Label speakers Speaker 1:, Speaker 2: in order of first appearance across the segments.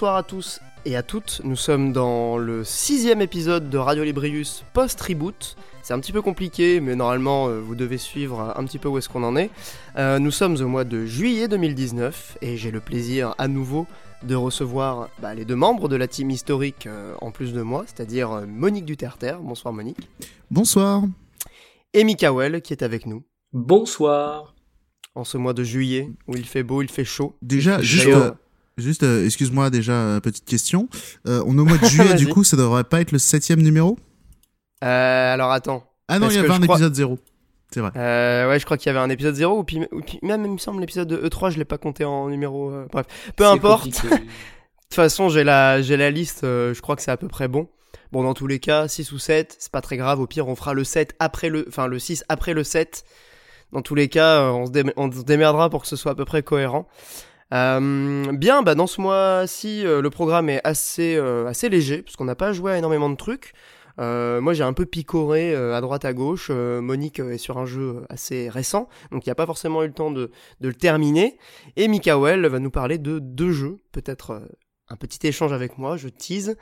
Speaker 1: Bonsoir à tous et à toutes. Nous sommes dans le sixième épisode de Radio Librius post-reboot. C'est un petit peu compliqué, mais normalement euh, vous devez suivre un petit peu où est-ce qu'on en est. Euh, nous sommes au mois de juillet 2019 et j'ai le plaisir à nouveau de recevoir bah, les deux membres de la team historique euh, en plus de moi, c'est-à-dire euh, Monique Duterter. Bonsoir Monique.
Speaker 2: Bonsoir.
Speaker 1: Et Mikael qui est avec nous
Speaker 3: Bonsoir.
Speaker 1: en ce mois de juillet où il fait beau, il fait chaud.
Speaker 2: Déjà, juste, euh, juste euh, excuse-moi, déjà, euh, petite question. Euh, on est au mois de juillet, du coup, ça devrait pas être le septième numéro?
Speaker 1: Euh, alors attends.
Speaker 2: Ah non, il y avait un
Speaker 1: crois-
Speaker 2: épisode zéro. C'est vrai.
Speaker 1: Euh, ouais, je crois qu'il y avait un épisode 0 ou puis, ou puis même il me semble l'épisode de E3, je l'ai pas compté en numéro. euh, bref, peu importe. De toute façon, j'ai la, j'ai la liste, euh, je crois que c'est à peu près bon. Bon, dans tous les cas, 6 ou 7, c'est pas très grave. Au pire, on fera le 7 après le, enfin, le 6 après le 7. Dans tous les cas, on se, dé- on se démerdera pour que ce soit à peu près cohérent. Euh, bien, bah, dans ce mois-ci, euh, le programme est assez, euh, assez léger, parce qu'on n'a pas joué à énormément de trucs. Euh, moi, j'ai un peu picoré euh, à droite à gauche. Euh, Monique est sur un jeu assez récent, donc il n'y a pas forcément eu le temps de, de le terminer. Et Mikael va nous parler de deux jeux, peut-être euh, un petit échange avec moi, je tease.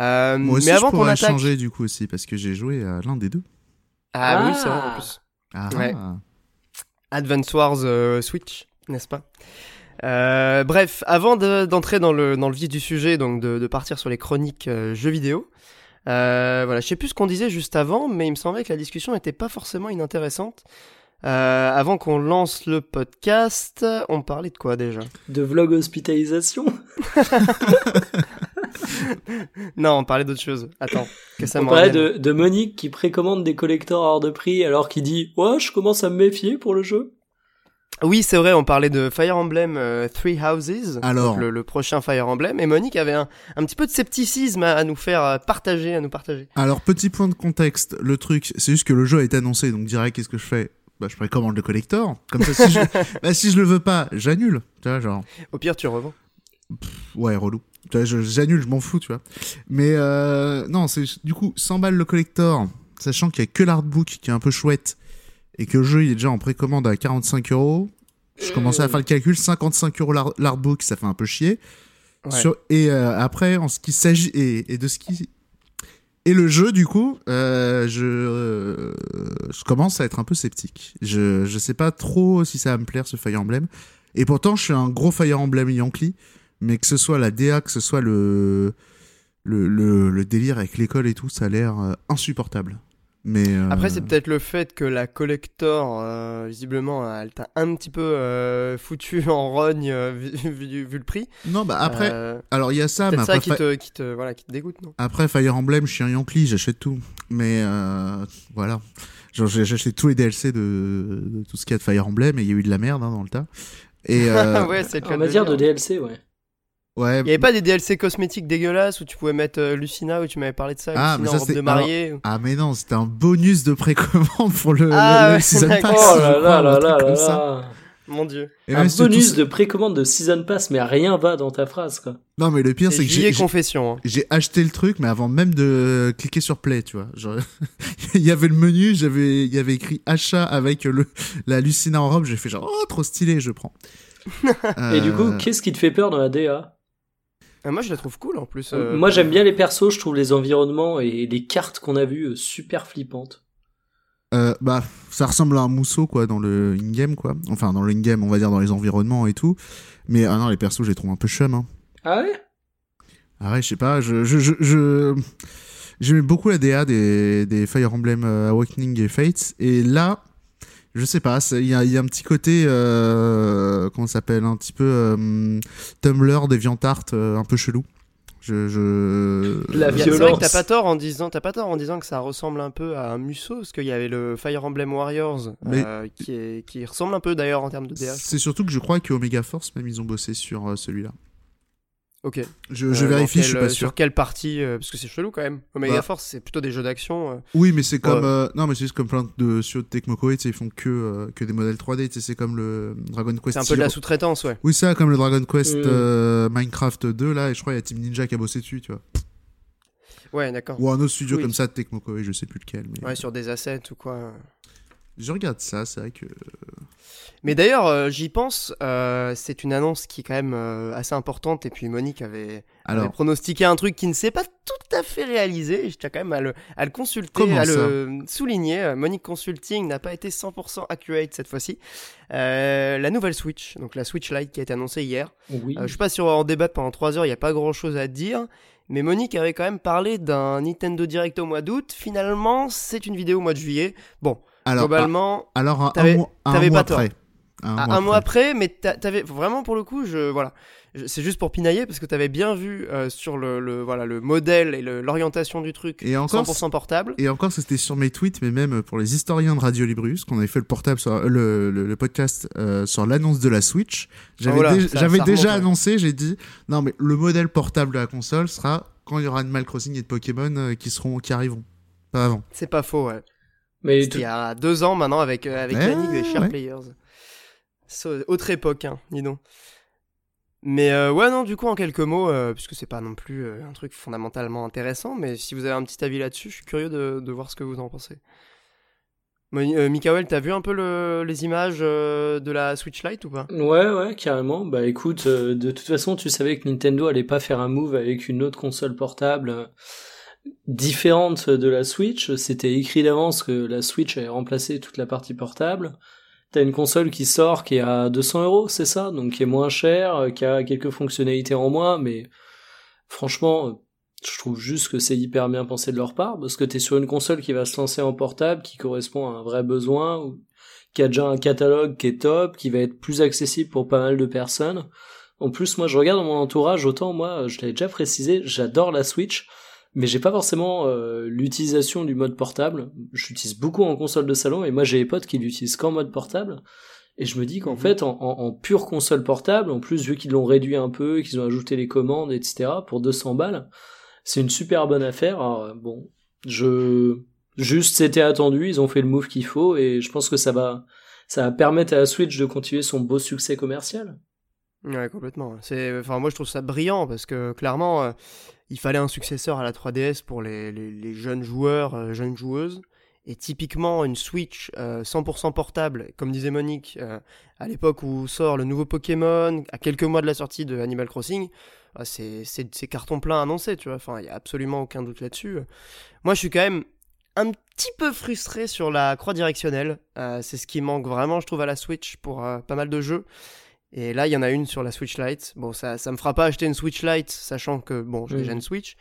Speaker 1: Euh,
Speaker 2: Moi aussi,
Speaker 1: mais avant
Speaker 2: je
Speaker 1: qu'on
Speaker 2: pourrais
Speaker 1: attaque,
Speaker 2: changer du coup aussi, parce que j'ai joué à l'un des deux.
Speaker 1: ah, oui,
Speaker 3: Ah.
Speaker 1: c'est vrai en plus.
Speaker 2: Ah,
Speaker 1: Ouais. Advance Wars euh, Switch, n'est-ce pas? Euh, Bref, avant de- d'entrer dans le dans le vif du sujet, donc de, de partir sur les chroniques euh, jeux vidéo. Euh, voilà, je sais plus ce qu'on disait juste avant, mais il me semblait que la discussion était pas forcément inintéressante. Euh, avant qu'on lance le podcast, on parlait de quoi déjà?
Speaker 3: De vlog hospitalisation?
Speaker 1: Non, on parlait d'autre chose. Attends, que ça
Speaker 3: On parlait de, de Monique qui précommande des collectors hors de prix alors qu'il dit « Ouais, je commence à me méfier pour le jeu.
Speaker 1: Oui, c'est vrai, on parlait de Fire Emblem euh, Three Houses,
Speaker 2: Alors.
Speaker 1: donc le, le prochain Fire Emblem, et Monique avait un, un petit peu de scepticisme à, à nous faire partager, à nous partager.
Speaker 2: Alors, petit point de contexte, le truc, c'est juste que le jeu a été annoncé, donc direct, qu'est-ce que je fais? Bah, je précommande le collector. Comme ça, si je, bah, si je le veux pas, j'annule. Tu vois, genre,
Speaker 1: Au pire, tu revends.
Speaker 2: ouais, relou. J'annule, je m'en fous, tu vois. Mais euh, non, c'est du coup 100 balles le collector, sachant qu'il y a que l'artbook qui est un peu chouette et que le jeu il est déjà en précommande à 45 euros. Je commençais à faire le calcul, 55 euros l'art- l'artbook, ça fait un peu chier.
Speaker 1: Ouais.
Speaker 2: Sur- et euh, après, en ce qui s'agit et, et de ce qui et le jeu, du coup, euh, je euh, je commence à être un peu sceptique. Je je sais pas trop si ça va me plaire ce Fire Emblem. Et pourtant, je suis un gros Fire Emblem Yankee, mais que ce soit la DA, que ce soit le le, le, le délire avec l'école et tout, ça a l'air euh, insupportable. Mais euh,
Speaker 1: Après, c'est peut-être le fait que la collector, euh, visiblement, elle t'a un petit peu euh, foutu en rogne euh, vu, vu- vu le prix.
Speaker 2: non, bah après,
Speaker 1: Euh,
Speaker 2: alors il y a ça, mais
Speaker 1: ça
Speaker 2: après,
Speaker 1: qui te, qui te, voilà, qui te dégoûte, non?
Speaker 2: Après Fire Emblem, je suis un Yankee, j'achète tout. Mais euh, voilà. Acheté tous les DLC de, de tout ce qu'il y a de Fire Emblem et il y a eu de la merde hein, dans le tas. Et euh,
Speaker 1: Ouais, c'est le cas
Speaker 3: En
Speaker 1: de le
Speaker 3: matière de
Speaker 1: dire.
Speaker 3: DLC, ouais.
Speaker 2: Ouais.
Speaker 1: Il y avait pas des DLC cosmétiques dégueulasses où tu pouvais mettre euh, Lucina, où tu m'avais parlé de ça,
Speaker 2: Ah, mais ça,
Speaker 1: en robe de mariée. ou-
Speaker 2: Ah mais non, c'était un bonus de précommande pour le,
Speaker 1: Ah,
Speaker 2: le, le
Speaker 1: ouais,
Speaker 2: season pass.
Speaker 3: Oh là là là là
Speaker 2: comme
Speaker 3: là
Speaker 2: ça.
Speaker 3: là.
Speaker 1: Mon dieu.
Speaker 2: Et
Speaker 3: Un
Speaker 2: tout
Speaker 3: bonus de précommande de Season Pass, mais rien va dans ta phrase, quoi.
Speaker 2: Non mais le pire c'est que j'ai
Speaker 1: confession. hein.
Speaker 2: j'ai acheté le truc mais avant même de cliquer sur play, tu vois. Genre, il y avait le menu, j'avais il y avait écrit achat avec le la Lucina en robe, j'ai fait genre oh trop stylé, je prends.
Speaker 3: Et du coup,
Speaker 2: Euh,
Speaker 3: qu'est-ce qui te fait peur dans la DA
Speaker 1: moi, je la trouve cool en plus. euh,
Speaker 3: Moi, j'aime bien les persos, je trouve les environnements et les cartes qu'on a vues euh, super flippantes.
Speaker 2: Euh, bah, ça ressemble à un mousseau, quoi, dans le in-game, quoi. Enfin, dans le in-game, on va dire, dans les environnements et tout. Mais, ah non, les persos, je les trouve un peu chum, hein.
Speaker 3: Ah ouais?
Speaker 2: Ah ouais, je sais pas, je, je, je, je- j'aimais beaucoup la DA des, des Fire Emblem Awakening et Fates. Et là, je sais pas, il y a, il y a un petit côté, euh, comment ça s'appelle, un petit peu, euh, Tumblr, DeviantArt, euh, un peu chelou. Je, je...
Speaker 3: La
Speaker 1: C'est vrai que
Speaker 3: violence.
Speaker 1: t'as pas tort en disant, t'as pas tort en disant que ça ressemble un peu à un Musso, parce qu'il y avait le Fire Emblem Warriors,
Speaker 2: Mais-
Speaker 1: euh, qui est, qui ressemble un peu d'ailleurs en termes de DH.
Speaker 2: C'est surtout que je crois qu'Omega Force, même, ils ont bossé sur euh, celui-là.
Speaker 1: Ok.
Speaker 2: Je, je
Speaker 1: Euh,
Speaker 2: vérifie, je suis pas sûr.
Speaker 1: Sur quelle partie euh, Parce que c'est chelou quand même. Omega
Speaker 2: Bah.
Speaker 1: Force, c'est plutôt des jeux d'action. euh.
Speaker 2: Oui, mais c'est comme
Speaker 1: Ouais.
Speaker 2: euh, non, mais c'est juste comme plein de studios de Tecmo ils font que euh, que des modèles 3D, tu sais, c'est comme le Dragon Quest.
Speaker 1: C'est un peu de la sous-traitance, ouais.
Speaker 2: Oui, ça, comme le Dragon Quest
Speaker 3: Mm.
Speaker 2: euh, Minecraft 2 là, et je crois il y a Team Ninja qui a bossé dessus, tu vois.
Speaker 1: Ouais, d'accord.
Speaker 2: Ou un autre studio
Speaker 1: Oui.
Speaker 2: comme ça de Tecmo Koei, je sais plus lequel, mais
Speaker 1: Ouais, sur des assets ou quoi.
Speaker 2: je regarde ça, c'est vrai que
Speaker 1: Mais d'ailleurs, euh, j'y pense, euh, c'est une annonce qui est quand même euh, assez importante. Et puis Monique avait, avait
Speaker 2: Alors,
Speaker 1: pronostiqué un truc qui ne s'est pas tout à fait réalisé. Je tiens quand même à le, à le consulter, à le souligner. Monique Consulting n'a pas été 100% accurate cette fois-ci. La nouvelle Switch, donc la Switch Lite qui a été annoncée hier.
Speaker 3: Oui.
Speaker 1: Je sais pas si on va en débattre pendant 3 heures, il n'y a pas grand chose à dire. Mais Monique avait quand même parlé d'un Nintendo Direct au mois d'août. Finalement, c'est une vidéo au mois de juillet. Bon,
Speaker 2: alors,
Speaker 1: globalement,
Speaker 2: ah, alors un, mois, un
Speaker 1: t'avais
Speaker 2: mois
Speaker 1: pas tort.
Speaker 2: après. Un,
Speaker 1: à
Speaker 2: mois
Speaker 1: un mois
Speaker 2: après.
Speaker 1: mais t'a- t'avais vraiment pour le coup, je voilà, Je- c'est juste pour pinailler parce que t'avais bien vu euh, sur le, le voilà le modèle et le- l'orientation du truc,
Speaker 2: Et encore,
Speaker 1: 100% portable.
Speaker 2: Et encore, c'était sur mes tweets, mais même pour les historiens de Radio Librius, qu'on avait fait le portable sur euh, le, podcast euh, sur l'annonce de la Switch. J'avais
Speaker 1: là,
Speaker 2: dé-
Speaker 1: ça-
Speaker 2: j'avais
Speaker 1: ça
Speaker 2: déjà
Speaker 1: remonte, ouais.
Speaker 2: annoncé, j'ai dit, non mais le modèle portable de la console sera quand il y aura Animal Crossing et de Pokémon euh, qui seront qui arriveront, pas avant.
Speaker 1: C'est pas faux, ouais.
Speaker 3: Mais
Speaker 1: C'était il y a deux ans maintenant avec euh, avec
Speaker 2: Ouais,
Speaker 1: Yannick des Share
Speaker 2: ouais.
Speaker 1: Players. Autre époque, hein, dis donc. Mais euh, ouais, non, du coup, en quelques mots, euh, puisque c'est pas non plus euh, un truc fondamentalement intéressant, mais si vous avez un petit avis là-dessus, je suis curieux de, de voir ce que vous en pensez. Moni- euh, Mikael, t'as vu un peu le- les images euh, de la Switch Lite ou pas?
Speaker 3: Ouais, ouais, carrément. Bah écoute, euh, de toute façon, tu savais que Nintendo allait pas faire un move avec une autre console portable euh, différente de la Switch. C'était écrit d'avance que la Switch allait remplacer toute la partie portable. T'as une console qui sort qui est à 200 euros, c'est ça? Donc qui est moins chère, qui a quelques fonctionnalités en moins, mais franchement, je trouve juste que c'est hyper bien pensé de leur part, parce que t'es sur une console qui va se lancer en portable, qui correspond à un vrai besoin, qui a déjà un catalogue qui est top, qui va être plus accessible pour pas mal de personnes. En plus, moi, je regarde dans mon entourage, autant moi, je l'avais déjà précisé, j'adore la Switch, mais j'ai pas forcément euh, l'utilisation du mode portable. J'utilise beaucoup en console de salon, et moi, j'ai des potes qui l'utilisent qu'en mode portable. Et je me dis qu'en
Speaker 1: Mhm.
Speaker 3: fait, en, en, en pure console portable, en plus, vu qu'ils l'ont réduit un peu, qu'ils ont ajouté les commandes, etc., pour 200 balles, c'est une super bonne affaire. Alors, euh, bon, je, juste, c'était attendu, ils ont fait le move qu'il faut, et je pense que ça va, ça va permettre à la Switch de continuer son beau succès commercial.
Speaker 1: Ouais, complètement. C'est, enfin, moi, je trouve ça brillant parce que clairement, euh, il fallait un successeur à la 3DS pour les, jeunes joueurs, euh, jeunes joueuses. Et typiquement, une Switch euh, 100% portable, comme disait Monique, euh, à l'époque où sort le nouveau Pokémon, à quelques mois de la sortie de Animal Crossing, ah, c'est, carton plein annoncé, tu vois. Enfin, il y a absolument aucun doute là-dessus. Moi, je suis quand même un petit peu frustré sur la croix directionnelle. Euh, c'est ce qui manque vraiment, je trouve, à la Switch pour euh, pas mal de jeux. Et là, il y en a une sur la Switch Lite. Bon, ça, ça me fera pas acheter une Switch Lite, sachant que, bon, j'ai déjà une Switch.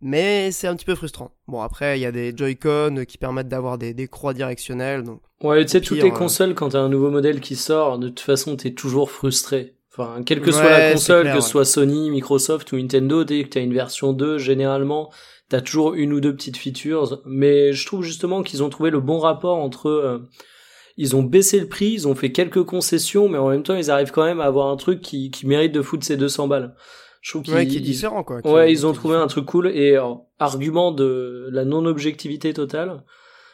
Speaker 1: Mais c'est un petit peu frustrant. Bon, après, il y a des Joy-Con qui permettent d'avoir des, des croix directionnelles. Donc,
Speaker 3: Ouais, tu sais, toutes les consoles, quand t'as un nouveau modèle qui sort, de toute façon, t'es toujours frustré. Enfin, quelle que soit la console,
Speaker 1: clair,
Speaker 3: que ce
Speaker 1: ouais.
Speaker 3: soit Sony, Microsoft ou Nintendo, dès que t'as une version 2, généralement, t'as toujours une ou deux petites features. Mais je trouve justement qu'ils ont trouvé le bon rapport entre... euh, ils ont baissé le prix, ils ont fait quelques concessions, mais en même temps, ils arrivent quand même à avoir un truc qui, qui mérite de foutre ses 200 balles. Je trouve qu'ils...
Speaker 1: ouais, qui est différent, quoi. qui-
Speaker 3: Ouais, ils ont trouvé un truc cool et euh, argument de la non-objectivité totale.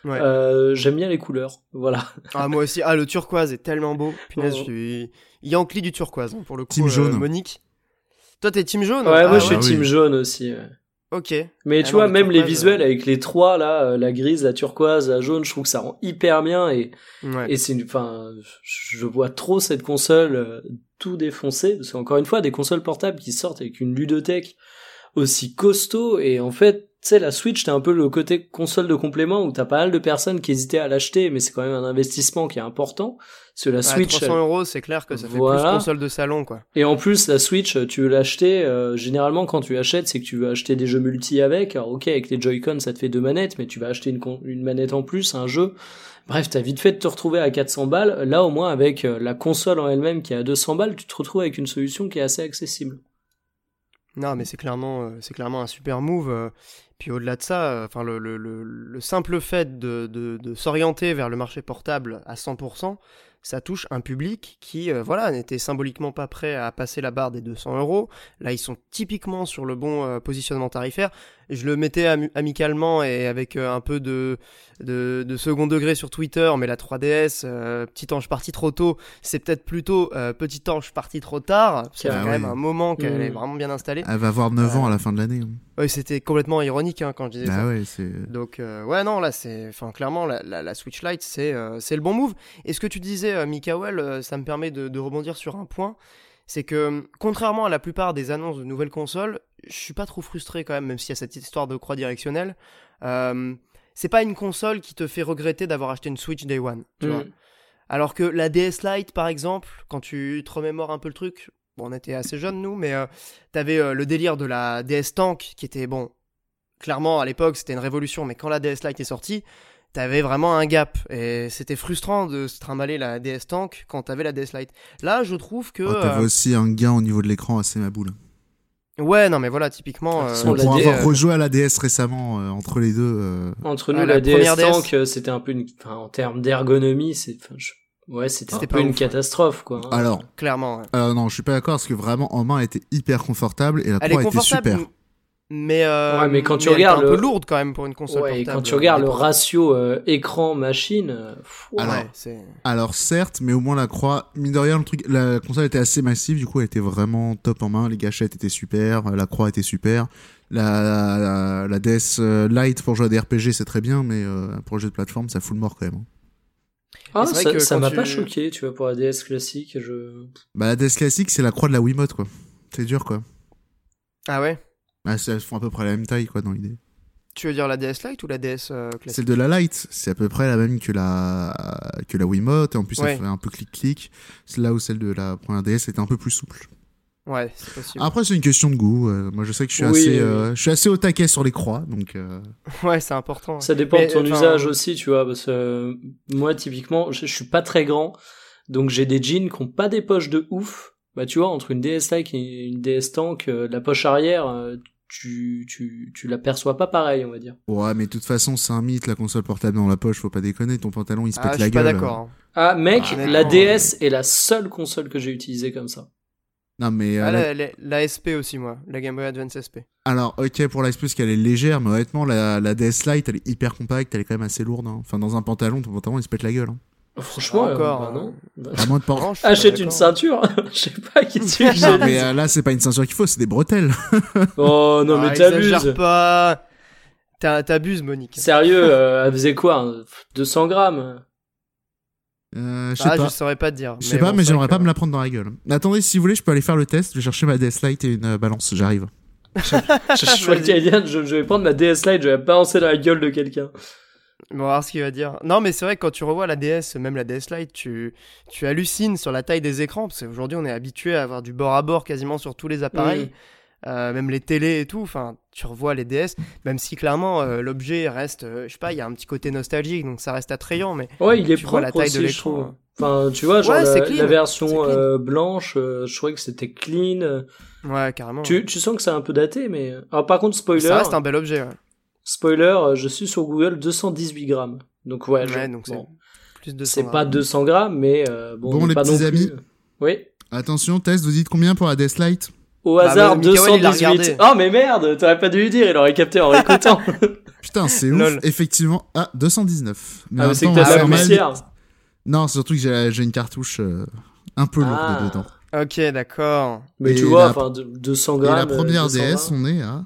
Speaker 1: Ouais.
Speaker 3: Euh, J'aime bien les couleurs, voilà.
Speaker 1: Ah, moi aussi. Ah, le turquoise est tellement beau. Punaise,
Speaker 3: Oh.
Speaker 1: je suis Yankee du turquoise, hein, pour le coup.
Speaker 2: Team
Speaker 1: euh,
Speaker 2: jaune.
Speaker 1: Monique. Toi, t'es team jaune
Speaker 3: Ouais,
Speaker 1: Ah,
Speaker 3: moi je suis
Speaker 2: ouais.
Speaker 3: team
Speaker 2: oui.
Speaker 3: jaune aussi. ouais.
Speaker 1: Ok.
Speaker 3: Mais
Speaker 1: Ah
Speaker 3: tu vois, même les visuels
Speaker 1: euh,
Speaker 3: avec les trois là, euh, la grise, la turquoise, la jaune, je trouve que ça rend hyper bien et,
Speaker 1: Ouais.
Speaker 3: et c'est une, enfin, je vois trop cette console euh, tout défoncer parce qu'encore une fois, des consoles portables qui sortent avec une ludothèque aussi costaud et en fait, tu sais, la Switch, t'as un peu le côté console de complément où t'as pas mal de personnes qui hésitaient à l'acheter, mais c'est quand même un investissement qui est important. Parce que la
Speaker 1: Ouais,
Speaker 3: Switch,
Speaker 1: 300 euros, c'est clair que ça fait
Speaker 3: Voilà.
Speaker 1: plus console de salon, quoi.
Speaker 3: Et en plus, la Switch, tu veux l'acheter, euh, généralement quand tu achètes, c'est que tu veux acheter des jeux multi avec. Alors ok, avec les Joy-Con, ça te fait deux manettes, mais tu vas acheter une, manette en plus, un jeu. Bref, t'as vite fait de te retrouver à 400 balles. Là, au moins, avec euh, la console en elle-même qui est à 200 balles, tu te retrouves avec une solution qui est assez accessible.
Speaker 1: Non, mais c'est clairement, euh, c'est clairement un super move. Puis au-delà de ça, le, le, le, le simple fait de s'orienter vers le marché portable à 100%, ça touche un public qui, euh, voilà, n'était symboliquement pas prêt à passer la barre des 200 euros. Là, ils sont typiquement sur le bon euh, positionnement tarifaire. Je le mettais ami- amicalement et avec euh, un peu de, de, de second degré sur Twitter, mais la 3DS, euh, petit ange parti trop tôt, c'est peut-être plutôt euh, petit ange parti trop tard. Ça fait
Speaker 2: Ah
Speaker 1: quand même
Speaker 2: oui.
Speaker 1: un moment qu'elle
Speaker 3: Mhm.
Speaker 1: est vraiment bien installée.
Speaker 2: Elle va avoir 9 ans
Speaker 1: Euh,
Speaker 2: à la fin de l'année. hein.
Speaker 1: Ouais, c'était complètement ironique hein, quand je disais
Speaker 2: Bah
Speaker 1: ça.
Speaker 2: ouais, c'est.
Speaker 1: Donc euh, ouais non là c'est enfin clairement la, la, la Switch Lite c'est euh, c'est le bon move. Et ce que tu disais euh, Mikael, euh, ça me permet de, de rebondir sur un point, c'est que contrairement à la plupart des annonces de nouvelles consoles, je suis pas trop frustré quand même même s'il y a cette histoire de croix directionnelle. Euh, c'est pas une console qui te fait regretter d'avoir acheté une Switch Day One, tu
Speaker 3: Mm.
Speaker 1: vois. Alors que la DS Lite par exemple, quand tu te remémores un peu le truc, bon on était assez jeunes nous, mais euh, t'avais euh, le délire de la DS Tank qui était bon clairement à l'époque c'était une révolution mais quand la DS Lite est sortie t'avais vraiment un gap et c'était frustrant de se trimballer la DS Tank quand t'avais la DS Lite là je trouve que
Speaker 2: Oh, T'avais
Speaker 1: euh,
Speaker 2: aussi un gain au niveau de l'écran assez ma boule.
Speaker 1: ouais non mais voilà typiquement
Speaker 3: Ah,
Speaker 1: euh,
Speaker 2: Pour avoir
Speaker 3: D-
Speaker 2: rejoué à la DS récemment, euh, entre les deux. euh,
Speaker 3: Entre nous,
Speaker 1: Ah,
Speaker 3: la,
Speaker 1: la
Speaker 3: DS
Speaker 1: première DS.
Speaker 3: Tank, c'était un peu une, enfin, en termes d'ergonomie, c'est, enfin, je- ouais, c'était un peu
Speaker 1: pas
Speaker 3: une
Speaker 1: ouf.
Speaker 3: catastrophe, quoi. hein.
Speaker 2: Alors,
Speaker 1: clairement ouais.
Speaker 2: euh, non, je suis pas d'accord parce que vraiment en main elle était hyper confortable et la
Speaker 1: elle
Speaker 2: était super.
Speaker 1: Mais euh,
Speaker 3: Ouais, mais quand tu regardes
Speaker 1: un
Speaker 3: le-
Speaker 1: peu lourde quand même pour une console
Speaker 3: ouais, et
Speaker 1: portable,
Speaker 3: quand tu regardes
Speaker 1: euh,
Speaker 3: le ratio euh, écran-machine, euh, pff,
Speaker 2: Alors,
Speaker 1: ouais, c'est
Speaker 2: Alors certes, mais au moins la croix, mine de rien, le truc, la console était assez massive, du coup elle était vraiment top en main, les gâchettes étaient super, euh, la croix était super, la, la, la DS euh, Lite pour jouer à des RPG c'est très bien, mais euh, pour le jeu de plateforme ça fout le mort quand même. hein.
Speaker 3: Ah,
Speaker 1: c'est vrai
Speaker 3: ça,
Speaker 1: que
Speaker 3: ça
Speaker 1: quand
Speaker 3: m'a
Speaker 1: tu-
Speaker 3: pas choqué, tu vois, pour la DS classique, je...
Speaker 2: Bah la DS classique c'est la croix de la Wiimote quoi, c'est dur quoi.
Speaker 1: ah ouais?
Speaker 2: Elles font à peu près la même taille quoi dans l'idée.
Speaker 1: tu veux dire la DS Lite ou la DS euh, classique?
Speaker 2: Celle de la Lite, c'est à peu près la même que la que la Wiimote, et en plus
Speaker 1: Ouais.
Speaker 2: elle fait un peu clic-clic, c'est là où celle de la première DS était un peu plus souple.
Speaker 1: ouais c'est possible
Speaker 2: Après c'est une question de goût, euh, moi je sais que je suis
Speaker 3: Oui,
Speaker 2: assez,
Speaker 3: oui.
Speaker 2: euh, je suis assez au taquet sur les croix, donc... euh,
Speaker 1: ouais c'est important.
Speaker 3: Ça dépend
Speaker 1: Mais,
Speaker 3: de ton
Speaker 1: enfin,
Speaker 3: usage aussi, tu vois, parce que euh, moi, typiquement, je, je suis pas très grand, donc j'ai des jeans qui ont pas des poches de ouf. Bah, tu vois, entre une DS Lite et une DS Tank, euh, la poche arrière, euh, tu, tu, tu l'aperçois pas pareil, on va dire.
Speaker 2: Ouais, mais de toute façon, c'est un mythe, la console portable dans la poche, faut pas déconner, ton pantalon il se
Speaker 1: ah,
Speaker 2: pète
Speaker 1: je
Speaker 2: la
Speaker 1: suis
Speaker 2: gueule.
Speaker 1: pas d'accord hein.
Speaker 3: Ah, mec,
Speaker 1: Ah,
Speaker 3: la DS est la seule console que j'ai utilisée comme ça.
Speaker 2: Non, mais.
Speaker 1: Ah,
Speaker 2: euh, la-
Speaker 1: la, la- la SP aussi, moi. La Game Boy Advance SP.
Speaker 2: Alors, ok, pour la SP, parce qu'elle est légère, mais honnêtement, la, la DS Lite, elle est hyper compacte, elle est quand même assez lourde. hein. Enfin, dans un pantalon, ton pantalon il se pète la gueule. Hein.
Speaker 3: Franchement, euh,
Speaker 1: encore,
Speaker 3: bah
Speaker 1: hein.
Speaker 3: non. Bah,
Speaker 2: À moins de
Speaker 1: pas
Speaker 3: Achète une ceinture. Je sais pas qui tu
Speaker 2: Non, mais euh, là, c'est pas une ceinture qu'il faut, c'est des bretelles.
Speaker 3: Oh non,
Speaker 1: Ah,
Speaker 3: mais t'abuses.
Speaker 1: exagère pas. T'as- T'abuses, Monique.
Speaker 3: Sérieux, euh, elle faisait quoi hein 200 grammes
Speaker 2: Euh, je sais
Speaker 1: Ah,
Speaker 2: pas.
Speaker 1: je saurais pas te dire.
Speaker 2: Je sais pas,
Speaker 1: bon,
Speaker 2: mais j'aimerais
Speaker 1: vrai
Speaker 2: pas me la prendre dans la gueule. Attendez, si vous voulez, je peux aller faire le test. Je vais chercher ma DS Lite et une euh, balance. J'arrive.
Speaker 3: que je, je vais prendre ma DS Lite, je vais balancer dans la gueule de quelqu'un.
Speaker 1: On va voir ce qu'il va dire. Non, mais c'est vrai que quand tu revois la DS, même la DS Lite, tu, tu hallucines sur la taille des écrans. Parce qu'aujourd'hui, on est habitué à avoir du bord à bord quasiment sur tous les appareils. Euh, même les télés et tout. Enfin, tu revois les DS. Même si clairement, euh, l'objet reste. euh, je sais pas, il y a un petit côté nostalgique. Donc ça reste attrayant. Mais
Speaker 3: Ouais, il est
Speaker 1: Tu vois la
Speaker 3: propre
Speaker 1: taille de
Speaker 3: aussi, je
Speaker 1: l'écran, hein.
Speaker 3: Enfin, tu vois, genre
Speaker 1: Ouais,
Speaker 3: la, version blanche, je trouvais que c'était clean.
Speaker 1: ouais, carrément.
Speaker 3: Tu, tu sens que c'est un peu daté, mais... Alors par contre, spoiler,
Speaker 1: Ça reste un bel objet. Ouais,
Speaker 3: spoiler, euh, je suis sur Google 218 grammes. Donc ouais,
Speaker 1: Ouais,
Speaker 3: je-
Speaker 1: donc c'est
Speaker 3: bon,
Speaker 1: plus de
Speaker 3: c'est pas 200 grammes, mais euh, bon,
Speaker 2: Bon, les
Speaker 3: pas
Speaker 2: petits
Speaker 3: non plus-
Speaker 2: amis.
Speaker 3: Oui.
Speaker 2: Attention, test, vous dites combien pour la DS Lite
Speaker 3: Au
Speaker 1: Bah,
Speaker 3: hasard,
Speaker 1: l'a
Speaker 3: 218.
Speaker 1: regardé.
Speaker 3: Oh mais merde, t'aurais pas dû lui dire, il aurait capté en réécoutant.
Speaker 2: Putain, c'est ouf.
Speaker 1: Lol.
Speaker 2: Effectivement. Ah, 219. Mais
Speaker 3: ah, mais c'est que
Speaker 2: même
Speaker 3: t'as la poussière.
Speaker 2: Non, c'est surtout que j'ai une cartouche euh, un peu lourde
Speaker 3: Ah.
Speaker 2: dedans.
Speaker 1: Ok, d'accord.
Speaker 3: Mais
Speaker 2: Et
Speaker 3: tu vois,
Speaker 2: la-
Speaker 3: enfin, de- 200
Speaker 2: Et
Speaker 3: grammes.
Speaker 2: la première
Speaker 3: euh, 220.
Speaker 2: DS, on est à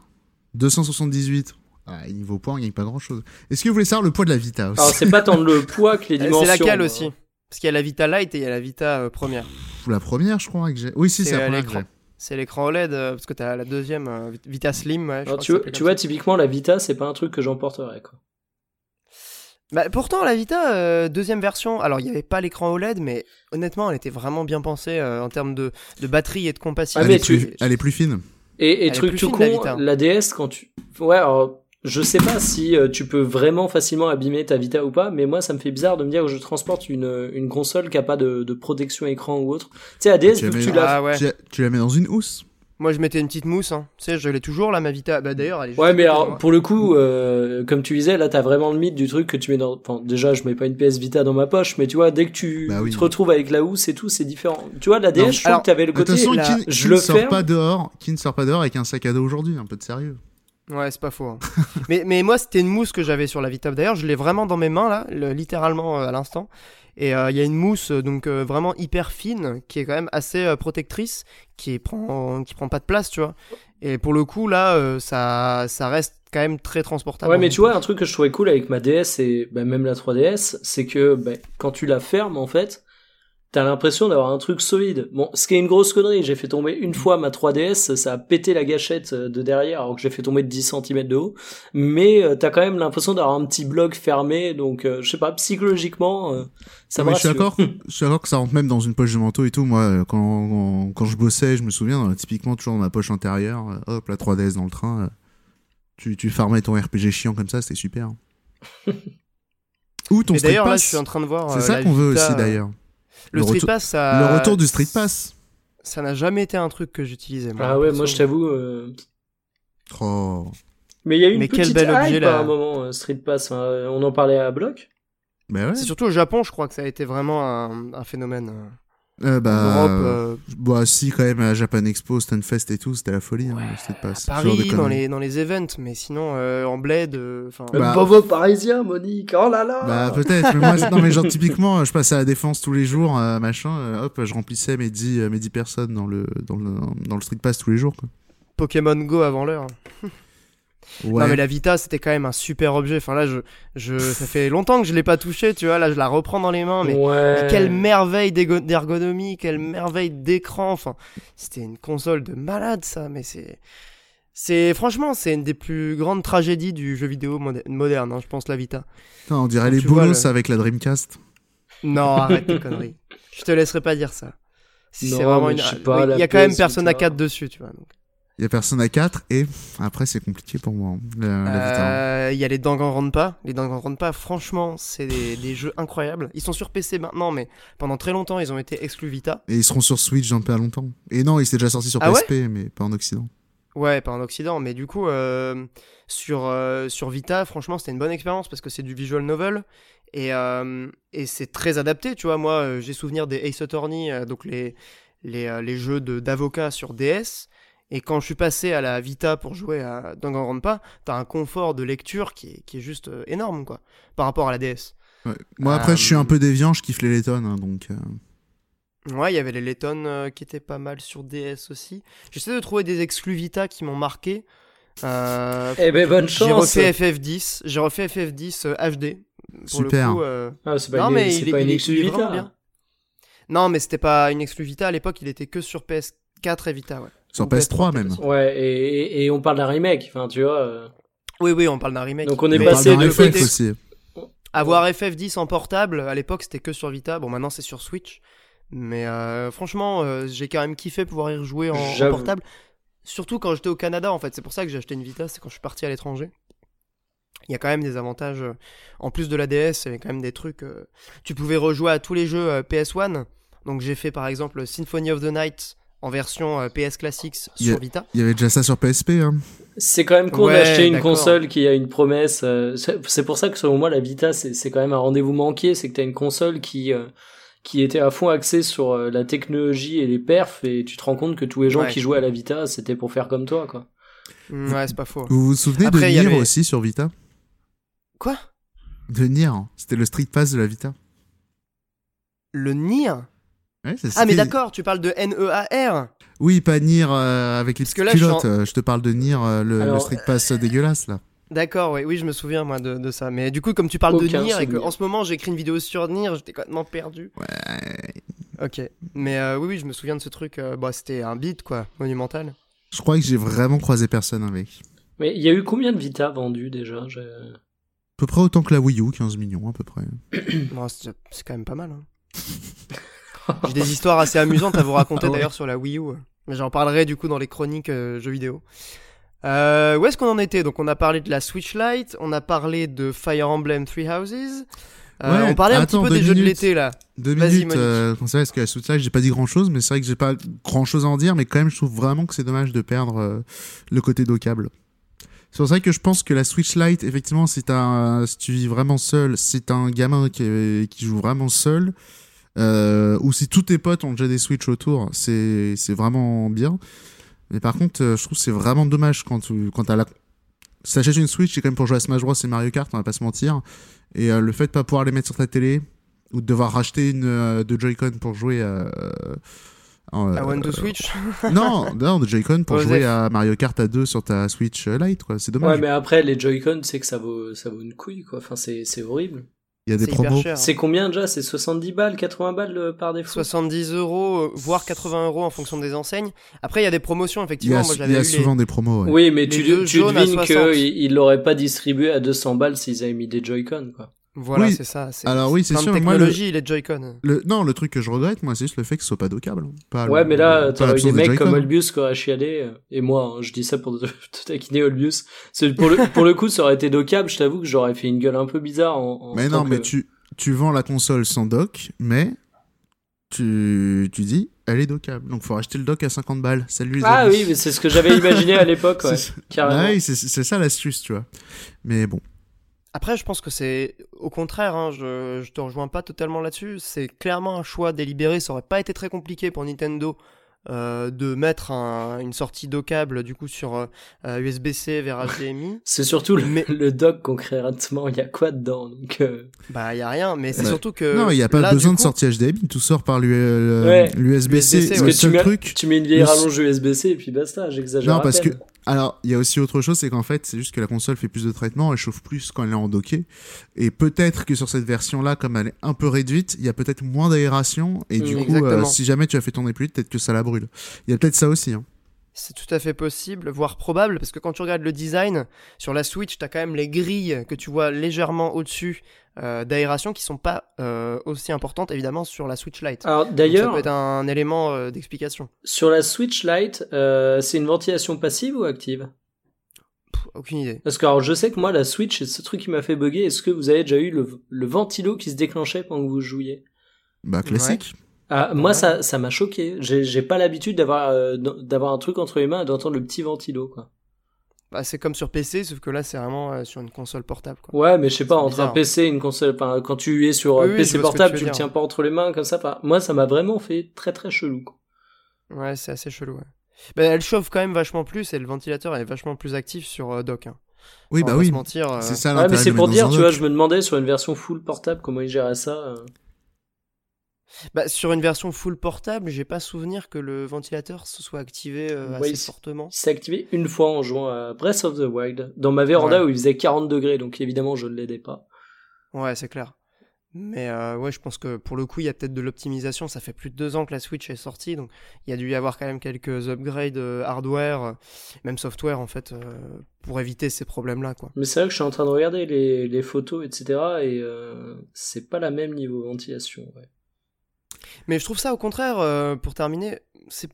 Speaker 2: 278. Ah, niveau poids, on gagne pas grand chose. Est-ce que vous voulez savoir le poids de la Vita aussi
Speaker 3: Alors c'est pas tant le poids que les dimensions.
Speaker 1: C'est laquelle
Speaker 3: moi.
Speaker 1: aussi Parce qu'il y a la Vita Lite et il y a la Vita euh, première.
Speaker 2: La première, je crois que j'ai. Oui, si,
Speaker 1: C'est,
Speaker 2: c'est la
Speaker 1: euh,
Speaker 2: première que
Speaker 1: l'écran.
Speaker 2: j'ai.
Speaker 1: C'est l'écran OLED, euh, parce que t'as la deuxième, euh, Vita Slim. Ouais, je
Speaker 3: Alors,
Speaker 1: crois
Speaker 3: tu,
Speaker 1: que
Speaker 3: vois, tu
Speaker 1: ça.
Speaker 3: typiquement, la Vita, c'est pas un truc que j'emporterais, quoi.
Speaker 1: Bah, pourtant, la Vita, euh, deuxième version, alors il n'y avait pas l'écran OLED, mais honnêtement, elle était vraiment bien pensée euh, en termes de, de batterie et de
Speaker 3: Ah,
Speaker 1: compatibilité.
Speaker 3: mais
Speaker 2: elle, est
Speaker 3: tu-
Speaker 2: plus, elle est plus fine.
Speaker 3: Et, et truc tout
Speaker 1: fine,
Speaker 3: con,
Speaker 1: la Vita.
Speaker 3: la DS, quand tu... Ouais, alors, je sais pas si euh, tu peux vraiment facilement abîmer ta Vita ou pas, mais moi, ça me fait bizarre de me dire que je transporte une, une console qui a pas de, de protection écran ou autre. Tu sais, la DS,
Speaker 2: Tu
Speaker 3: vu que tu l'as...
Speaker 1: Ah ouais.
Speaker 2: Tu, tu la mets dans une housse
Speaker 1: Moi, je mettais une petite mousse, hein. Tu sais, je l'ai toujours, là, ma Vita. Bah, d'ailleurs, elle est juste
Speaker 3: Ouais, mais alors,
Speaker 1: moi.
Speaker 3: pour le coup, euh, comme tu disais, là, t'as vraiment le mythe du truc que tu mets dans... Enfin, déjà, je mets pas une PS Vita dans ma poche, mais tu vois, dès que tu
Speaker 2: Bah oui.
Speaker 3: te retrouves avec la housse et tout, c'est différent. Tu vois, la DS,
Speaker 2: Non,
Speaker 3: je trouve
Speaker 1: alors,
Speaker 3: que t'avais le
Speaker 2: De toute
Speaker 3: côté...
Speaker 2: façon,
Speaker 1: la-
Speaker 2: qui,
Speaker 3: je
Speaker 2: qui
Speaker 3: le
Speaker 2: ne sort
Speaker 3: ferme.
Speaker 2: pas dehors Qui ne sort pas dehors avec un sac à dos aujourd'hui Un peu de sérieux.
Speaker 1: Ouais, c'est pas faux. hein. mais, mais moi, c'était une mousse que j'avais sur la Vita. D'ailleurs, je l'ai vraiment dans mes mains, là, le- littéralement euh, à l'instant. Et euh, il y a une mousse euh, donc vraiment hyper fine, qui est quand même assez protectrice, qui prend, qui prend pas de place, tu vois. Et pour le coup, là, ça, ça reste quand même très transportable.
Speaker 3: Ouais, mais tu vois, un truc que je trouvais cool avec ma DS et bah, même la 3DS, c'est que bah, quand tu la fermes, en fait, t'as l'impression d'avoir un truc solide. Bon, ce qui est une grosse connerie, j'ai fait tomber une fois ma 3DS, ça a pété la gâchette euh, de derrière, alors que j'ai fait tomber de 10 cm de haut. Mais euh, t'as quand même l'impression d'avoir un petit bloc fermé, donc euh, je sais pas, psychologiquement, euh, ça me
Speaker 2: je suis d'accord. je suis d'accord que ça rentre même dans une poche de manteau et tout. Moi, quand, quand, quand je bossais, je me souviens, typiquement toujours dans ma poche intérieure, hop, la 3DS dans le train. tu, tu farmais ton RPG chiant comme ça, c'était super. Ou ton
Speaker 1: Et
Speaker 2: Street
Speaker 1: d'ailleurs, là, je suis en train de voir.
Speaker 2: C'est
Speaker 1: euh,
Speaker 2: ça
Speaker 1: la
Speaker 2: qu'on veut aussi
Speaker 1: euh,
Speaker 2: d'ailleurs.
Speaker 1: Le,
Speaker 2: Le
Speaker 1: Street
Speaker 2: retour-
Speaker 1: Pass, ça.
Speaker 2: Le retour du Street Pass.
Speaker 1: Ça n'a jamais été un truc que j'utilisais.
Speaker 3: Ah ouais, moi je t'avoue. euh,
Speaker 2: Oh.
Speaker 3: Mais il y a eu une
Speaker 1: Mais quel
Speaker 3: petite
Speaker 1: bel
Speaker 3: hype
Speaker 1: objet,
Speaker 3: à
Speaker 1: là.
Speaker 3: un moment, euh, Street Pass. hein, euh, on en parlait à Bloc.
Speaker 2: Ouais.
Speaker 1: C'est surtout au Japon, je crois que ça a été vraiment un, un phénomène. Euh.
Speaker 2: Euh,
Speaker 1: En
Speaker 2: bah,
Speaker 1: Europe, euh,
Speaker 2: bah si quand même à Japan Expo, Stunfest et tout, c'était la folie. hein,
Speaker 1: Ouais,
Speaker 2: le Street Pass.
Speaker 1: à Paris, dans les, dans les events, mais sinon euh, en bled, euh.
Speaker 2: Bah,
Speaker 3: Le pauvre parisien, Monique. Oh là là.
Speaker 2: Bah peut-être, mais moi c'est- non mais genre typiquement je passais à la défense tous les jours, euh, machin, euh, hop, je remplissais mes 10, euh, mes 10 personnes dans le, dans le dans le street pass tous les jours quoi.
Speaker 1: Pokémon Go avant l'heure.
Speaker 2: Ouais.
Speaker 1: Non mais la Vita c'était quand même un super objet. Enfin là je, je ça fait longtemps que je l'ai pas touché, tu vois. Là je la reprends dans les mains, mais,
Speaker 3: ouais.
Speaker 1: mais quelle merveille d'ergonomie, quelle merveille d'écran. Enfin c'était une console de malade ça, mais c'est c'est franchement c'est une des plus grandes tragédies du jeu vidéo moderne, moderne hein, je pense la Vita.
Speaker 2: Putain, on dirait
Speaker 1: Quand
Speaker 2: les
Speaker 1: le-
Speaker 2: avec la Dreamcast.
Speaker 1: Non arrête tes conneries. Je te laisserai pas dire ça. Si
Speaker 3: Non,
Speaker 1: c'est vraiment une.
Speaker 3: je sais pas,
Speaker 1: oui,
Speaker 3: la
Speaker 1: Il y a quand même
Speaker 3: PS
Speaker 1: Persona
Speaker 3: Vita.
Speaker 1: 4 dessus, tu vois. donc.
Speaker 2: Il y a personne à 4 et après c'est compliqué pour moi.
Speaker 1: Euh, Il y a les Danganronpa. Les Danganronpa, franchement, c'est des, des jeux incroyables. Ils sont sur PC maintenant, mais pendant très longtemps, ils ont été exclus Vita.
Speaker 2: Et ils seront sur Switch dans pas longtemps. Et non, il s'est déjà sorti sur
Speaker 1: Ah ouais
Speaker 2: PSP mais pas en Occident.
Speaker 1: Ouais, pas en Occident, mais du coup, euh, sur, euh, sur Vita, franchement, c'était une bonne expérience parce que c'est du visual novel et, et c'est très adapté. Tu vois, moi, j'ai souvenir des Ace Attorney, donc les, les, les jeux d'avocats sur DS. Et quand je suis passé à la Vita pour jouer à Danganronpa, t'as un confort de lecture qui est, qui est juste euh, énorme, quoi, par rapport à la DS.
Speaker 2: Ouais. Moi après
Speaker 1: Euh,
Speaker 2: je suis un peu déviant, je kiffe les Letton hein, donc. euh,
Speaker 1: Ouais, il y avait les Letton euh, qui étaient pas mal sur DS aussi. J'essaie de trouver des exclus Vita qui m'ont marqué. Euh,
Speaker 3: Eh ben bonne
Speaker 1: j'ai
Speaker 3: chance.
Speaker 1: refait FF10, j'ai refait FF10 euh, HD. Pour
Speaker 2: Super.
Speaker 1: Le coup, euh,
Speaker 3: Ah, c'est pas
Speaker 1: Non,
Speaker 3: une,
Speaker 1: mais
Speaker 3: c'est
Speaker 1: il
Speaker 3: pas
Speaker 1: il
Speaker 3: exclu Vita.
Speaker 1: bien. Non, mais c'était pas une exclu Vita. À l'époque, il était que sur PS4 et Vita, ouais.
Speaker 2: Sur
Speaker 1: Ou
Speaker 2: PS3 même.
Speaker 3: Ouais, et, et, et on parle d'un remake. Enfin, tu vois. euh,
Speaker 1: Oui, oui, on parle d'un remake.
Speaker 3: Donc on est
Speaker 1: Mais
Speaker 2: on
Speaker 3: passé
Speaker 2: d'un
Speaker 3: de
Speaker 2: FF
Speaker 3: côté-
Speaker 2: aussi.
Speaker 1: Avoir FF10 en portable, à l'époque, c'était que sur Vita. Bon, maintenant, c'est sur Switch. Mais euh, franchement, euh, j'ai quand même kiffé pouvoir y rejouer en, en portable. Surtout quand j'étais au Canada, en fait. C'est pour ça que j'ai acheté une Vita, c'est quand je suis parti à l'étranger. Il y a quand même des avantages. En plus de la DS, il y avait quand même des trucs. Tu pouvais rejouer à tous les jeux euh, PS1. Donc j'ai fait par exemple Symphony of the Night en version euh, PS Classics sur. Vita.
Speaker 2: Il y avait déjà ça sur PSP hein.
Speaker 3: C'est quand même con
Speaker 1: Ouais,
Speaker 3: d'acheter une console qui a une promesse. euh, c'est pour ça que selon moi la Vita c'est c'est quand même un rendez-vous manqué, c'est que t'as une console qui euh, qui était à fond axée sur euh, la technologie et les perfs et tu te rends compte que tous les gens
Speaker 1: Ouais.
Speaker 3: qui jouaient à la Vita c'était pour faire comme toi quoi.
Speaker 1: Mm, Ouais, c'est pas faux.
Speaker 2: Vous vous souvenez
Speaker 1: Après,
Speaker 2: de Nier
Speaker 1: avait-
Speaker 2: aussi sur Vita?
Speaker 1: Quoi?
Speaker 2: De Nier, hein. c'était le Street Pass de la Vita.
Speaker 1: Le Nier?
Speaker 2: Ouais,
Speaker 1: Ah, mais d'accord, tu parles de N-E-A-R
Speaker 2: Oui, pas Nier euh, avec les
Speaker 1: Parce
Speaker 2: petites
Speaker 1: que là, je suis
Speaker 2: culottes. euh, Je te parle de Nier, euh, le, le
Speaker 3: Alors,
Speaker 2: Street Pass dégueulasse là.
Speaker 1: D'accord, oui, oui, je me souviens moi de, de ça. Mais du coup, comme tu parles
Speaker 3: Aucun
Speaker 1: de Nier et que
Speaker 3: souvenir.
Speaker 1: en ce moment j'écris une vidéo sur Nier, j'étais complètement perdu.
Speaker 2: Ouais.
Speaker 1: Ok, mais euh, oui, oui, je me souviens de ce truc. euh, bah, c'était un beat quoi, monumental.
Speaker 2: Je crois que j'ai vraiment croisé personne avec.
Speaker 3: Mais il y a eu combien de Vita vendus déjà?
Speaker 2: À peu près autant que la Wii U, 15 millions à peu près.
Speaker 1: Bon, c'est quand même pas mal. hein. J'ai des histoires assez amusantes à vous raconter
Speaker 2: Ah ouais.
Speaker 1: d'ailleurs sur la Wii U. Mais j'en parlerai du coup dans les chroniques euh, jeux vidéo. Euh, où est-ce qu'on en était? Donc on a parlé de la Switch Lite, on a parlé de Fire Emblem Three Houses. Euh,
Speaker 2: Ouais,
Speaker 1: on parlait un petit peu des jeux de l'été là.
Speaker 2: Deux minutes, euh, comme ça, parce que la Switch Lite, j'ai pas dit grand chose, mais c'est vrai que j'ai pas grand chose à en dire, mais quand même, je trouve vraiment que c'est dommage de perdre le côté dockable. C'est pour ça que je pense que la Switch Lite, effectivement, si, un- si tu vis vraiment seul, si t'as un gamin qui, qui joue vraiment seul, euh, ou si tous tes potes ont déjà des Switch autour, c'est c'est vraiment bien. Mais par contre, euh, je trouve que c'est vraiment dommage quand tu quand t'as la Si t'achètes une Switch, c'est quand même pour jouer à Smash Bros et Mario Kart, on va pas se mentir. Et euh, le fait de pas pouvoir les mettre sur ta télé, ou de devoir racheter une euh, de Joy-Con pour jouer à.
Speaker 1: À
Speaker 2: euh,
Speaker 1: One to Switch
Speaker 2: non, non, de Joy-Con pour jouer à Mario Kart à 2 sur ta Switch Lite, quoi. C'est dommage.
Speaker 3: Ouais, mais après, les Joy-Con, c'est que ça vaut, ça vaut une couille, quoi. Enfin, c'est, c'est horrible.
Speaker 2: Il y a des promos.
Speaker 1: hein.
Speaker 3: C'est combien déjà? C'est 70 balles, 80 balles euh, par défaut?
Speaker 1: 70 euros, euh, voire 80 euros en fonction des enseignes. Après, il y a des promotions,
Speaker 2: Il y
Speaker 1: effectivement.
Speaker 2: a,
Speaker 1: Moi,
Speaker 2: il
Speaker 1: j'avais
Speaker 2: y a souvent des promos, ouais.
Speaker 3: Oui, mais
Speaker 1: Les
Speaker 3: tu, tu devines
Speaker 1: 60.
Speaker 3: qu'ils l'auraient pas distribué à 200 balles s'ils avaient mis des Joy-Con, quoi.
Speaker 1: Voilà,
Speaker 2: Oui.
Speaker 1: c'est ça.
Speaker 2: Alors oui, c'est sûr.
Speaker 1: de
Speaker 2: Moi, le,
Speaker 1: technologie, les Joy-Con.
Speaker 2: le- non, le truc que je regrette, moi, c'est juste le fait que ce soit pas dockable. Pas
Speaker 3: Ouais,
Speaker 2: le-
Speaker 3: mais là, t'aurais eu des
Speaker 2: de
Speaker 3: mecs comme Olbius qui auraient chialé, euh, et moi, hein, je dis ça pour te, te taquiner Olbius. Pour le, pour le coup, ça aurait été dockable, je t'avoue que j'aurais fait une gueule un peu bizarre en, en
Speaker 2: Mais non, mais
Speaker 3: que-
Speaker 2: tu, tu vends la console sans dock, mais tu, tu dis, elle est dockable. Donc, faut acheter le dock à 50 balles. Salut les
Speaker 3: Ah
Speaker 2: amis.
Speaker 3: oui, mais c'est ce que j'avais imaginé à l'époque, ouais.
Speaker 2: C'est-
Speaker 3: Carrément.
Speaker 2: Ouais, c'est c'est ça l'astuce, tu vois. Mais bon.
Speaker 1: Après, je pense que c'est au contraire, hein, je, je te rejoins pas totalement là-dessus. C'est clairement un choix délibéré. Ça aurait pas été très compliqué pour Nintendo euh, de mettre un- une sortie dockable du coup sur euh, USB-C vers HDMI.
Speaker 3: C'est surtout le,
Speaker 1: Mais-
Speaker 3: le dock concrètement, il y a quoi dedans donc euh,
Speaker 1: bah, y a rien, mais c'est surtout que.
Speaker 2: non, il n'y a pas
Speaker 1: là,
Speaker 2: besoin de
Speaker 1: coup,
Speaker 2: sortie HDMI. Tout sort par l'USB-C.
Speaker 3: Ouais.
Speaker 2: le
Speaker 1: ouais.
Speaker 3: Parce que tu
Speaker 2: seul
Speaker 3: mets,
Speaker 2: truc.
Speaker 3: tu mets une vieille
Speaker 2: le-
Speaker 3: rallonge USB-C et puis basta, j'exagère.
Speaker 2: Non,
Speaker 3: à
Speaker 2: parce
Speaker 3: peine.
Speaker 2: Alors, il y a aussi autre chose, c'est qu'en fait, c'est juste que la console fait plus de traitement, elle chauffe plus quand elle est en docké. Et peut-être que sur cette version-là, comme elle est un peu réduite, il y a peut-être moins d'aération. Et du
Speaker 3: Mm,
Speaker 2: coup, euh, si jamais tu as fait tourner plus vite, peut-être que ça la brûle. Il y a peut-être ça aussi. Hein.
Speaker 1: C'est tout à fait possible, voire probable, parce que quand tu regardes le design, sur la Switch, t'as quand même les grilles que tu vois légèrement au-dessus euh, d'aération qui sont pas euh, aussi importantes évidemment sur la Switch Lite.
Speaker 3: Alors
Speaker 1: Donc ça
Speaker 3: d'ailleurs,
Speaker 1: peut être un élément euh, d'explication.
Speaker 3: sur la Switch Lite, euh, c'est une ventilation passive ou active?
Speaker 1: Pff, Aucune idée.
Speaker 3: Parce que alors, je sais que moi, la Switch, c'est ce truc qui m'a fait bugger. Est-ce que vous avez déjà eu le, le ventilo qui se déclenchait pendant que vous jouiez?
Speaker 2: Bah, classique.
Speaker 3: Ah, Moi,
Speaker 1: Ouais.
Speaker 3: ça ça m'a choqué. J'ai pas l'habitude d'avoir euh, d'avoir un truc entre les mains et d'entendre le petit ventilo, quoi.
Speaker 1: Bah, c'est comme sur PC, sauf que là c'est vraiment euh, sur une console portable. Quoi.
Speaker 3: Ouais, mais je sais pas, entre un
Speaker 1: bizarre.
Speaker 3: PC et une console, enfin, quand tu es sur euh,
Speaker 1: Oui, oui, je
Speaker 3: PC portable,
Speaker 1: tu
Speaker 3: tu, le tiens pas entre les mains comme ça. Enfin, moi, ça m'a vraiment fait très très chelou. Quoi.
Speaker 1: Ouais, c'est assez chelou. Ouais. Bah, elle chauffe quand même vachement plus et le ventilateur est vachement plus actif sur euh, dock. Hein.
Speaker 2: Oui, bah
Speaker 1: pas
Speaker 2: oui.
Speaker 1: se mentir. euh,
Speaker 2: C'est ça
Speaker 3: Ouais, mais
Speaker 2: l'intérêt
Speaker 3: c'est pour dire, tu vois,
Speaker 2: dock.
Speaker 3: je me demandais sur une version full portable comment ils géraient ça.
Speaker 1: Bah, sur une version full portable, j'ai pas souvenir que le ventilateur se soit activé euh,
Speaker 3: Ouais,
Speaker 1: assez
Speaker 3: il
Speaker 1: fortement.
Speaker 3: Il s'est activé une fois en jouant à Breath of the Wild dans ma véranda
Speaker 1: Ouais.
Speaker 3: où il faisait 40 degrés, donc évidemment je ne l'aidais pas.
Speaker 1: Ouais, c'est clair. Mais euh, ouais, je pense que pour le coup, il y a peut-être de l'optimisation. Ça fait plus de deux ans que la Switch est sortie, donc il y a dû y avoir quand même quelques upgrades euh, hardware, même software en fait, pour éviter ces problèmes-là, quoi.
Speaker 3: Mais c'est vrai que je suis en train de regarder les, les photos, etc. Et euh, c'est pas la même niveau ventilation. Ouais.
Speaker 1: Mais je trouve ça au contraire, euh, pour terminer,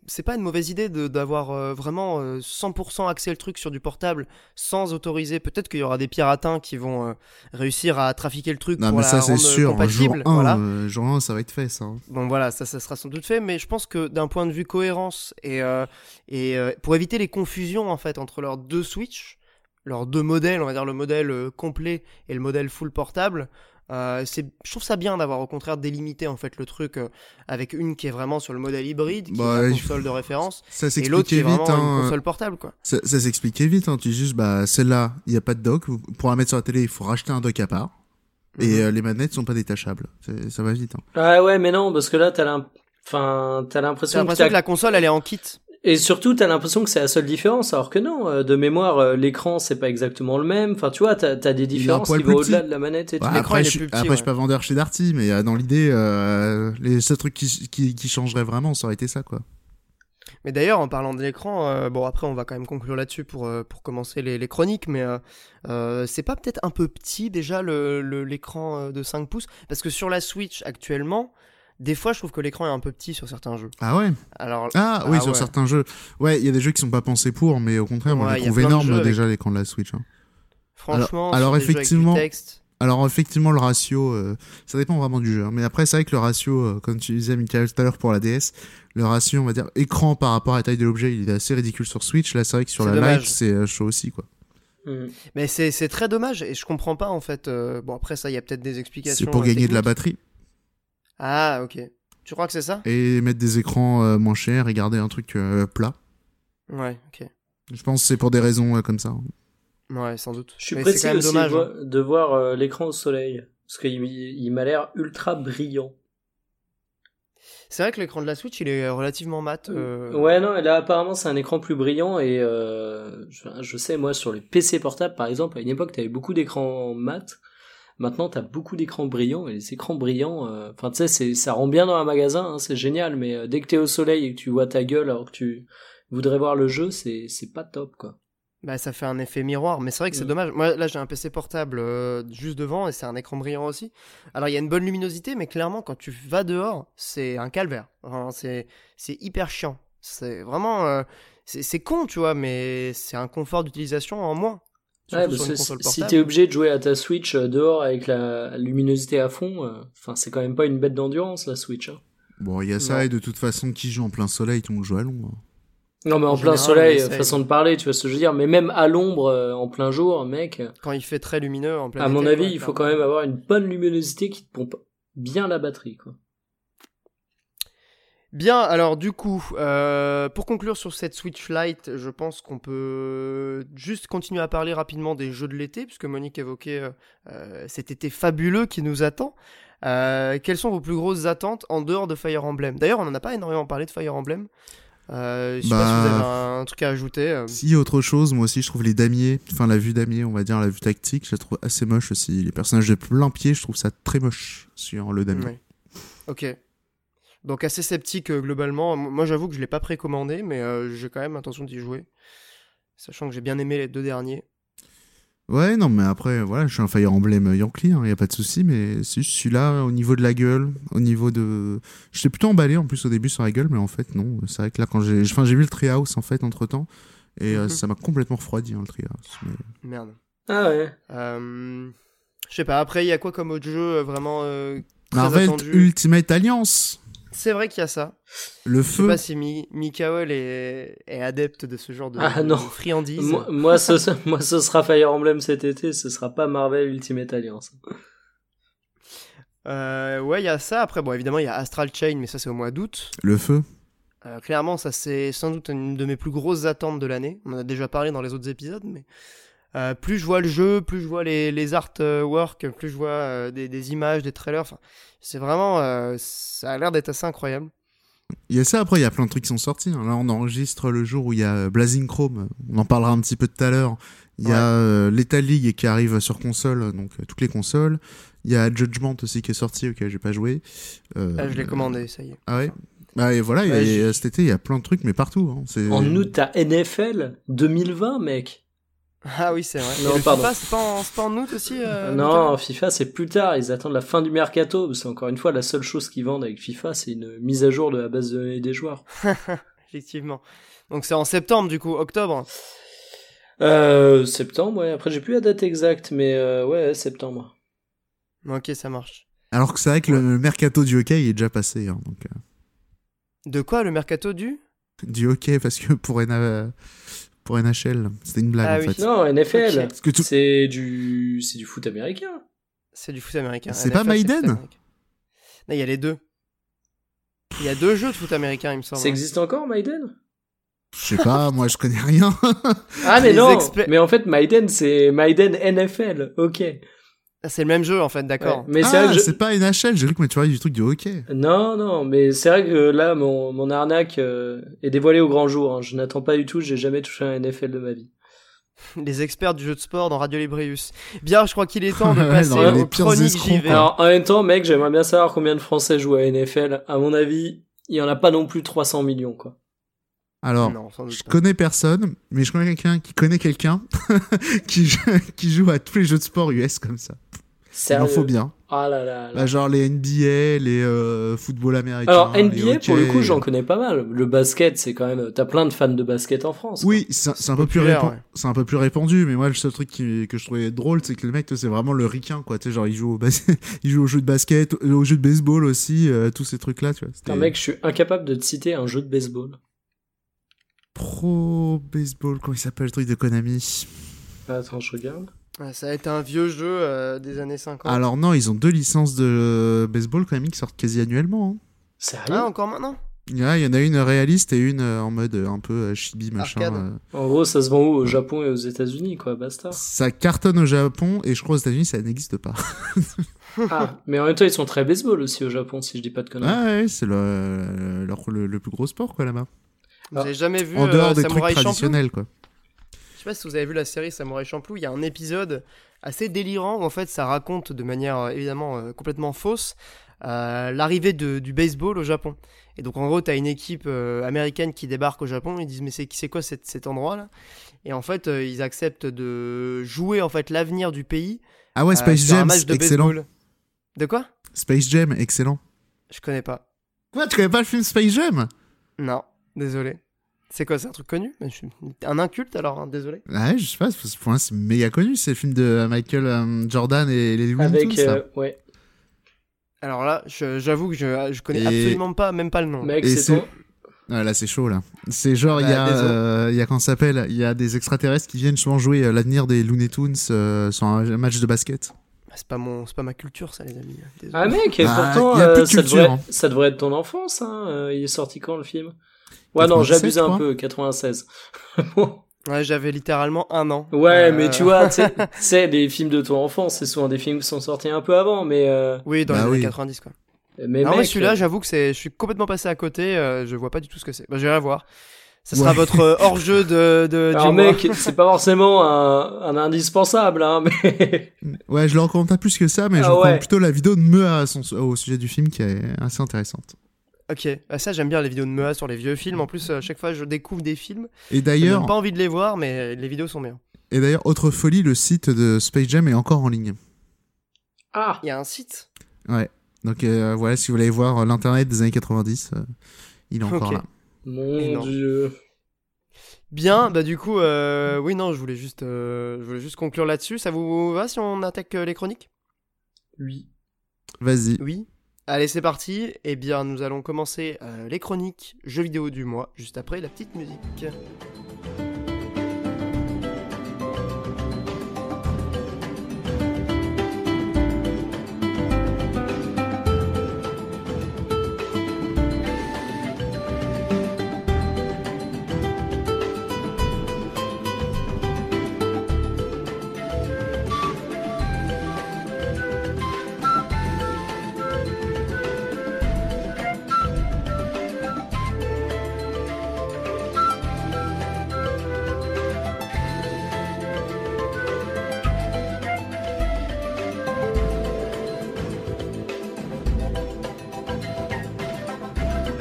Speaker 1: c'est pas une mauvaise idée d'avoir euh, vraiment euh, 100% axé le truc sur du portable sans autoriser. Peut-être qu'il y aura des piratins qui vont euh, réussir à trafiquer le truc
Speaker 2: Non,
Speaker 1: pour
Speaker 2: mais
Speaker 1: la
Speaker 2: ça, c'est sûr. Jour
Speaker 1: compatible.
Speaker 2: 1,
Speaker 1: voilà.
Speaker 2: euh, jour 1, ça va être fait, ça. hein.
Speaker 1: Bon voilà, ça, ça sera sans doute fait, mais je pense que d'un point de vue cohérence et, euh, et euh, pour éviter les confusions en fait entre leurs deux Switch, leurs deux modèles, on va dire le modèle euh, complet et le modèle full portable, euh, c'est, je trouve ça bien d'avoir au contraire délimité en fait le truc euh, avec une qui est vraiment sur le modèle hybride, qui
Speaker 2: Bah,
Speaker 1: est la
Speaker 2: il
Speaker 1: console de référence,
Speaker 2: Ça
Speaker 1: et l'autre qui est
Speaker 2: vite.
Speaker 1: vraiment une
Speaker 2: Hein.
Speaker 1: console portable quoi.
Speaker 2: Ça, ça s'expliquait vite. Hein. Tu dis juste, bah, celle-là, il n'y a pas de dock. Pour la mettre sur la télé, il faut racheter un dock à part. Et
Speaker 1: Mhm.
Speaker 2: euh, les manettes sont pas détachables. C'est- Ça va vite. Hein.
Speaker 3: Ah ouais, mais non, parce que là, t'as l'im- enfin, t'as
Speaker 1: J'ai
Speaker 3: l'impression que,
Speaker 1: l'impression
Speaker 3: t'as-
Speaker 1: que la console elle est en kit.
Speaker 3: Et surtout, t'as l'impression que c'est la seule différence, alors que non, euh, de mémoire, euh, l'écran, c'est pas exactement le même. Enfin, tu vois, t'as as des différences qui vont au-delà de la manette et tout.
Speaker 2: Après, je
Speaker 1: est
Speaker 2: suis,
Speaker 1: plus petit,
Speaker 2: après
Speaker 1: ouais.
Speaker 2: je suis pas vendeur chez Darty, mais euh, dans l'idée, euh, les seuls trucs qui, qui, qui changeraient vraiment, ça aurait été ça, quoi.
Speaker 1: Mais d'ailleurs, en parlant de l'écran, euh, bon après on va quand même conclure là-dessus pour, euh, pour commencer les, les chroniques, mais euh, euh, c'est pas peut-être un peu petit déjà le le- l'écran euh, de 5 pouces? Parce que sur la Switch actuellement, des fois je trouve que l'écran est un peu petit sur certains jeux.
Speaker 2: Ah ouais?
Speaker 1: Alors,
Speaker 2: Ah oui,
Speaker 1: Ah
Speaker 2: sur
Speaker 1: ouais.
Speaker 2: certains jeux. Ouais, il y a des jeux qui sont pas pensés pour, mais au contraire, moi
Speaker 1: Ouais,
Speaker 2: je
Speaker 1: y a
Speaker 2: trouve énorme
Speaker 1: avec-
Speaker 2: déjà l'écran de la Switch. hein.
Speaker 1: franchement,
Speaker 2: alors
Speaker 1: du
Speaker 2: effectivement,
Speaker 1: texte,
Speaker 2: Alors effectivement, le ratio, euh, ça dépend vraiment du jeu. hein. Mais après, c'est vrai que le ratio, euh, comme tu disais, Michael, tout à l'heure pour la DS, le ratio, on va dire, écran par rapport à la taille de l'objet, il est assez ridicule sur Switch. Là, c'est vrai que sur la
Speaker 1: dommage.
Speaker 2: Lite, c'est euh, chaud aussi, quoi.
Speaker 3: Hmm.
Speaker 1: mais c'est très dommage et je comprends pas en fait. euh, bon après ça, il y a peut-être des explications.
Speaker 2: C'est pour gagner de la batterie
Speaker 1: Ah ok. Tu crois que c'est ça?
Speaker 2: Et mettre des écrans euh, moins chers et garder un truc euh, plat.
Speaker 1: Ouais, ok.
Speaker 2: Je pense que c'est pour des raisons euh, comme ça. hein.
Speaker 1: Ouais, sans doute.
Speaker 3: Je suis pressé
Speaker 1: c'est quand même
Speaker 3: aussi
Speaker 1: dommage.
Speaker 3: de,
Speaker 1: hein.
Speaker 3: de voir euh, l'écran au soleil. Parce qu'il il m'a l'air ultra brillant.
Speaker 1: C'est vrai que l'écran de la Switch, il est relativement mat. euh,
Speaker 3: Ouais, non, là apparemment c'est un écran plus brillant et euh, je, je sais, moi sur les PC portables par exemple, à une époque t'avais beaucoup d'écrans mat. Maintenant t'as beaucoup d'écrans brillants et les écrans brillants, euh, enfin tu sais, ça rend bien dans un magasin, hein, c'est génial, mais euh, dès que t'es au soleil et que tu vois ta gueule alors que tu voudrais voir le jeu, c'est c'est pas top quoi.
Speaker 1: Bah, ça fait un effet miroir, mais c'est vrai que c'est
Speaker 3: Mm.
Speaker 1: dommage. Moi, là, j'ai un PC portable euh, juste devant et c'est un écran brillant aussi. Alors, il y a une bonne luminosité, mais clairement, quand tu vas dehors, c'est un calvaire. Enfin, c'est c'est hyper chiant. C'est vraiment. euh, c'est c'est con, tu vois, mais c'est un confort d'utilisation en moins. Surtout
Speaker 3: Ouais,
Speaker 1: sur
Speaker 3: parce
Speaker 1: une
Speaker 3: que
Speaker 1: console
Speaker 3: si t'es obligé de jouer à ta Switch euh, dehors avec la luminosité à fond, euh, enfin c'est quand même pas une bête d'endurance la Switch. Hein.
Speaker 2: Bon, il y a ça, et de toute façon, qui joue en plein soleil, tout le monde joue à l'ombre.
Speaker 3: Non mais en,
Speaker 1: En
Speaker 3: plein
Speaker 1: général,
Speaker 3: soleil, euh, façon de parler, tu vois ce que je veux dire, mais même à l'ombre, euh, en plein jour, mec,
Speaker 1: Quand il fait très lumineux en plein
Speaker 3: à mon
Speaker 1: été,
Speaker 3: avis,
Speaker 1: ouais,
Speaker 3: il faut quand même avoir une bonne luminosité qui te pompe bien la batterie, quoi.
Speaker 1: Bien, alors du coup, euh, pour conclure sur cette Switch Lite, je pense qu'on peut juste continuer à parler rapidement des jeux de l'été, puisque Monique évoquait euh, euh, cet été fabuleux qui nous attend. Euh, quelles sont vos plus grosses attentes en dehors de Fire Emblem? D'ailleurs, on n'en a pas énormément parlé de Fire Emblem. Euh, je sais pas si vous
Speaker 2: Bah,
Speaker 1: avez un, truc à ajouter.
Speaker 2: Si, autre chose, moi aussi, je trouve les damiers, enfin la vue damier, on va dire, la vue tactique, je la trouve assez moche aussi. Les personnages de plein pied, je trouve ça très moche sur le damier.
Speaker 1: Ouais. Ok. Donc assez sceptique euh, globalement. Moi j'avoue que je l'ai pas précommandé, mais euh, j'ai quand même intention d'y jouer. Sachant que j'ai bien aimé les deux derniers.
Speaker 2: Ouais, non, mais après, voilà, je suis un Fire Emblem Yankee, il y a pas de souci, mais c'est juste celui-là, au niveau de la gueule, au niveau de. J'étais plutôt emballé en plus au début sur la gueule, mais en fait, non. C'est vrai que là, quand j'ai. Enfin, j'ai vu le Treehouse en fait entre temps, et euh,
Speaker 1: Mhm.
Speaker 2: ça m'a complètement refroidi, hein, le Treehouse. mais-
Speaker 1: Merde.
Speaker 3: Ah ouais.
Speaker 1: Euh, je sais pas, après il y a quoi comme autre jeu vraiment euh, très
Speaker 2: Marvel
Speaker 1: attendu?
Speaker 2: Ultimate Alliance
Speaker 1: C'est vrai qu'il y a ça.
Speaker 2: Le
Speaker 1: Je sais
Speaker 2: feu
Speaker 1: pas si Mi Mikael est... est adepte de ce genre de,
Speaker 3: Ah, non.
Speaker 1: de friandises.
Speaker 3: Moi, moi, ce, moi, ce sera Fire Emblem cet été, ce sera pas Marvel Ultimate Alliance.
Speaker 1: Euh, ouais, il y a ça. Après, bon, évidemment, il y a Astral Chain, mais ça c'est au mois d'août.
Speaker 2: Le feu
Speaker 1: Euh, clairement, ça c'est sans doute une de mes plus grosses attentes de l'année. On en a déjà parlé dans les autres épisodes, mais euh, plus je vois le jeu, plus je vois les, les artworks, plus je vois euh, des, des images, des trailers. Enfin, c'est vraiment, euh, ça a l'air d'être assez incroyable.
Speaker 2: Il y a ça, après, il y a plein de trucs qui sont sortis. hein. Là, on enregistre le jour où il y a Blazing Chrome. On en parlera un petit peu tout à l'heure. Il y
Speaker 1: Ouais.
Speaker 2: a euh, Lethal League qui arrive sur console, donc euh, toutes les consoles. Il y a Judgment aussi qui est sorti, auquel j'ai pas joué. Euh,
Speaker 1: Ah, je l'ai commandé, ça y est.
Speaker 2: Ah ouais? Bah, et voilà,
Speaker 1: Ouais, j'ai-
Speaker 2: cet été, il y a plein de trucs, mais partout. hein.
Speaker 3: En août, t'as NFL 2020, mec.
Speaker 1: Ah oui, c'est vrai.
Speaker 3: Non,
Speaker 1: le
Speaker 3: pardon.
Speaker 1: FIFA, c'est pas, en- c'est pas en août aussi euh,
Speaker 3: non, FIFA, c'est plus tard. Ils attendent la fin du mercato. C'est encore une fois la seule chose qu'ils vendent avec FIFA, c'est une mise à jour de la base de données des joueurs.
Speaker 1: Effectivement. Donc c'est en septembre, du coup, octobre.
Speaker 3: Euh, septembre, ouais. Après, j'ai plus la date exacte, mais euh, ouais, septembre.
Speaker 1: Ok, ça marche.
Speaker 2: Alors que c'est vrai que le mercato du hockey il est déjà passé. hein, donc, euh,
Speaker 1: De quoi le mercato du?
Speaker 2: Du hockey, parce que pour, NA pour NHL, c'était une blague
Speaker 1: Ah
Speaker 2: en
Speaker 1: oui.
Speaker 2: fait.
Speaker 3: Non, NFL. C'est du, c'est du foot américain.
Speaker 1: C'est du foot américain.
Speaker 2: C'est pas Maiden.
Speaker 1: Non, il y a les deux. Il y a deux jeux de foot américain, il me semble.
Speaker 3: Ça existe encore, Maiden?
Speaker 2: Je sais pas, moi je connais rien.
Speaker 3: Ah, mais
Speaker 1: Les
Speaker 3: non. Mais en fait, Maiden, c'est Maiden NFL. Ok.
Speaker 1: C'est le même jeu, en fait, d'accord.
Speaker 3: Ouais. Mais c'est vrai
Speaker 2: ah,
Speaker 3: que je-
Speaker 2: c'est pas NHL, j'ai cru que tu parlais du truc du hockey.
Speaker 3: Non, non, mais c'est vrai que là, mon, mon arnaque euh, est dévoilée au grand jour. hein. Je n'attends pas du tout, j'ai jamais touché un NFL de ma vie.
Speaker 1: Les experts du jeu de sport dans Radio Librius. Bien, je crois qu'il est temps de
Speaker 2: Ouais,
Speaker 1: passer
Speaker 2: les
Speaker 1: aux chroniques
Speaker 2: escrocs,
Speaker 1: JV.
Speaker 2: quoi.
Speaker 3: Alors, en même temps, mec, j'aimerais bien savoir combien de Français jouent à NFL. À mon avis, il y en a pas non plus 300 millions, quoi.
Speaker 2: Alors,
Speaker 1: Non,
Speaker 2: je
Speaker 1: pas.
Speaker 2: connais personne, mais je connais quelqu'un qui connaît quelqu'un qui, joue- qui joue à tous les jeux de sport US comme ça. Il
Speaker 3: Sérieux.
Speaker 2: en faut bien.
Speaker 3: Ah là là. là.
Speaker 2: Bah, genre les NBA, les euh, football américains.
Speaker 3: Alors,
Speaker 2: les
Speaker 3: NBA, pour le coup, j'en connais pas mal. Le basket, c'est quand même, t'as plein de fans de basket en France.
Speaker 2: Oui, c'est un peu plus
Speaker 1: populaire,
Speaker 2: répan-
Speaker 1: ouais.
Speaker 2: c'est un peu plus répandu, mais moi le seul truc qui- que je trouvais drôle, c'est que le mec, c'est vraiment le ricain, quoi. Tu sais, genre il joue au bas- il joue au jeu de basket, au jeu de baseball aussi, euh, tous ces trucs là, tu vois.
Speaker 3: Putain, mec, je suis incapable de te citer un jeu de baseball.
Speaker 2: Pro baseball, comment il s'appelle le truc de Konami?
Speaker 3: Attends, je regarde.
Speaker 1: Ça a été un vieux jeu euh, des années 50.
Speaker 2: Alors non, ils ont deux licences de baseball Konami qui sortent quasi annuellement. hein.
Speaker 3: Sérieux?
Speaker 1: Ah, encore maintenant?
Speaker 2: Ouais, il y en a une réaliste et une euh, en mode euh, un peu chibi machin.
Speaker 1: Arcade.
Speaker 2: euh.
Speaker 3: En gros, ça se vend où? Au Japon et aux États-Unis, quoi, basta.
Speaker 2: Ça cartonne au Japon et je crois aux États-Unis ça n'existe pas.
Speaker 3: ah, mais en même temps, ils sont très baseball aussi au Japon, si je dis pas de conneries.
Speaker 2: Ah ouais, c'est le, le plus gros sport quoi là-bas.
Speaker 1: Vous avez jamais vu
Speaker 2: En dehors
Speaker 1: euh,
Speaker 2: des trucs
Speaker 1: Samurai Champloo
Speaker 2: traditionnels quoi.
Speaker 1: Je sais pas si vous avez vu la série Samurai Champloo, il y a un épisode assez délirant où en fait ça raconte de manière euh, évidemment euh, complètement fausse euh, l'arrivée du baseball au Japon. Et donc en gros t'as une équipe euh, américaine qui débarque au Japon, ils disent mais c'est quoi cet, cet endroit là Et en fait euh, ils acceptent de jouer en fait l'avenir du pays
Speaker 2: Ah ouais, Space
Speaker 1: un
Speaker 2: Jam,
Speaker 1: match de
Speaker 2: excellent.
Speaker 1: baseball. De quoi?
Speaker 2: Space Jam, excellent.
Speaker 1: Je connais pas.
Speaker 2: Quoi, tu connais pas le film Space Jam?
Speaker 1: Non, désolé. C'est quoi, c'est un truc connu? Je suis Un inculte alors, hein, désolé.
Speaker 2: Ouais, je sais pas, pour moi c'est méga connu, c'est le film de euh, Michael euh, Jordan et les Looney
Speaker 3: Avec,
Speaker 2: Tunes,
Speaker 3: euh, ouais.
Speaker 1: Alors là, j'avoue que je, je connais
Speaker 2: Et-
Speaker 1: absolument pas, même pas le nom.
Speaker 3: Mec, c'est ton...
Speaker 2: Ouais, là c'est chaud là. C'est genre, il y
Speaker 1: Bah,
Speaker 2: a, euh, il y a comment ça s'appelle? Il y a des extraterrestres qui viennent souvent jouer euh, l'avenir des Looney Tunes euh, sur un match de basket.
Speaker 1: Ah, C'est pas mon, c'est pas ma culture ça, les amis. Désolé.
Speaker 3: Ah mec, et
Speaker 2: Ah,
Speaker 3: pourtant,
Speaker 2: y a plus
Speaker 3: euh,
Speaker 2: de
Speaker 3: ça,
Speaker 2: culture,
Speaker 3: devrait,
Speaker 2: hein.
Speaker 3: ça devrait être ton enfance, hein. Il est sorti quand le film? Ouais, non,
Speaker 2: 96,
Speaker 3: j'abuse
Speaker 2: je
Speaker 3: un peu, 96. Bon.
Speaker 1: Ouais, j'avais littéralement un an.
Speaker 3: Ouais,
Speaker 1: Euh,
Speaker 3: mais tu vois, tu sais- les films de ton enfance, c'est souvent des films qui sont sortis un peu avant, mais... Euh,
Speaker 1: Oui, dans
Speaker 2: Bah
Speaker 1: les années
Speaker 2: oui.
Speaker 1: 90 quoi.
Speaker 3: mais
Speaker 1: Alors
Speaker 3: mec,
Speaker 1: moi celui-là,
Speaker 3: euh,
Speaker 1: j'avoue que c'est, je suis complètement passé à côté. euh, je vois pas du tout ce que c'est. Bah, j'irai voir. Ça sera
Speaker 2: Ouais.
Speaker 1: votre euh, hors-jeu de, de
Speaker 3: Alors mec, c'est pas forcément un, un indispensable, hein, mais...
Speaker 2: Ouais, je le recommande pas plus que ça, mais je
Speaker 3: Ah
Speaker 2: recommande
Speaker 3: ouais.
Speaker 2: plutôt la vidéo de Mea au sujet du film qui est assez intéressante.
Speaker 1: Ok, Ah, ça j'aime bien les vidéos de Mea sur les vieux films. En plus, à chaque fois, je découvre des films.
Speaker 2: Et d'ailleurs,
Speaker 1: pas envie de les voir, mais les vidéos sont bien.
Speaker 2: et d'ailleurs, autre folie, le site de Space Jam est encore en ligne.
Speaker 3: Ah
Speaker 1: Il y a un site.
Speaker 2: Ouais. Donc euh, voilà, si vous voulez voir l'internet des années 90, euh, il est encore
Speaker 1: Ok.
Speaker 2: là.
Speaker 3: Mon
Speaker 1: Énorme.
Speaker 3: dieu.
Speaker 1: Bien, bah du coup, euh, oui non, je voulais juste, euh, je voulais juste conclure là-dessus. Ça vous va si on attaque euh, les chroniques?
Speaker 3: Oui.
Speaker 2: Vas-y.
Speaker 1: Oui. Allez, c'est parti. Eh bien, nous allons commencer euh, les chroniques jeux vidéo du mois, juste après la petite musique.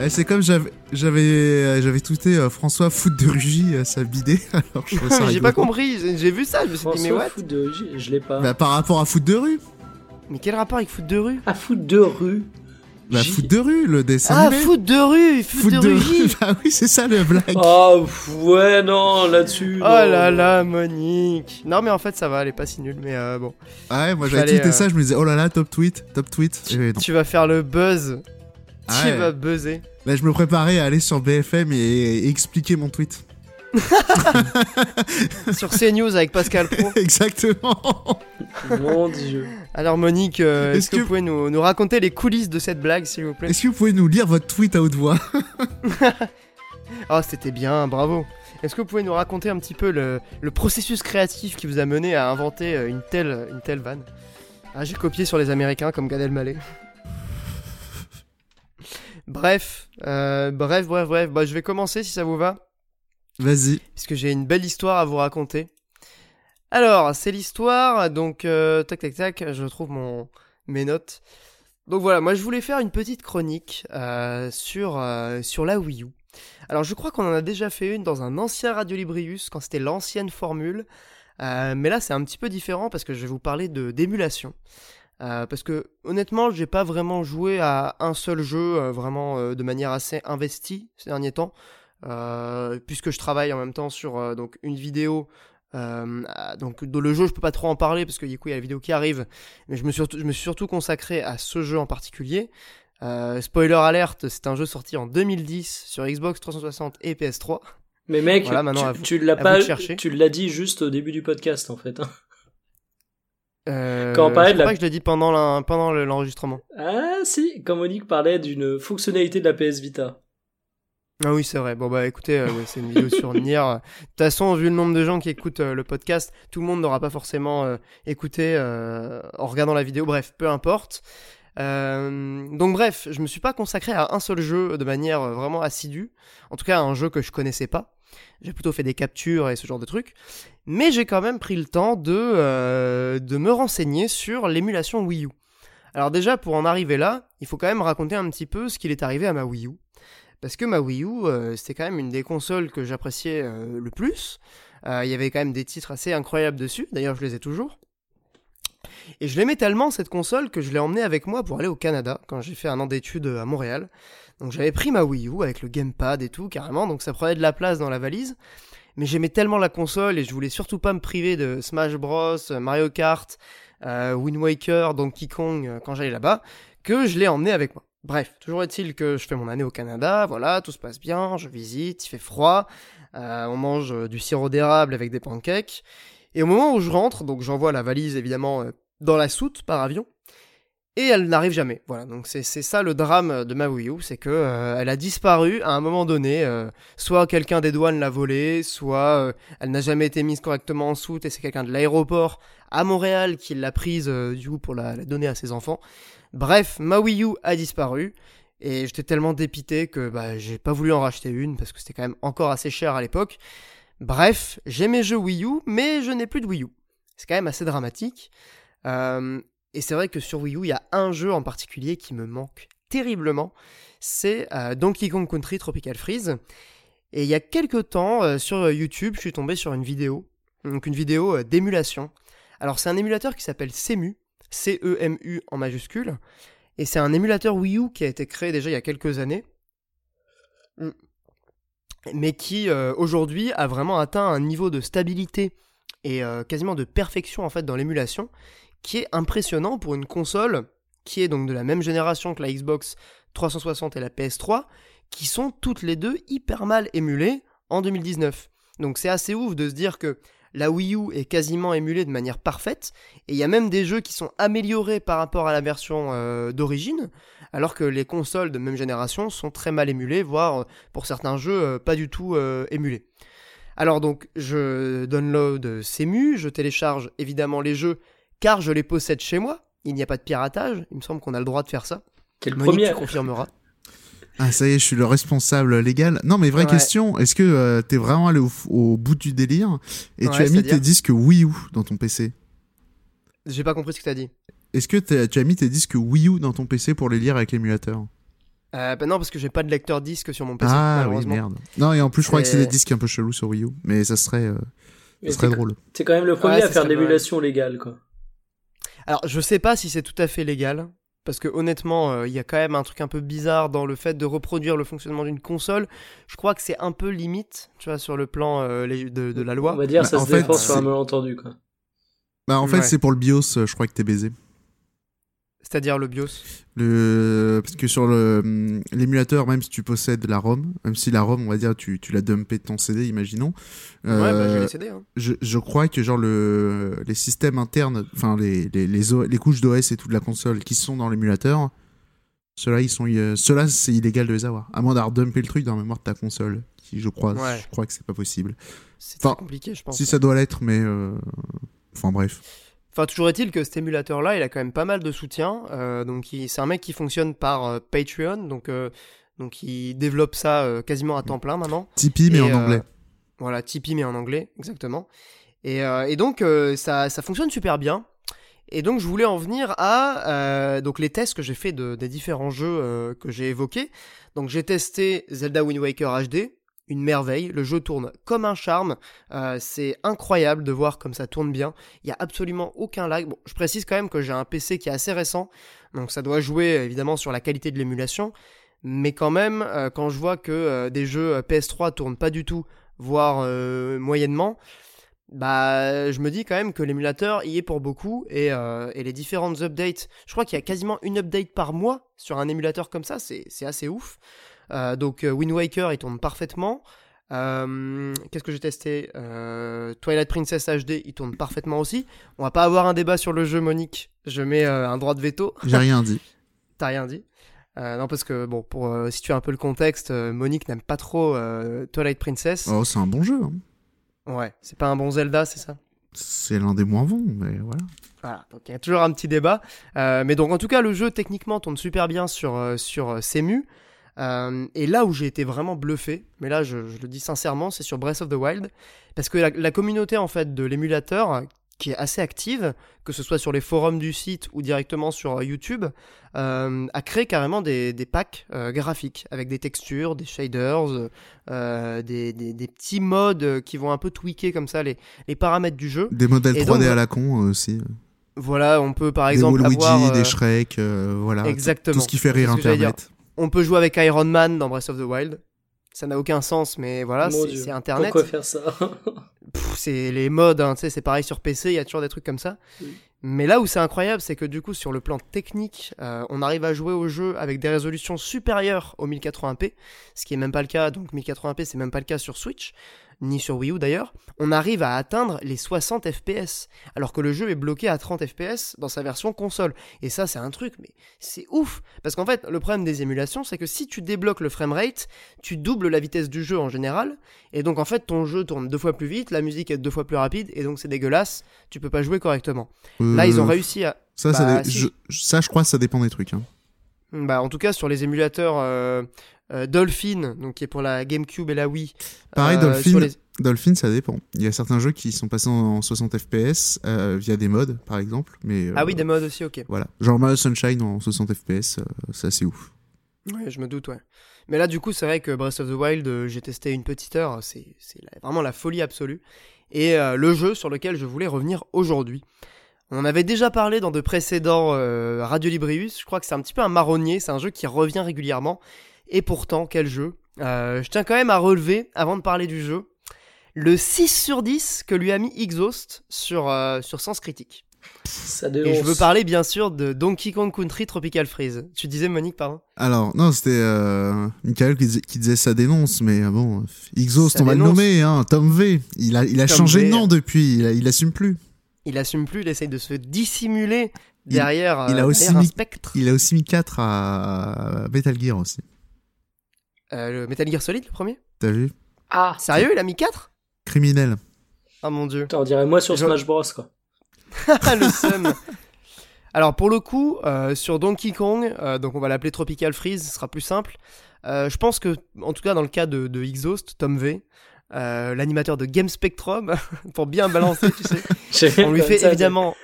Speaker 2: C'est comme j'avais j'avais euh, j'avais tweeté euh, François foot de Rugy à sa bidée. Alors je trouve ça
Speaker 1: J'ai pas compris, j'ai vu ça, je me suis dit, mais
Speaker 3: François
Speaker 1: what
Speaker 3: foot de... Je, je l'ai pas.
Speaker 2: Bah, par rapport à foot de rue.
Speaker 1: Mais quel rapport avec foot de rue?
Speaker 3: Ah, foot de rue.
Speaker 2: Bah, foot de rue, le dessin
Speaker 1: Ah,
Speaker 2: animé.
Speaker 1: foot de rue, foot, de, rue.
Speaker 2: bah oui, c'est ça le blague.
Speaker 3: Oh, pff, ouais, non, là-dessus.
Speaker 1: Oh
Speaker 3: non.
Speaker 1: là là, Monique. Non, mais en fait, ça va, elle est pas si nulle, mais euh, bon.
Speaker 2: Ah ouais, moi j'avais tweeté
Speaker 1: euh,
Speaker 2: ça, je me disais oh là là, top tweet, top tweet. Et.
Speaker 1: Tu vas faire le buzz.
Speaker 2: Ah
Speaker 1: tu
Speaker 2: ouais.
Speaker 1: vas buzzer.
Speaker 2: Là, je me préparais à aller sur BFM et, et expliquer mon tweet.
Speaker 1: Sur CNews avec Pascal Pro.
Speaker 2: Exactement.
Speaker 3: Mon dieu.
Speaker 1: Alors, Monique, euh, est-ce
Speaker 2: Est-ce
Speaker 1: que,
Speaker 2: que-
Speaker 1: vous pouvez nous, nous raconter les coulisses de cette blague, s'il vous plaît?
Speaker 2: Est-ce que vous pouvez nous lire votre tweet à haute voix?
Speaker 1: Oh, c'était bien, bravo. Est-ce que vous pouvez nous raconter un petit peu le, le processus créatif qui vous a mené à inventer euh, une telle, une telle vanne? Ah, j'ai copié sur les Américains comme Gad Elmaleh. Bref, euh, bref, bref, bref. Bah, je vais commencer si ça vous va.
Speaker 2: Vas-y.
Speaker 1: puisque j'ai une belle histoire à vous raconter. Alors, c'est l'histoire, donc euh, tac tac tac, je trouve mon mes notes. Donc voilà, moi je voulais faire une petite chronique euh, sur sur la Wii U. Alors je crois qu'on en a déjà fait une dans un ancien Radio Librius quand c'était l'ancienne formule, mais là c'est un petit peu différent parce que je vais vous parler de d'émulation. Euh, parce que honnêtement, j'ai pas vraiment joué à un seul jeu euh, vraiment euh, de manière assez investie ces derniers temps. Euh, puisque je travaille en même temps sur euh, donc une vidéo. donc dans le jeu, je peux pas trop en parler parce qu'il y a la vidéo qui arrive, mais je me suis surtout, je me suis surtout consacré à ce jeu en particulier. Euh, spoiler alerte, c'est un jeu sorti en 2010 sur Xbox 360 et PS3.
Speaker 3: Mais mec,
Speaker 1: Voilà,
Speaker 3: tu, tu l'as pas, tu l'as dit juste au début du podcast en fait. hein.
Speaker 1: Euh,
Speaker 3: Quand on parlait
Speaker 1: je
Speaker 3: de
Speaker 1: crois
Speaker 3: la-
Speaker 1: pas que je l'ai dit pendant la- pendant le- l'enregistrement.
Speaker 3: Ah si, quand Monique parlait d'une fonctionnalité de la PS Vita.
Speaker 1: Ah oui, c'est vrai. Bon, bah écoutez, euh, ouais, c'est une vidéo sur Nier. De toute façon, vu le nombre de gens qui écoutent euh, le podcast, tout le monde n'aura pas forcément euh, écouté en regardant la vidéo. Bref, peu importe. Donc bref, je me suis pas consacré à un seul jeu de manière vraiment assidue. En tout cas, un jeu que je connaissais pas. J'ai plutôt fait des captures et ce genre de trucs. Mais j'ai quand même pris le temps de, euh, de me renseigner sur l'émulation Wii U. Alors déjà, pour en arriver là, il faut quand même raconter un petit peu ce qu'il est arrivé à ma Wii U. Parce que ma Wii U, euh, c'était quand même une des consoles que j'appréciais euh, le plus. Il y avait quand même des titres assez incroyables dessus, d'ailleurs je les ai toujours. Et je l'aimais tellement cette console que je l'ai emmenée avec moi pour aller au Canada quand j'ai fait un an d'études à Montréal. Donc j'avais pris ma Wii U avec le gamepad et tout carrément, donc ça prenait de la place dans la valise. Mais j'aimais tellement la console et je voulais surtout pas me priver de Smash Bros, Mario Kart, euh, Wind Waker, Donkey Kong euh, quand j'allais là-bas, que je l'ai emmené avec moi. Bref, toujours est-il que je fais mon année au Canada, voilà, tout se passe bien, je visite, il fait froid, euh, on mange du sirop d'érable avec des pancakes. Et au moment où je rentre, donc j'envoie la valise évidemment dans la soute par avion, et elle n'arrive jamais. Voilà, donc c'est ça le drame de ma Wii U, c'est que euh, elle a disparu à un moment donné. euh, soit quelqu'un des douanes l'a volée, soit euh, elle n'a jamais été mise correctement en soute et c'est quelqu'un de l'aéroport à Montréal qui l'a prise du coup pour la, la donner à ses enfants. Bref, ma Wii U a disparu et j'étais tellement dépité que bah, j'ai pas voulu en racheter une parce que c'était quand même encore assez cher à l'époque. Bref, j'ai mes jeux Wii U, mais je n'ai plus de Wii U. C'est quand même assez dramatique. Euh, et c'est vrai que sur Wii U, il y a un jeu en particulier qui me manque terriblement. C'est euh, Donkey Kong Country Tropical Freeze. Et il y a quelques temps, euh, sur YouTube, je suis tombé sur une vidéo. Donc une vidéo euh, d'émulation. Alors c'est un émulateur qui s'appelle CEMU. C-E-M-U en majuscule. Et c'est un émulateur Wii U qui a été créé déjà il y a quelques années. Mm. Mais qui aujourd'hui a vraiment atteint un niveau de stabilité et quasiment de perfection en fait dans l'émulation qui est impressionnant pour une console qui est donc de la même génération que la Xbox 360 et la PS3 qui sont toutes les deux hyper mal émulées en 2019. Donc c'est assez ouf de se dire que la Wii U est quasiment émulée de manière parfaite, et il y a même des jeux qui sont améliorés par rapport à la version euh, d'origine, alors que les consoles de même génération sont très mal émulées, voire euh, pour certains jeux euh, pas du tout émulés. Alors donc je download CEMU, je télécharge évidemment les jeux car je les possède chez moi, il n'y a pas de piratage, il me semble qu'on a le droit de faire ça.
Speaker 3: Quel
Speaker 1: Monique,
Speaker 3: premier
Speaker 1: tu confirmeras.
Speaker 2: Ah, ça y est, je suis le responsable légal. Non, mais vraie
Speaker 1: Ouais.
Speaker 2: question, est-ce que euh, t'es vraiment allé au, au bout du délire et
Speaker 1: Ouais,
Speaker 2: tu as mis tes disques Wii U dans ton PC
Speaker 1: J'ai pas compris ce que t'as dit.
Speaker 2: Est-ce que tu as mis tes disques Wii U dans ton PC pour les lire avec l'émulateur?
Speaker 1: Euh, bah non, parce que j'ai pas de lecteur disque sur mon PC,
Speaker 2: Ah oui, merde. Non, et en plus, je crois que c'est
Speaker 1: C'est-
Speaker 2: des disques un peu chelous sur Wii U, mais ça serait, euh, ça serait drôle.
Speaker 3: T'es quand même le premier
Speaker 1: Ouais,
Speaker 3: à faire de l'émulation légale, quoi.
Speaker 1: Alors, je sais pas si c'est tout à fait légal, parce que honnêtement, euh, il y a quand même un truc un peu bizarre dans le fait de reproduire le fonctionnement d'une console. Je crois que c'est un peu limite, tu vois, sur le plan euh, de, de la
Speaker 3: On
Speaker 1: loi.
Speaker 3: va dire,
Speaker 2: Bah,
Speaker 3: ça
Speaker 2: en
Speaker 3: se
Speaker 2: fait,
Speaker 3: défend sur
Speaker 2: c'est-
Speaker 3: un malentendu, quoi.
Speaker 2: Bah, en fait,
Speaker 1: Ouais.
Speaker 2: c'est pour le BIOS, euh, je crois que t'es baisé.
Speaker 1: C'est-à-dire le BIOS.
Speaker 2: Le... Parce que sur le hum, l'émulateur, même si tu possèdes la ROM, même si la ROM, on va dire, tu, tu l'as dumpé de ton CD, imaginons.
Speaker 1: Ouais, bah, j'ai
Speaker 2: euh,
Speaker 1: les CD. Hein.
Speaker 2: je, je crois que genre le, les systèmes internes, enfin les, les, les, O- les couches d'OS et tout de la console qui sont dans l'émulateur, ceux-là, ils sont, euh, ceux-là, c'est illégal de les avoir. À moins d'avoir dumpé le truc dans la mémoire de ta console. Qui, je crois,
Speaker 1: Ouais.
Speaker 2: je crois que c'est pas possible.
Speaker 1: C'est
Speaker 2: Enfin,
Speaker 1: compliqué, je pense.
Speaker 2: Si ça doit l'être, mais euh, enfin bref.
Speaker 1: Enfin, toujours est-il que cet émulateur-là, il a quand même pas mal de soutien. euh, donc, c'est un mec qui fonctionne par euh, Patreon. Donc, euh, donc, il développe ça quasiment à temps plein maintenant.
Speaker 2: Tipeee, mais
Speaker 1: Et,
Speaker 2: en anglais.
Speaker 1: Voilà, Tipeee mais en anglais, exactement. Et, et donc ça, ça fonctionne super bien. Et donc je voulais en venir à donc les tests que j'ai fait de, des différents jeux que j'ai évoqués. Donc j'ai testé Zelda Wind Waker HD, une merveille. Le jeu tourne comme un charme. Euh, c'est incroyable de voir comme ça tourne bien. Il y a absolument aucun lag. Je précise quand même que j'ai un PC qui est assez récent, donc ça doit jouer évidemment sur la qualité de l'émulation. Mais quand même, euh, quand je vois que euh, des jeux euh, PS3 tournent pas du tout, voire euh, moyennement, bah je me dis quand même que l'émulateur y est pour beaucoup et, euh, les différentes updates, je crois qu'il y a quasiment une update par mois sur un émulateur comme ça, c'est assez ouf. Euh, donc euh, Wind Waker il tourne parfaitement. Euh, Qu'est-ce que j'ai testé? Euh, Twilight Princess HD il tourne parfaitement aussi. On va pas avoir un débat sur le jeu Monique, je mets euh, un droit de veto.
Speaker 2: J'ai rien dit.
Speaker 1: T'as rien dit. Non, parce que, bon, pour situer un peu le contexte, Monique n'aime pas trop Twilight Princess.
Speaker 2: Oh, c'est un bon jeu. hein.
Speaker 1: Ouais, c'est pas un bon Zelda, c'est ça?
Speaker 2: C'est l'un des moins bons, mais voilà.
Speaker 1: Voilà, donc il y a toujours un petit débat. Mais donc, en tout cas, le jeu, techniquement, tourne super bien sur, sur Cemu. Euh, et là où j'ai été vraiment bluffé, mais là je, je le dis sincèrement, c'est sur Breath of the Wild, parce que la, la communauté en fait de l'émulateur, qui est assez active, que ce soit sur les forums du site ou directement sur euh, YouTube, euh, a créé carrément des, des packs euh, graphiques avec des textures, des shaders, euh, des, des, des petits modes qui vont un peu tweaker comme ça les, les paramètres du jeu.
Speaker 2: Des modèles
Speaker 1: Et
Speaker 2: 3D
Speaker 1: donc,
Speaker 2: à la con aussi.
Speaker 1: Voilà, on peut par
Speaker 2: des
Speaker 1: exemple avoir... euh,
Speaker 2: des Shrek, voilà.
Speaker 1: Exactement.
Speaker 2: Tout ce qui fait rire. Internet.
Speaker 1: On peut jouer avec Iron Man dans Breath of the Wild. Ça n'a aucun sens, mais voilà, c'est Internet.
Speaker 3: Pourquoi faire ça
Speaker 1: c'est les modes, hein, c'est pareil sur PC, il y a toujours des trucs comme ça.
Speaker 3: Oui.
Speaker 1: Mais là où c'est incroyable, c'est que du coup, sur le plan technique, euh, on arrive à jouer au jeu avec des résolutions supérieures au 1080p, ce qui est même pas le cas, donc 1080p c'est même pas le cas sur Switch, ni sur Wii U d'ailleurs. On arrive à atteindre les 60 FPS, alors que le jeu est bloqué à 30 FPS dans sa version console. Et ça, c'est un truc, mais c'est ouf Parce qu'en fait, le problème des émulations, c'est que si tu débloques le framerate, tu doubles la vitesse du jeu en général, et donc en fait, ton jeu tourne deux fois plus vite, la musique est deux fois plus rapide, et donc c'est dégueulasse, tu peux pas jouer correctement. Là, ils ont
Speaker 2: Euh,
Speaker 1: réussi à.
Speaker 2: Ça,
Speaker 1: Bah, si.
Speaker 2: je, ça, je crois que ça dépend des trucs. Hein.
Speaker 1: Bah, en tout cas, sur les émulateurs euh, euh, Dolphin, donc qui est pour la GameCube et la Wii.
Speaker 2: Pareil,
Speaker 1: euh,
Speaker 2: Dolphin,
Speaker 1: les-
Speaker 2: Dolphin, ça dépend. Il y a certains jeux qui sont passés en 60 FPS euh, via des mods, par exemple. Mais, euh,
Speaker 1: Ah oui, des modes aussi, ok.
Speaker 2: Voilà. Genre Mario Sunshine en 60 FPS, euh, c'est assez ouf.
Speaker 1: Ouais, je me doute, ouais. Mais là, du coup, c'est vrai que Breath of the Wild, j'ai testé une petite heure, c'est vraiment la folie absolue. Et le jeu sur lequel je voulais revenir aujourd'hui. On en avait déjà parlé dans de précédents euh, Radio Librius, je crois que c'est un petit peu un marronnier, c'est un jeu qui revient régulièrement. Et pourtant, quel jeu Euh, Je tiens quand même à relever, avant de parler du jeu, le 6 sur 10 que lui a mis Exhaust sur, euh, sur Sens Critique.
Speaker 3: Ça
Speaker 1: Et
Speaker 3: dénonce.
Speaker 1: je veux parler bien sûr de Donkey Kong Country Tropical Freeze. Tu disais Monique, pardon
Speaker 2: Alors, non, c'était euh, Michael qui, disait- qui disait ça dénonce, mais euh, bon, Exhaust,
Speaker 1: Ça
Speaker 2: on va le
Speaker 1: dénonce.
Speaker 2: nommer, hein, Tom V. Il a, il a
Speaker 1: Tom
Speaker 2: changé
Speaker 1: V.
Speaker 2: de nom depuis, il, a- il assume plus.
Speaker 1: Il assume plus, il essaye de se dissimuler derrière,
Speaker 2: il a
Speaker 1: euh,
Speaker 2: aussi
Speaker 1: derrière un
Speaker 2: mis-
Speaker 1: spectre.
Speaker 2: Il a aussi mis 4 à Metal Gear aussi.
Speaker 1: Euh, le Metal Gear Solid, le premier
Speaker 2: T'as vu?
Speaker 3: Ah
Speaker 1: Sérieux, il a mis 4
Speaker 2: Criminel.
Speaker 1: Ah mon dieu.
Speaker 3: Putain, on dirait moi sur
Speaker 1: Je-
Speaker 3: Smash Bros quoi.
Speaker 1: le seum. Alors pour le coup, euh, sur Donkey Kong, euh, donc on va l'appeler Tropical Freeze, ce sera plus simple. Euh, je pense que, en tout cas dans le cas de, de Exhaust, Tom V, euh, l'animateur de Game Spectrum, pour bien balancer, tu sais, on lui fait évidemment,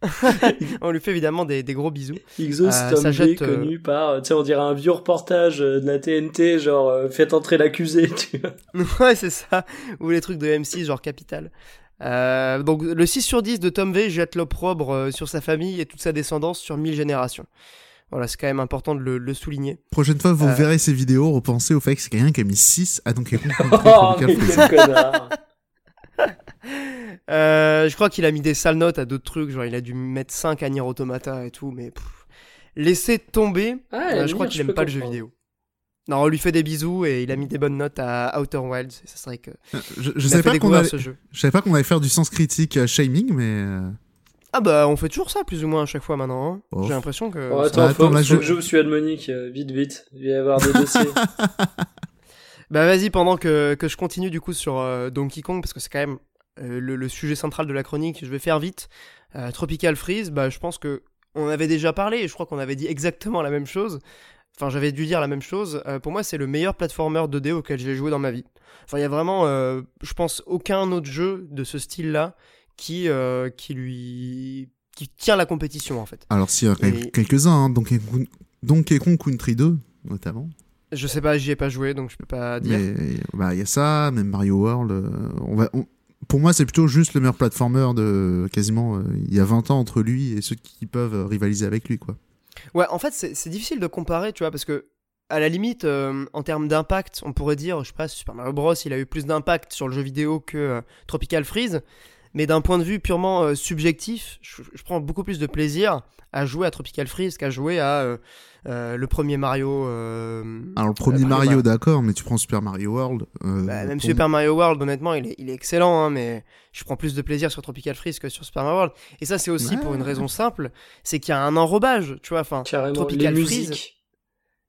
Speaker 1: on lui fait évidemment des, des gros bisous.
Speaker 3: Exhaust
Speaker 1: Euh,
Speaker 3: Tom
Speaker 1: jette, euh,
Speaker 3: connu par, tu sais, on dirait un vieux reportage euh, de la TNT, genre euh, faites entrer l'accusé, tu vois.
Speaker 1: ouais, c'est ça. Ou les trucs de M6, genre Capital. Euh, donc le 6 sur 10 de Tom V jette l'opprobre sur sa famille et toute sa descendance sur 1000 générations. Voilà, c'est quand même important de le, le souligner.
Speaker 2: Prochaine fois, vous
Speaker 1: Euh.
Speaker 2: verrez ces vidéos, repensez au fait que c'est quelqu'un qui a mis 6 à Donkey Kong Country
Speaker 3: Oh, mais quel connard.
Speaker 1: Euh, je crois qu'il a mis des sales notes à d'autres trucs, genre il a dû mettre 5 à Nier Automata et tout, mais pff, laissez tomber.
Speaker 3: Ah,
Speaker 1: Euh, je crois qu'il aime pas le jeu vidéo. Non, on lui fait des bisous et il a mis des bonnes notes à Outer Wilds. et Ça serait que.
Speaker 2: Je, je savais pas qu'on allait,
Speaker 1: ce jeu.
Speaker 2: je savais pas qu'on allait faire du sens critique shaming, mais euh,
Speaker 1: Ah bah on fait toujours ça plus ou moins à chaque fois maintenant. hein.
Speaker 2: Oh.
Speaker 1: J'ai l'impression que.
Speaker 3: Oh, attends,
Speaker 2: attends,
Speaker 3: faut,
Speaker 2: là,
Speaker 3: faut
Speaker 2: je-
Speaker 3: que de Monique, euh, vite, vite. Il va y avoir des dossiers.
Speaker 1: Bah vas-y, pendant que, que je continue du coup sur euh, Donkey Kong, parce que c'est quand même euh, le, le sujet central de la chronique, je vais faire vite. Euh, Tropical Freeze, bah je pense que on avait déjà parlé, et je crois qu'on avait dit exactement la même chose. Enfin, j'avais dû dire la même chose. Euh, pour moi, c'est le meilleur platformer 2D auquel j'ai joué dans ma vie. Enfin, il y a vraiment, euh, je pense, aucun autre jeu de ce style-là qui, euh, qui lui... qui tient la compétition, en fait.
Speaker 2: alors s'il y en a
Speaker 1: Et-
Speaker 2: quelques-uns, hein, Donkey, Kong, Donkey Kong Country 2, notamment.
Speaker 1: Je sais pas, j'y ai pas joué, donc je peux pas dire.
Speaker 2: Bah il y a ça, même Mario World. euh, on va, on- pour moi, c'est plutôt juste le meilleur platformer de quasiment euh, il y a 20 ans entre lui et ceux qui peuvent rivaliser avec lui, quoi.
Speaker 1: Ouais, en fait, c'est c'est difficile de comparer, tu vois, parce que à la limite, euh, en termes d'impact, on pourrait dire, je sais pas, Super Mario Bros, il a eu plus d'impact sur le jeu vidéo que euh, Tropical Freeze, mais d'un point de vue purement euh, subjectif, je, je prends beaucoup plus de plaisir à jouer à Tropical Freeze qu'à jouer à euh, euh, le premier Mario. euh,
Speaker 2: Alors le premier Mario, d'accord, mais tu prends Super Mario World. euh,
Speaker 1: bah, même
Speaker 2: pour-
Speaker 1: Super Mario World, honnêtement, il est, il est excellent, hein, mais je prends plus de plaisir sur Tropical Freeze que sur Super Mario World. Et ça, c'est aussi
Speaker 2: Ouais.
Speaker 1: pour une raison simple, c'est qu'il y a un enrobage, tu vois. Enfin,
Speaker 3: Carrément,
Speaker 1: Tropical Freeze.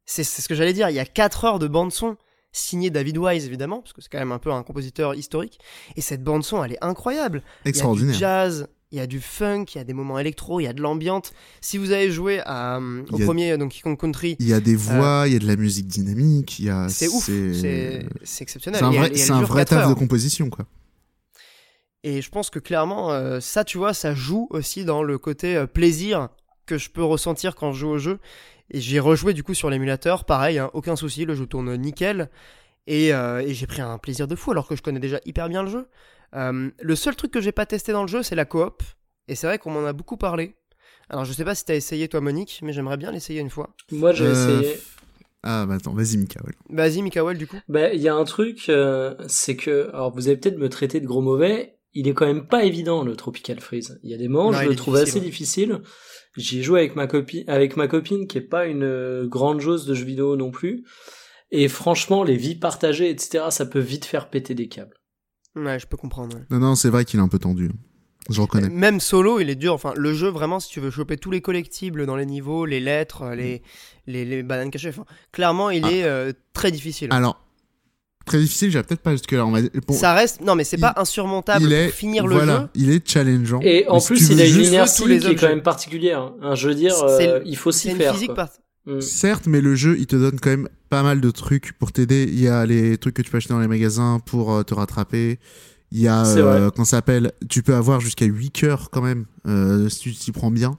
Speaker 1: c'est ce que j'allais dire. Il y a 4 heures de bande son signé David Wise évidemment, parce que c'est quand même un peu un compositeur historique. Et cette bande son, elle est incroyable.
Speaker 2: Extraordinaire.
Speaker 1: Il y a du jazz, il y a du funk, il y a des moments électro, il y a de l'ambiance. Si vous avez joué à, euh, au premier Donkey Kong Country,
Speaker 2: il y a des voix, il y a de la musique dynamique, il y a.
Speaker 1: C'est ouf, c'est exceptionnel.
Speaker 2: C'est un vrai, c'est un vrai taf de composition quoi.
Speaker 1: Et je pense que clairement, euh, ça, tu vois, ça joue aussi dans le côté euh, plaisir que je peux ressentir quand je joue au jeu. Et j'ai rejoué du coup sur l'émulateur, pareil, hein, aucun souci, le jeu tourne nickel. Et, euh, et j'ai pris un plaisir de fou alors que je connais déjà hyper bien le jeu. le seul truc que j'ai pas testé dans le jeu, c'est la coop. Et c'est vrai qu'on m'en a beaucoup parlé. Alors je sais pas si t'as essayé toi Monique, mais j'aimerais bien l'essayer une fois.
Speaker 3: Moi j'ai essayé.
Speaker 2: Ah bah attends, vas-y Mikael.
Speaker 1: Vas-y Mikael du coup.
Speaker 3: Bah il y a un truc, c'est que alors vous allez peut-être me traiter de gros mauvais, il est quand même pas évident le Tropical Freeze. Il y a des moments, je le trouve assez difficile. J'y ai joué avec ma copine, avec ma copine qui est pas une euh, grande joueuse de jeux vidéo non plus. Et franchement, les vies partagées, etc., ça peut vite faire péter des câbles.
Speaker 1: Ouais, je peux comprendre.
Speaker 2: Non, non, c'est vrai qu'il est un peu tendu. Je reconnais.
Speaker 1: Même solo, il est dur. Enfin, le jeu, vraiment, si tu veux choper tous les collectibles dans les niveaux, les lettres, les, les, les bananes cachées, enfin, clairement, il ah. est euh, très difficile.
Speaker 2: Alors, très difficile, j'ai peut-être pas jusque là. On va...
Speaker 1: ça reste, non mais c'est pas insurmontable il est... pour finir le
Speaker 2: voilà,
Speaker 1: jeu.
Speaker 2: Il est challengeant.
Speaker 3: Et en plus, il a une inertie qui est quand même particulière. Hein. Je veux dire, euh, il faut s'y faire. Physique
Speaker 2: mm. Certes, mais le jeu, il te donne quand même pas mal de trucs pour t'aider. Il y a les trucs que tu peux acheter dans les magasins pour euh, te rattraper. Il y a, euh, quand ça s'appelle, tu peux avoir jusqu'à 8 cœurs quand même, euh, si tu t'y prends bien.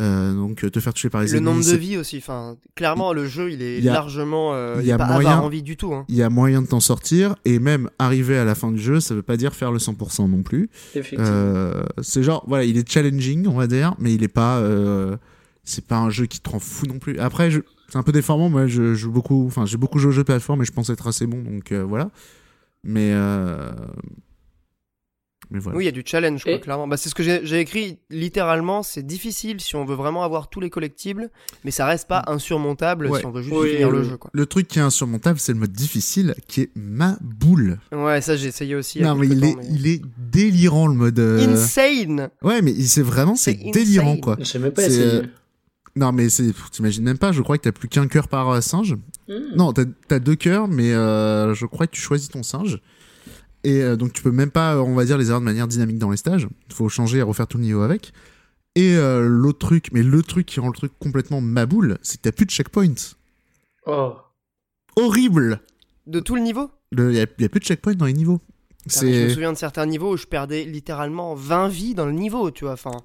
Speaker 2: Euh, donc te faire toucher par les
Speaker 1: le nombre de vies aussi enfin clairement le jeu il est largement euh, il y a pas moyen envie du tout hein.
Speaker 2: il y a moyen de t'en sortir et même arriver à la fin du jeu ça veut pas dire faire le 100% non plus. Euh, c'est genre voilà il est challenging on va dire mais il est pas euh, c'est pas un jeu qui te rend fou non plus. Après c'est un peu déformant moi je joue beaucoup enfin j'ai beaucoup joué au jeu plateforme mais je pense être assez bon donc euh, voilà. Mais
Speaker 1: oui, il y a du challenge, clairement. Bah, c'est ce que j'ai écrit littéralement. C'est difficile si on veut vraiment avoir tous les collectibles, mais ça reste pas insurmontable si on veut juste finir le jeu. Quoi.
Speaker 2: Le truc qui est insurmontable, c'est le mode difficile, qui est ma boule.
Speaker 1: Ouais, ça j'ai essayé aussi.
Speaker 2: Non, mais il, est, il est délirant le mode. Euh,
Speaker 1: insane
Speaker 2: Ouais, mais c'est vraiment c'est délirant quoi.
Speaker 3: J'ai même pas essayé. Euh,
Speaker 2: non, mais c'est, t'imagines même pas, je crois que t'as plus qu'un cœur par euh, singe. Hmm. Non, t'as as deux cœurs, mais je crois que tu choisis ton singe. Et euh, donc tu peux même pas, on va dire, les avoir de manière dynamique dans les stages. Il faut changer et refaire tout le niveau avec. Et euh, l'autre truc, mais le truc qui rend le truc complètement maboule, c'est que t'as plus de checkpoints.
Speaker 3: Oh.
Speaker 2: Horrible
Speaker 1: De tout le niveau?
Speaker 2: Il y, a plus de checkpoints dans les niveaux.
Speaker 1: je me souviens de certains niveaux où je perdais littéralement 20 vies dans le niveau, tu vois. Enfin,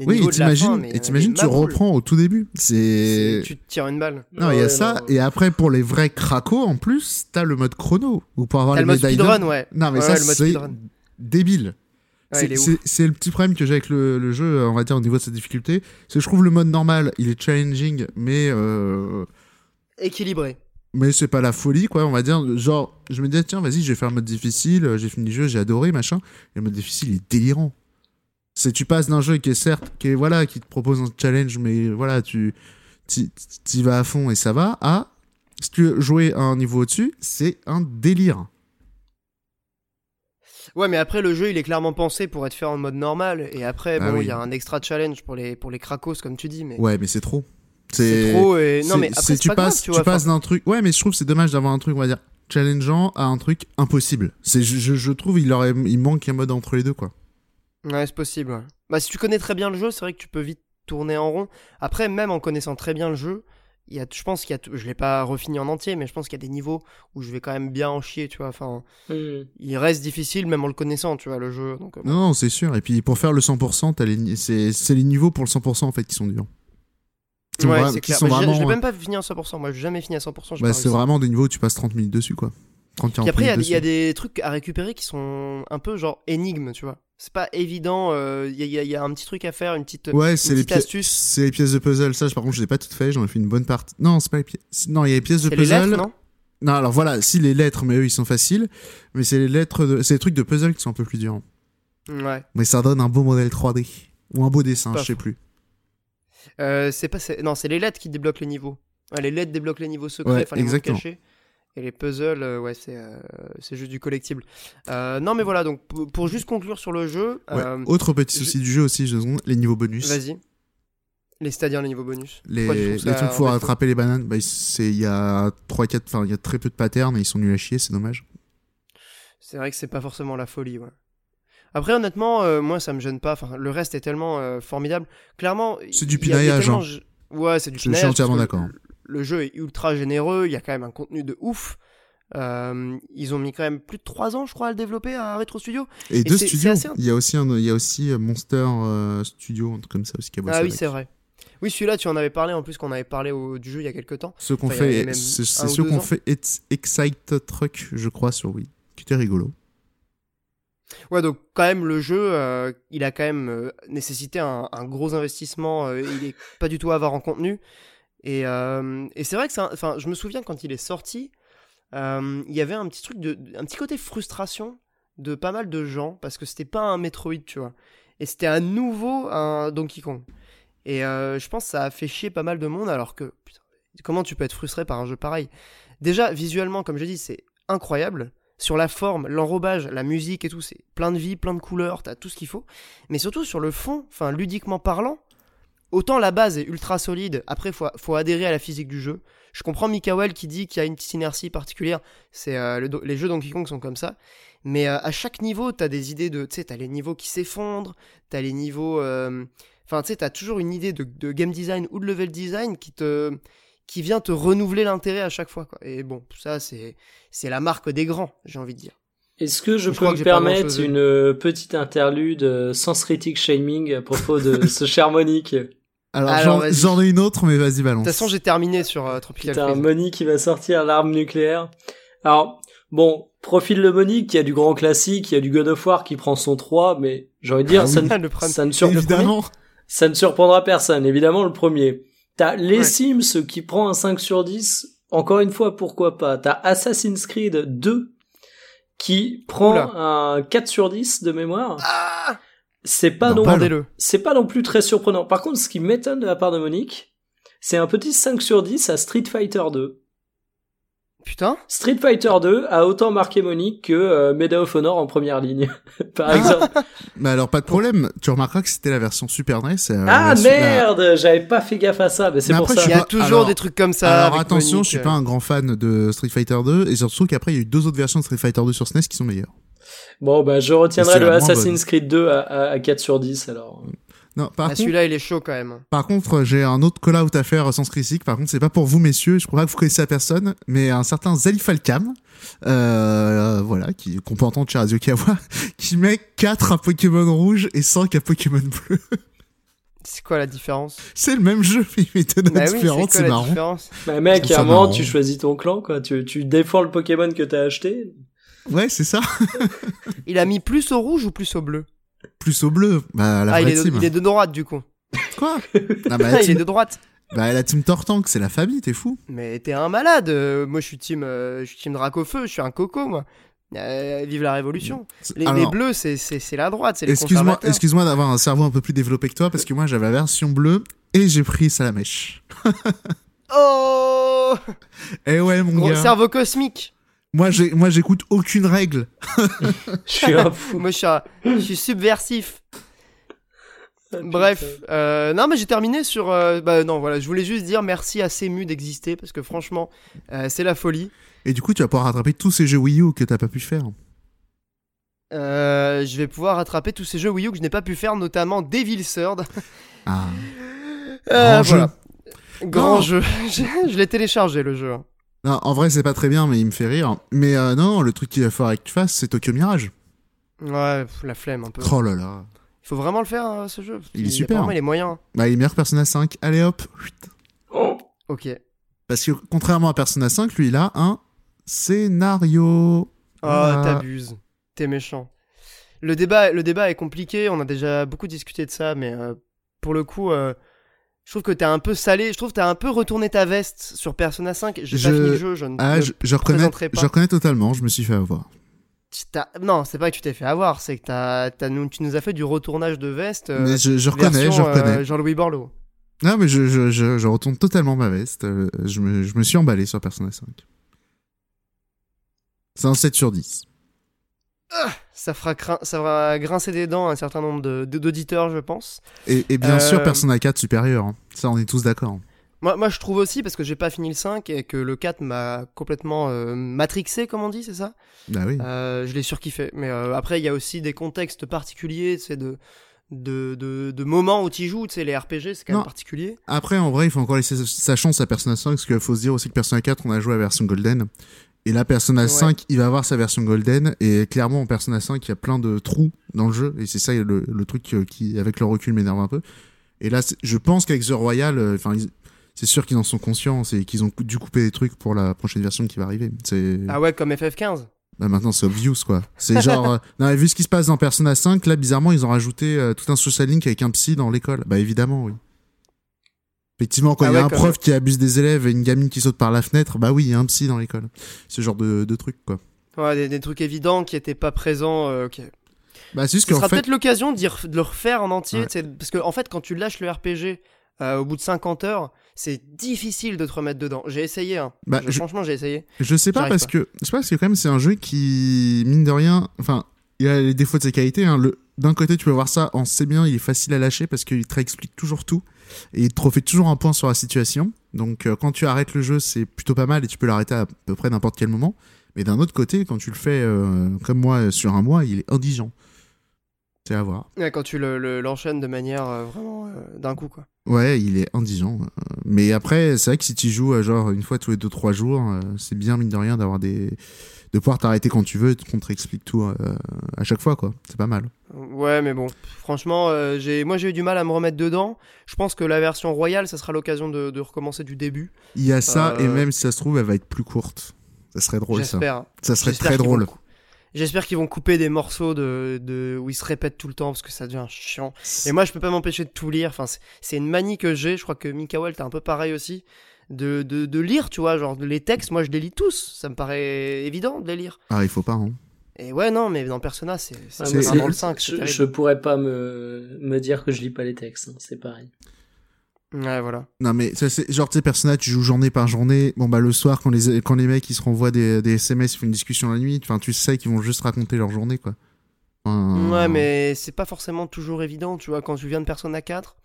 Speaker 2: oui, et t'imagines, et t'imagines, tu reprends au tout début. C'est.
Speaker 1: Tu te tires une balle.
Speaker 2: Non, il y a ça, et après pour les vrais cracos, en plus, t'as le mode chrono ou pour avoir les
Speaker 1: le mode speedrun, ouais.
Speaker 2: Non, mais ça c'est débile. c'est le petit problème que j'ai avec le, jeu, on va dire au niveau de sa difficulté, c'est que je trouve le mode normal, il est challenging, mais euh...
Speaker 1: équilibré.
Speaker 2: Mais c'est pas la folie, quoi, on va dire. Genre, je me dis, tiens, vas-y, je vais faire le mode difficile, j'ai fini le jeu, j'ai adoré, machin. Et le mode difficile, il est délirant. C'est tu passes d'un jeu qui est certes qui est voilà qui te propose un challenge mais voilà tu y vas à fond et ça va à si tu veux jouer à un niveau au-dessus, c'est un délire.
Speaker 1: Ouais, mais après le jeu, il est clairement pensé pour être fait en mode normal et après ah bon, il y a un extra challenge pour les pour les cracos comme tu dis mais
Speaker 2: Ouais, mais c'est trop.
Speaker 1: C'est trop et non mais après
Speaker 2: tu, passes tu, passes d'un truc Ouais, mais je trouve c'est dommage d'avoir un truc on va dire challengeant à un truc impossible. C'est je, je, trouve il aurait il manque un mode entre les deux quoi.
Speaker 1: Ouais, c'est possible. Bah, si tu connais très bien le jeu, c'est vrai que tu peux vite tourner en rond. Après, même en connaissant très bien le jeu, il y a, je pense qu'il y a, je l'ai pas refini en entier, mais je pense qu'il y a des niveaux où je vais quand même bien en chier, tu vois. Enfin, hmm. il reste difficile même en le connaissant, tu vois, le jeu. Donc,
Speaker 2: euh, non, non c'est sûr. Et puis pour faire le 100%, les, c'est, c'est les niveaux pour le 100% en fait qui sont durs.
Speaker 1: ouais, c'est clair. Vraiment... Je, vais même pas finir à 100%. Moi, j'ai jamais fini à 100%.
Speaker 2: Bah, c'est vraiment des niveaux où tu passes 30 minutes dessus, quoi.
Speaker 1: Et après, il y, a des trucs à récupérer qui sont un peu genre énigmes, tu vois. C'est pas évident, il euh, y, y, a un petit truc à faire, une petite,
Speaker 2: ouais, c'est
Speaker 1: les astuce.
Speaker 2: C'est les pièces de puzzle, ça, par contre, je l'ai pas toutes fait, j'en ai fait une bonne partie. Non, c'est pas les pièces. Non, il y a les pièces de puzzle. Les lettres, non? Non, alors voilà, si les lettres, mais eux ils sont faciles, mais c'est les lettres, de... c'est les trucs de puzzle qui sont un peu plus durs.
Speaker 1: Ouais.
Speaker 2: Mais ça donne un beau modèle 3D ou un beau dessin, je sais plus.
Speaker 1: Euh, c'est pas, non, c'est les lettres qui débloquent les niveaux. les lettres débloquent les niveaux secrets, enfin les niveaux cachés. Et les puzzles, euh, ouais, c'est euh, c'est juste du collectible. Euh, non, mais voilà, donc pour juste conclure sur le jeu.
Speaker 2: Autre petit souci du jeu aussi, je les niveaux bonus.
Speaker 1: Vas-y. Les c'est-à-dire les niveaux bonus.
Speaker 2: Les, les
Speaker 1: ça
Speaker 2: trucs pour attraper les bananes, bah, il y a 3 4 enfin il y a très peu de patterns et ils sont nuls à chier, c'est dommage.
Speaker 1: C'est vrai que c'est pas forcément la folie, ouais. Après, honnêtement, euh, moi, ça me gêne pas. Enfin, le reste est tellement euh, formidable. Clairement,
Speaker 2: C'est du pinaillage,
Speaker 1: tellement
Speaker 2: hein.
Speaker 1: Ouais, c'est du
Speaker 2: Je suis
Speaker 1: pinaillage.
Speaker 2: entièrement d'accord.
Speaker 1: Le, jeu est ultra généreux. Il y a quand même un contenu de ouf. Euh, ils ont mis quand même plus de 3 ans, je crois, à le développer à Retro Studio.
Speaker 2: Et, deux studios,
Speaker 1: assez-
Speaker 2: il y a aussi un, il y a aussi euh, Monster euh, Studio, un truc comme ça aussi qui a bossé
Speaker 1: Ah oui, c'est vrai. Oui, celui-là, tu en avais parlé en plus qu'on avait parlé au- du jeu il y a quelques temps.
Speaker 2: Ceux qu'on
Speaker 1: Enfin,
Speaker 2: fait, c'est
Speaker 1: deux
Speaker 2: qu'on fait Ex- Excite Truck, je crois, sur Wii, qui était rigolo.
Speaker 1: Ouais, donc quand même le jeu, euh, il a quand même nécessité un, un gros investissement. il est pas du tout avare en contenu. Et, euh, et c'est vrai que je me souviens quand il est sorti, euh, il y avait un petit truc de, un petit côté frustration de pas mal de gens parce que c'était pas un Metroid, tu vois, et c'était à nouveau un Donkey Kong. Et euh, je pense que ça a fait chier pas mal de monde alors que putain, comment tu peux être frustré par un jeu pareil? Déjà visuellement, comme j'ai dit, c'est incroyable. Sur la forme, l'enrobage, la musique et tout, c'est plein de vie, plein de couleurs, t'as tout ce qu'il faut. Mais surtout sur le fond, enfin ludiquement parlant, autant la base est ultra solide, après faut, faut adhérer à la physique du jeu. Je comprends Mikael qui dit qu'il y a une petite inertie particulière, c'est euh, le les jeux Donkey Kong sont comme ça. Mais euh, à chaque niveau, t'as des idées de, tu sais, t'as les niveaux qui s'effondrent, t'as les niveaux, euh, enfin tu sais, t'as toujours une idée de, de game design ou de level design qui te, qui vient te renouveler l'intérêt à chaque fois. Quoi. Et bon, ça c'est, c'est la marque des grands, j'ai envie de dire.
Speaker 3: Est-ce que je, peux me permettre une petite interlude sans critique shaming à propos de ce cher Monique?
Speaker 2: Alors,
Speaker 1: Alors,
Speaker 2: j'en- ai une autre, mais vas-y,
Speaker 1: De
Speaker 2: balance.
Speaker 1: toute façon, j'ai terminé sur euh, Tropical
Speaker 3: Putain,
Speaker 1: Freeze.
Speaker 3: Monique qui va sortir l'arme nucléaire. Alors, bon, profil le Monique, il y a du grand classique, il y a du God of War qui prend son 3, mais j'ai envie de dire,
Speaker 2: Ah
Speaker 3: ça,
Speaker 2: oui.
Speaker 3: ne,
Speaker 1: premier-
Speaker 3: ça, ne sur-
Speaker 2: Évidemment.
Speaker 3: ça ne surprendra personne. Évidemment, le premier. T'as les
Speaker 1: Ouais.
Speaker 3: Sims qui prend un 5 sur 10. Encore une fois, pourquoi pas? T'as Assassin's Creed 2 qui prend
Speaker 1: Oula.
Speaker 3: un 4 sur 10 de mémoire.
Speaker 1: Ah
Speaker 3: C'est pas
Speaker 2: Non,
Speaker 3: non,
Speaker 2: pas
Speaker 1: Vendez-le.
Speaker 3: c'est pas non plus très surprenant. Par contre, ce qui m'étonne de la part de Monique, c'est un petit 5 sur 10 à Street Fighter 2.
Speaker 1: Putain.
Speaker 3: Street Fighter 2 a autant marqué Monique que euh, Medal of Honor en première ligne, par exemple.
Speaker 2: Mais alors, pas de problème. Tu remarqueras que c'était la version Super NES. euh,
Speaker 3: ah
Speaker 2: la-
Speaker 3: merde, j'avais pas fait gaffe à ça, mais c'est
Speaker 2: Mais
Speaker 3: pour
Speaker 2: après,
Speaker 3: ça.
Speaker 1: Il y a toujours
Speaker 2: alors-
Speaker 1: des trucs comme ça.
Speaker 2: Alors
Speaker 1: avec
Speaker 2: attention,
Speaker 1: Monique,
Speaker 2: je suis
Speaker 1: euh.
Speaker 2: pas un grand fan de Street Fighter 2 et surtout qu'après il y a eu deux autres versions de Street Fighter 2 sur SNES qui sont meilleures.
Speaker 3: Bon, bah je
Speaker 2: Et
Speaker 3: retiendrai le Assassin's Creed 2 à, à, à 4 sur 10 alors.
Speaker 2: Non, par
Speaker 1: Ah,
Speaker 2: contre,
Speaker 1: celui-là, il est chaud quand même.
Speaker 2: par contre, j'ai un autre call-out à faire sans critique. Par contre, c'est pas pour vous messieurs, je crois pas que vous connaissez la personne, mais un certain Zalifalcam, euh, voilà, qui qu'on peut entendre chez Radio Kawa, qui met 4 à Pokémon rouge et 5 à Pokémon bleu.
Speaker 1: C'est quoi la différence?
Speaker 2: C'est le même jeu, mais il met deux
Speaker 1: Bah
Speaker 2: notes
Speaker 1: oui, c'est
Speaker 2: marrant.
Speaker 1: différence?
Speaker 3: Bah mec, à un moment tu choisis ton clan quoi, tu, tu défends le Pokémon que t'as acheté.
Speaker 2: Ouais, c'est ça.
Speaker 1: Il a mis plus au rouge ou plus au bleu?
Speaker 2: Plus au bleu, bah la
Speaker 1: Ah, il
Speaker 2: vraie
Speaker 1: est, de,
Speaker 2: team.
Speaker 1: il est de droite du coup.
Speaker 2: Quoi? Ah, bah, la
Speaker 1: il est de droite.
Speaker 2: bah, la team Tortank, c'est la famille, t'es fou.
Speaker 1: Mais t'es un malade. euh, moi, je suis team, euh, je suis team Dracofeu. Je suis un coco, moi. Euh, vive la révolution. Les, les bleus, c'est la droite, c'est
Speaker 2: Excuse-moi, d'avoir un cerveau un peu plus développé que toi parce que moi j'avais la version bleue et j'ai pris Salamèche.
Speaker 1: Oh
Speaker 2: Eh ouais mon
Speaker 1: Gros
Speaker 2: gars.
Speaker 1: cerveau cosmique.
Speaker 2: Moi j'ai moi j'écoute aucune règle.
Speaker 3: Je suis un fou.
Speaker 1: Moi, je suis, un- je suis subversif.
Speaker 3: Ah,
Speaker 1: Bref, euh, non mais j'ai terminé sur. euh, bah non, voilà, je voulais juste dire merci à Semu d'exister parce que franchement, euh, c'est la folie.
Speaker 2: Et du coup tu vas pouvoir rattraper tous ces jeux Wii U que t'as pas pu faire.
Speaker 1: Euh, je vais pouvoir rattraper tous ces jeux Wii U que je n'ai pas pu faire, notamment Devil Third.
Speaker 2: Ah.
Speaker 1: Euh,
Speaker 2: Grand jeu.
Speaker 1: voilà. Grand
Speaker 2: Non.
Speaker 1: jeu. je je l'ai téléchargé le jeu.
Speaker 2: Non, en vrai c'est pas très bien mais il me fait rire. Mais euh, non, le truc qu'il va falloir que tu fasses c'est Tokyo Mirage.
Speaker 1: Ouais, pff, la flemme un peu.
Speaker 2: Oh là là.
Speaker 1: Il faut vraiment le faire euh, ce jeu.
Speaker 2: Il est super.
Speaker 1: Apparemment, il est moyen.
Speaker 2: Bah il est meilleur que Persona 5. Allez hop.
Speaker 3: Oh.
Speaker 1: Ok.
Speaker 2: Parce que contrairement à Persona 5, lui il a un scénario.
Speaker 1: Oh,
Speaker 2: Voilà.
Speaker 1: t'abuses. T'es méchant. Le débat, le débat est compliqué. On a déjà beaucoup discuté de ça, mais euh, pour le coup, euh, je trouve que t'es un peu salé. Je trouve que t'as un peu retourné ta veste sur Persona 5. J'ai
Speaker 2: Je-
Speaker 1: pas fini le jeu. Je ne
Speaker 2: Ah, je, je reconnais,
Speaker 1: pas.
Speaker 2: je reconnais totalement, je me suis fait avoir.
Speaker 1: t'as- Non, c'est pas que tu t'es fait avoir. C'est que t'as, t'as tu nous as fait du retournage de veste. euh,
Speaker 2: mais je, je reconnais,
Speaker 1: version,
Speaker 2: je reconnais.
Speaker 1: euh, Jean-Louis Borloo.
Speaker 2: Non, mais je, je, je, je retourne totalement ma veste. euh, me, je me suis emballé sur Persona 5. C'est un 7 sur 10.
Speaker 1: Ça fera, crin- ça fera grincer des dents à un certain nombre d'auditeurs, je pense.
Speaker 2: Et, et bien sûr,
Speaker 1: Euh,
Speaker 2: Persona 4 supérieur. hein. Ça, on est tous d'accord.
Speaker 1: Moi, moi, je trouve aussi, parce que j'ai pas fini le 5 et que le 4 m'a complètement euh, matrixé, comme on dit, c'est ça?
Speaker 2: Bah oui.
Speaker 1: Euh, Je l'ai surkiffé. Mais après, il y a aussi des contextes particuliers, c'est de, de, de, de moments où tu joues, tu sais, les RPG, c'est quand
Speaker 2: Non.
Speaker 1: même particulier.
Speaker 2: Après, en vrai, il faut encore laisser sa chance à Persona 5, parce qu'il faut se dire aussi que Persona 4, on a joué à la version Golden. Et là, Persona
Speaker 1: Ouais.
Speaker 2: 5, il va avoir sa version Golden. Et clairement, en Persona 5, il y a plein de trous dans le jeu. Et c'est ça le, le truc euh, qui, avec le recul, m'énerve un peu. Et là, je pense qu'avec The Royal, euh, enfin, c'est sûr qu'ils en sont conscients. C'est qu'ils ont dû couper des trucs pour la prochaine version qui va arriver.
Speaker 1: Ah ouais, comme FF15.
Speaker 2: bah maintenant, c'est obvious, quoi. C'est genre, euh, non, mais vu ce qui se passe dans Persona 5, là, bizarrement, ils ont rajouté euh, tout un social link avec un psy dans l'école. Bah évidemment, oui. Effectivement, quand
Speaker 1: Ah
Speaker 2: il y a
Speaker 1: ouais,
Speaker 2: un prof qui abuse des élèves et une gamine qui saute par la fenêtre, bah oui, il y a un psy dans l'école. Ce genre de, de truc, quoi.
Speaker 1: Ouais, des, des trucs évidents qui étaient pas présents. euh.
Speaker 2: Bah c'est juste
Speaker 1: Ce sera
Speaker 2: fait,
Speaker 1: peut-être l'occasion de le refaire en entier,
Speaker 2: Ouais.
Speaker 1: parce que en fait, quand tu lâches le RPG euh, au bout de 50 heures, c'est difficile de te remettre dedans. J'ai essayé, hein.
Speaker 2: Bah,
Speaker 1: Je- Franchement, j'ai essayé.
Speaker 2: je sais pas parce
Speaker 1: pas.
Speaker 2: que, je sais pas parce que quand même c'est un jeu qui, mine de rien, enfin, il a les défauts de ses qualités, hein. Le, d'un côté, tu peux voir ça en c'est bien, il est facile à lâcher parce qu'il te réexplique toujours tout et il te refait toujours un point sur la situation. Donc euh, quand tu arrêtes le jeu, c'est plutôt pas mal et tu peux l'arrêter à peu près n'importe quel moment. Mais d'un autre côté, quand tu le fais euh, comme moi sur un mois, il est indigent. C'est à voir.
Speaker 1: Ouais, quand tu le- le- l'enchaînes de manière euh, vraiment euh, d'un coup, quoi.
Speaker 2: Ouais, il est indigent. euh, Mais après, c'est vrai que si tu joues euh, genre une fois tous les deux trois jours, euh, c'est bien mine de rien d'avoir des de pouvoir t'arrêter quand tu veux et qu'on te réexplique tout euh, à chaque fois quoi. C'est pas mal.
Speaker 1: Ouais, mais bon, franchement, euh, j'ai, moi j'ai eu du mal à me remettre dedans. Je pense que la version royale, ça sera l'occasion de, de recommencer du début.
Speaker 2: Il y a ça
Speaker 1: Euh,
Speaker 2: et même si ça se trouve, elle va être plus courte. Ça serait drôle ça.
Speaker 1: J'espère.
Speaker 2: Ça serait très drôle.
Speaker 1: vont J'espère qu'ils vont couper des morceaux de, de où ils se répètent tout le temps parce que ça devient chiant. Et moi, je peux pas m'empêcher de tout lire. Enfin, c'est- c'est une manie que j'ai. Je crois que Mikael, t'es un peu pareil aussi. De, de, de lire, tu vois, genre les textes, moi je les lis tous. Ça me paraît évident de les lire.
Speaker 2: Ah, il faut pas. Hein.
Speaker 1: Et ouais, non, mais dans Persona, c'est
Speaker 3: Ah,
Speaker 1: vraiment le 5. c'est
Speaker 3: je, pourrais pas me, me dire que je lis pas les textes, hein, c'est pareil.
Speaker 1: Ouais, voilà.
Speaker 2: Non mais ça c'est genre tu sais Persona tu joues journée par journée bon bah le soir quand les quand les mecs ils se renvoient des, des SMS ils font une discussion la nuit enfin tu sais qu'ils vont juste raconter leur journée quoi. Enfin,
Speaker 1: Ouais, mais c'est pas forcément toujours évident, tu vois. Quand tu viens de Persona 4,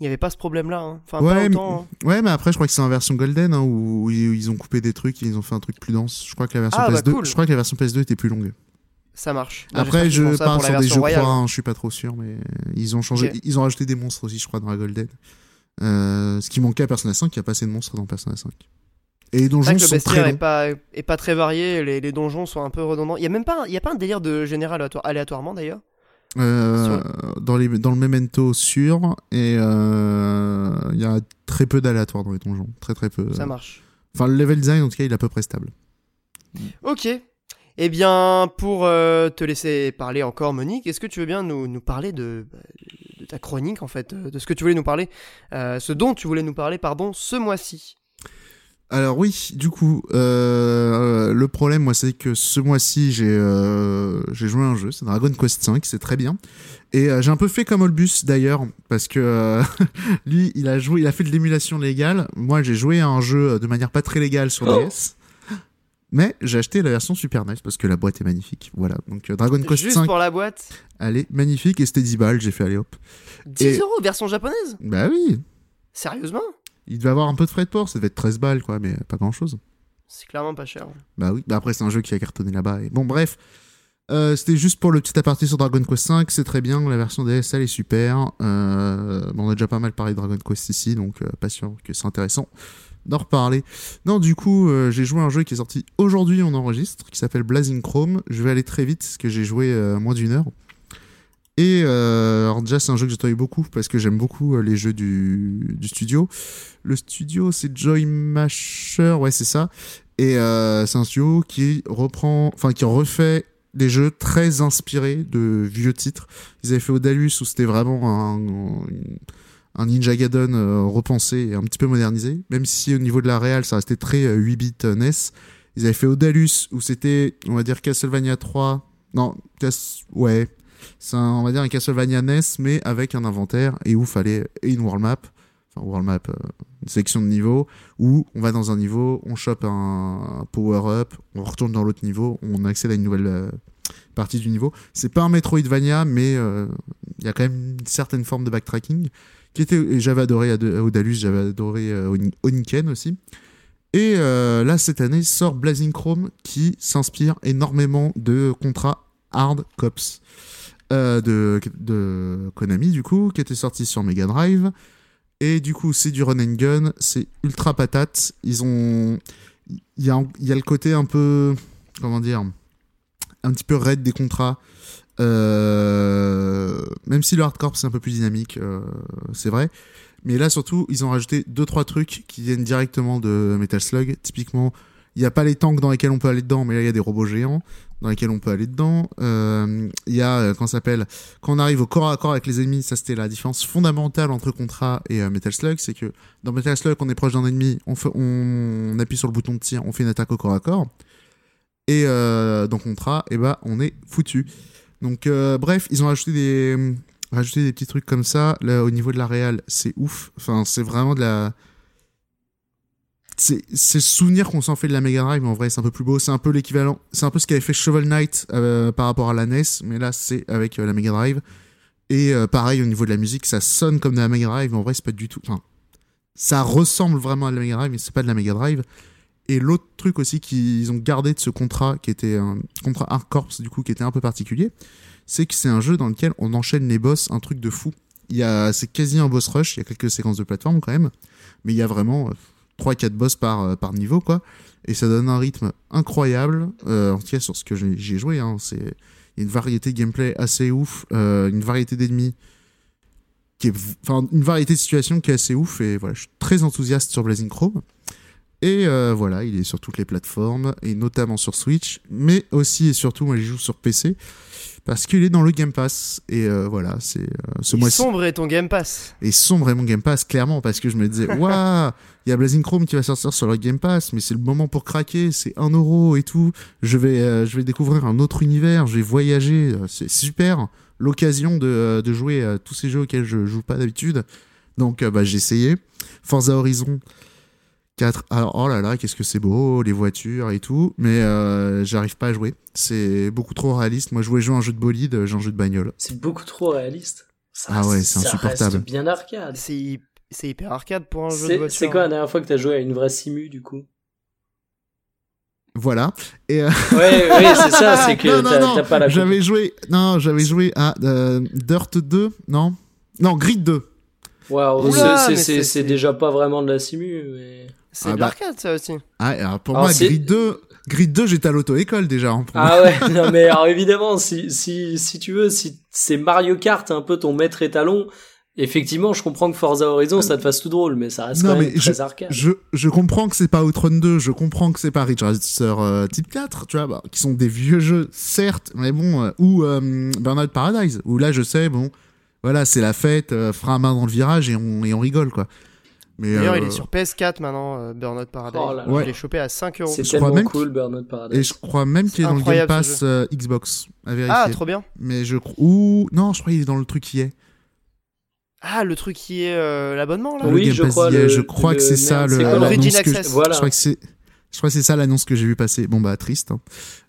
Speaker 1: il y avait pas ce problème-là. hein. Enfin,
Speaker 2: Ouais,
Speaker 1: pas
Speaker 2: mais-
Speaker 1: hein.
Speaker 2: Ouais, mais après, je crois que c'est en version Golden hein, où ils ont coupé des trucs et ils ont fait un truc plus dense. Je crois que la version
Speaker 1: Ah, bah,
Speaker 2: PS2,
Speaker 1: cool.
Speaker 2: je crois que la version PS2 était plus longue.
Speaker 1: Ça marche. Bah,
Speaker 2: après, je parle sur des
Speaker 1: version
Speaker 2: jeux croix, hein, je suis pas trop sûr, mais ils ont changé, ils ont rajouté des monstres aussi, je crois, dans la Golden. Euh, ce qui manquait à Persona 5, il y a pas assez de monstres dans Persona 5. Et les donjons
Speaker 1: le
Speaker 2: sont
Speaker 1: bestiaire
Speaker 2: très
Speaker 1: est
Speaker 2: longs.
Speaker 1: pas, est pas très varié, les, les donjons sont un peu redondants. Il y a même pas, il y a pas un délire de général aléatoire- aléatoirement d'ailleurs?
Speaker 2: Euh, dans, les, dans le Memento sûr, et euh, il y a très peu d'aléatoires dans les donjons. Très très peu.
Speaker 1: Ça marche.
Speaker 2: Enfin, le level design, en tout cas, il est à peu près stable.
Speaker 1: Ok. Eh bien, pour euh, te laisser parler encore, Monique, est-ce que tu veux bien nous, nous parler de, de ta chronique, en fait, de ce que tu voulais nous parler, ce dont tu voulais nous parler, pardon, ce mois-ci?
Speaker 2: Alors oui, du coup, euh, le problème, moi, c'est que ce mois-ci, j'ai euh, j'ai joué à un jeu, c'est Dragon Quest V, c'est très bien. Et euh, j'ai un peu fait comme Olbus d'ailleurs, parce que euh, lui, il a joué, il a fait de l'émulation légale. Moi, j'ai joué à un jeu de manière pas très légale sur
Speaker 3: Oh.
Speaker 2: DS. Mais j'ai acheté la version Super NES parce que la boîte est magnifique. Voilà. Donc euh, Dragon Quest
Speaker 1: Juste pour la boîte?
Speaker 2: elle est magnifique et c'était 10 balles. J'ai fait aller hop.
Speaker 1: 10
Speaker 2: Et-
Speaker 1: euros, version japonaise?
Speaker 2: Bah oui.
Speaker 1: Sérieusement?
Speaker 2: Il devait avoir un peu de frais de port. Ça devait être 13 balles quoi, mais pas grand chose.
Speaker 1: C'est clairement pas cher.
Speaker 2: Bah oui, bah après c'est un jeu qui a cartonné là-bas. Et... Bon bref, Euh, c'était juste pour le petit aparté sur Dragon Quest V, c'est très bien, la version DS elle est super. Euh, on a déjà pas mal parlé de Dragon Quest ici, donc euh, pas sûr que c'est intéressant d'en reparler. Non, du coup, euh, j'ai joué à un jeu qui est sorti aujourd'hui, on enregistre, qui s'appelle Blazing Chrome. Je vais aller très vite, parce que j'ai joué euh, moins d'une heure. Et euh, alors déjà c'est un jeu que trouvé beaucoup parce que j'aime beaucoup euh, les jeux du, du studio. Le studio c'est Joy Masher, ouais c'est ça. Et euh, c'est un studio qui reprend, enfin qui refait des jeux très inspirés de vieux titres. Ils avaient fait Odalus où c'était vraiment un, un Ninja Gaiden euh, repensé et un petit peu modernisé. Même si au niveau de la réal ça restait très euh, 8 bits euh, NES. Ils avaient fait Odalus où c'était, on va dire Castlevania 3. Non, Cas- ouais. C'est on va dire un Castlevania NES mais avec un inventaire et où fallait et une world map, enfin world map, euh, une sélection de niveaux où on va dans un niveau, on chope un, power up, on retourne dans l'autre niveau, on accède à une nouvelle euh, partie du niveau. C'est pas un Metroidvania, mais euh, il y a quand même une certaine forme de backtracking qui était. J'avais adoré Ad- Odalus, j'avais adoré Oni- Oniken aussi. Et là, cette année, sort Blazing Chrome qui s'inspire énormément de Contra Hard Cops euh, de, Konami, du coup, qui était sorti sur Mega Drive. Et du coup, c'est du run and gun, c'est ultra patate. Ils ont. Il y a, y a le côté un peu. Comment dire Un petit peu raid des contrats. Euh, même si le hardcore c'est un peu plus dynamique, euh, c'est vrai. Mais là, surtout, ils ont rajouté deux trois trucs qui viennent directement de Metal Slug. Typiquement, il n'y a pas les tanks dans lesquels on peut aller dedans, mais là, il y a des robots géants dans lesquels on peut aller dedans. Euh, Il y a, euh, quand s'appelle, quand on arrive au corps à corps avec les ennemis, ça c'était la différence fondamentale entre Contra et euh, Metal Slug, c'est que dans Metal Slug, on est proche d'un ennemi, on, on, appuie sur le bouton de tir, on fait une attaque au corps à corps. Et euh, dans Contra, eh ben, on est foutu. Donc, euh, bref, ils ont rajouté des, rajouté des petits trucs comme ça. Là, au niveau de la réal, c'est ouf. Enfin, c'est vraiment de la. C'est le souvenir qu'on s'en fait de la Mega Drive, mais en vrai, c'est un peu plus beau. C'est un peu l'équivalent. C'est un peu ce qu'avait fait Shovel Knight euh, par rapport à la NES, mais là, c'est avec euh, la Mega Drive. Et euh, pareil, au niveau de la musique, ça sonne comme de la Mega Drive, mais en vrai, c'est pas du tout. Enfin, ça ressemble vraiment à la Mega Drive, mais c'est pas de la Mega Drive. Et l'autre truc aussi qu'ils ont gardé de ce contrat, qui était un contrat Hard Corps, du coup, qui était un peu particulier, c'est que c'est un jeu dans lequel on enchaîne les boss, un truc de fou. Il y a, c'est quasi un boss rush, il y a quelques séquences de plateforme quand même, mais il y a vraiment 3-4 boss par, euh, par niveau, quoi. Et ça donne un rythme incroyable, euh, en tout cas sur ce que j'ai joué, hein, c'est une variété de gameplay assez ouf, euh, une variété d'ennemis qui est, enfin, une variété de situations qui est assez ouf, et voilà, je suis très enthousiaste sur Blazing Chrome. Et euh, voilà, il est sur toutes les plateformes, et notamment sur Switch, mais aussi et surtout, moi j'y joue sur PC, parce qu'il est dans le Game Pass. Et euh, voilà, c'est euh, ce
Speaker 1: Il
Speaker 2: mois-ci.
Speaker 1: sombre est ton Game Pass.
Speaker 2: Et sombre est mon Game Pass, clairement, parce que je me disais, waouh, il y a Blazing Chrome qui va sortir sur le Game Pass, mais c'est le moment pour craquer, c'est 1 euro et tout. Je vais, euh, je vais découvrir un autre univers, je vais voyager, euh, c'est super. L'occasion de, euh, de jouer à tous ces jeux auxquels je joue pas d'habitude. Donc, euh, bah, j'ai essayé. Forza Horizon 4. Alors, oh là là, qu'est-ce que c'est beau, les voitures et tout, mais euh, j'arrive pas à jouer. C'est beaucoup trop réaliste. Moi, je voulais jouer à un jeu de bolide, euh, j'ai un jeu de bagnole.
Speaker 3: C'est beaucoup trop réaliste. Ça
Speaker 2: Ah ouais, c'est insupportable.
Speaker 3: reste bien arcade.
Speaker 1: C'est c'est hyper arcade pour un jeu de
Speaker 3: C'est
Speaker 1: voiture.
Speaker 3: c'est quoi la dernière fois que t'as joué à une vraie simu du coup?
Speaker 2: Voilà. Et, euh,
Speaker 3: Ouais, ouais, c'est ça, c'est que t'as pas la
Speaker 2: J'avais joué, non, j'avais joué à euh, Dirt 2, non? Non, Grid 2.
Speaker 3: Waouh,
Speaker 1: Oula,
Speaker 3: c'est-
Speaker 1: mais
Speaker 3: c'est
Speaker 1: c'est-
Speaker 3: c'est
Speaker 1: c'est-
Speaker 3: déjà pas vraiment de la simu, mais.
Speaker 1: C'est
Speaker 2: Ah
Speaker 1: de
Speaker 2: bah.
Speaker 1: l'arcade ça aussi.
Speaker 2: Ah, alors pour
Speaker 3: Alors,
Speaker 2: moi, Grid 2, Grid 2, j'étais à l'auto-école déjà. hein, pour moi.
Speaker 3: Ah ouais, non mais alors évidemment, si, si, si tu veux, si c'est Mario Kart un peu ton maître étalon, effectivement, je comprends que Forza Horizon ça te fasse tout drôle, mais ça reste
Speaker 2: Non,
Speaker 3: quand même très arcade.
Speaker 2: Je, je comprends que c'est pas Outrun 2, je comprends que c'est pas Ridge Racer euh, Type 4, tu vois, bah, qui sont des vieux jeux, certes, mais bon, euh, ou euh, Burnout Paradise, où là, je sais, bon, voilà, c'est la fête, euh, frein à main dans le virage et on, et on rigole, quoi.
Speaker 1: D'ailleurs,
Speaker 2: euh,
Speaker 1: il est sur PS4 maintenant, euh, Burnout Paradise.
Speaker 3: Oh là
Speaker 2: là.
Speaker 1: Je l'ai chopé à 5 euros.
Speaker 3: C'est
Speaker 2: je crois
Speaker 3: tellement
Speaker 2: même
Speaker 3: cool, Burnout Paradise.
Speaker 2: Et je crois même qu'il est dans le Game Pass euh, Xbox, à vérifier.
Speaker 1: Ah, trop bien.
Speaker 2: Mais je crois. Ou. Non, je crois qu'il est dans le truc qui est.
Speaker 1: Ah, le truc qui est euh, l'abonnement là
Speaker 3: Oui,
Speaker 2: le Game
Speaker 3: je
Speaker 2: Pass
Speaker 3: crois, le-
Speaker 2: je crois
Speaker 3: le-
Speaker 2: que c'est ça le l'annonce
Speaker 1: Origin
Speaker 2: que je-
Speaker 1: Access.
Speaker 3: Voilà.
Speaker 2: Je crois que c'est. Je crois que c'est ça l'annonce que j'ai vu passer. Bon bah triste. hein.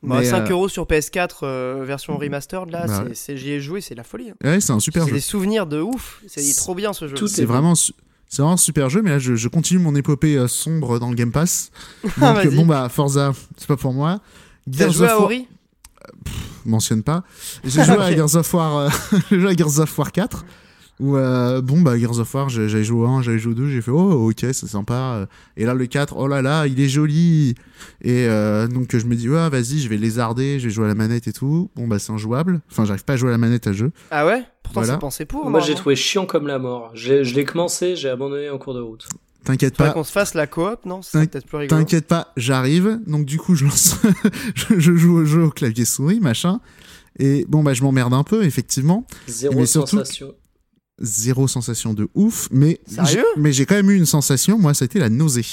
Speaker 1: Bah,
Speaker 2: Mais,
Speaker 1: 5
Speaker 2: euh,
Speaker 1: euros sur PS4 euh, version remastered là,
Speaker 2: Bah ouais.
Speaker 1: j'y ai joué, c'est la folie. hein.
Speaker 2: Ouais, c'est un super
Speaker 1: C'est
Speaker 2: jeu.
Speaker 1: des souvenirs de ouf. C'est il est trop bien ce jeu.
Speaker 2: C'est
Speaker 3: est
Speaker 2: vraiment. C'est vraiment un super jeu, mais là je, je continue mon épopée euh, sombre dans le Game Pass. Donc
Speaker 1: vas-y.
Speaker 2: bon bah Forza, c'est pas pour moi.
Speaker 1: T'as
Speaker 2: Gears
Speaker 1: joué
Speaker 2: of
Speaker 1: à
Speaker 2: War,
Speaker 1: Ori?
Speaker 2: Mentionne pas. J'ai joué euh, j'ai joué à Gears of War 4. Où, euh, bon, bah, Gears of War, j'avais joué au 1, j'avais joué au 2, j'ai fait, oh, ok, c'est sympa. Et là, le 4, oh là là, il est joli. Et euh, donc, je me dis, ouais, vas-y, je vais lézarder, je vais jouer à la manette et tout. Bon, bah, c'est injouable. Enfin, j'arrive pas à jouer à la manette à jeu.
Speaker 1: Ah ouais? Pourtant
Speaker 2: Voilà.
Speaker 1: c'est pensé pour.
Speaker 3: Moi, j'ai trouvé chiant comme la mort. Je l'ai commencé, j'ai abandonné en cours de route.
Speaker 2: T'inquiète pas,
Speaker 1: qu'on se fasse la coop, non? C'est peut-être plus rigolo.
Speaker 2: t'inquiète pas, j'arrive. Donc, du coup, je lance, je, je joue au jeu au clavier souris, machin. Et bon, bah, je m'emmerde un peu, effectivement.
Speaker 3: Zéro
Speaker 2: Mais surtout-
Speaker 3: sensation.
Speaker 2: Zéro sensation de ouf, mais
Speaker 1: Sérieux?
Speaker 2: mais j'ai quand même eu une sensation. Moi, ça a été la nausée.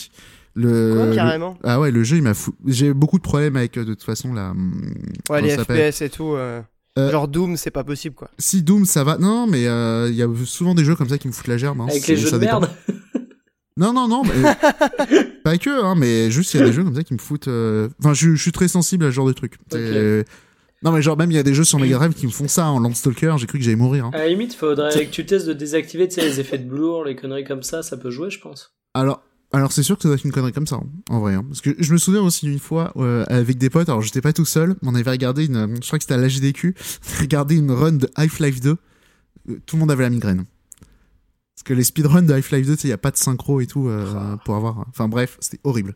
Speaker 2: Le,
Speaker 1: Quoi,
Speaker 2: le-
Speaker 1: carrément?
Speaker 2: Ah ouais, le jeu, il m'a fou. J'ai beaucoup de problèmes avec, euh, de toute façon, la. hum,
Speaker 1: Ouais, les FPS et tout. euh,
Speaker 2: Euh,
Speaker 1: Genre Doom, c'est pas possible quoi.
Speaker 2: Si Doom, ça va. Non, mais euh, il y a souvent des jeux comme ça qui me foutent la gerbe. hein.
Speaker 3: Avec les jeux
Speaker 2: ça
Speaker 3: de
Speaker 2: dépend.
Speaker 3: merde.
Speaker 2: Non, non, non. mais- pas que, hein, mais juste il y a des jeux comme ça qui me foutent. euh, Enfin, je, je suis très sensible à ce genre de trucs. C'est- Non, mais genre, même il y a des jeux sur Mega Drive qui me font ça. En Landstalker, j'ai cru que j'allais mourir. hein.
Speaker 3: À la limite, faudrait que tu testes de désactiver tu sais, les effets de blur, les conneries comme ça, ça peut jouer, je pense.
Speaker 2: Alors, alors c'est sûr que ça doit être une connerie comme ça, hein, en vrai. hein. Parce que je me souviens aussi d'une fois euh, avec des potes. Alors, j'étais pas tout seul, mais on avait regardé une. Je crois que c'était à l'AGDQ. regardé une run de Half-Life 2. Euh, Tout le monde avait la migraine. Que les speedruns de Half-Life 2, tu sais, il y a pas de synchro et tout euh, pour avoir. Enfin bref, c'était horrible.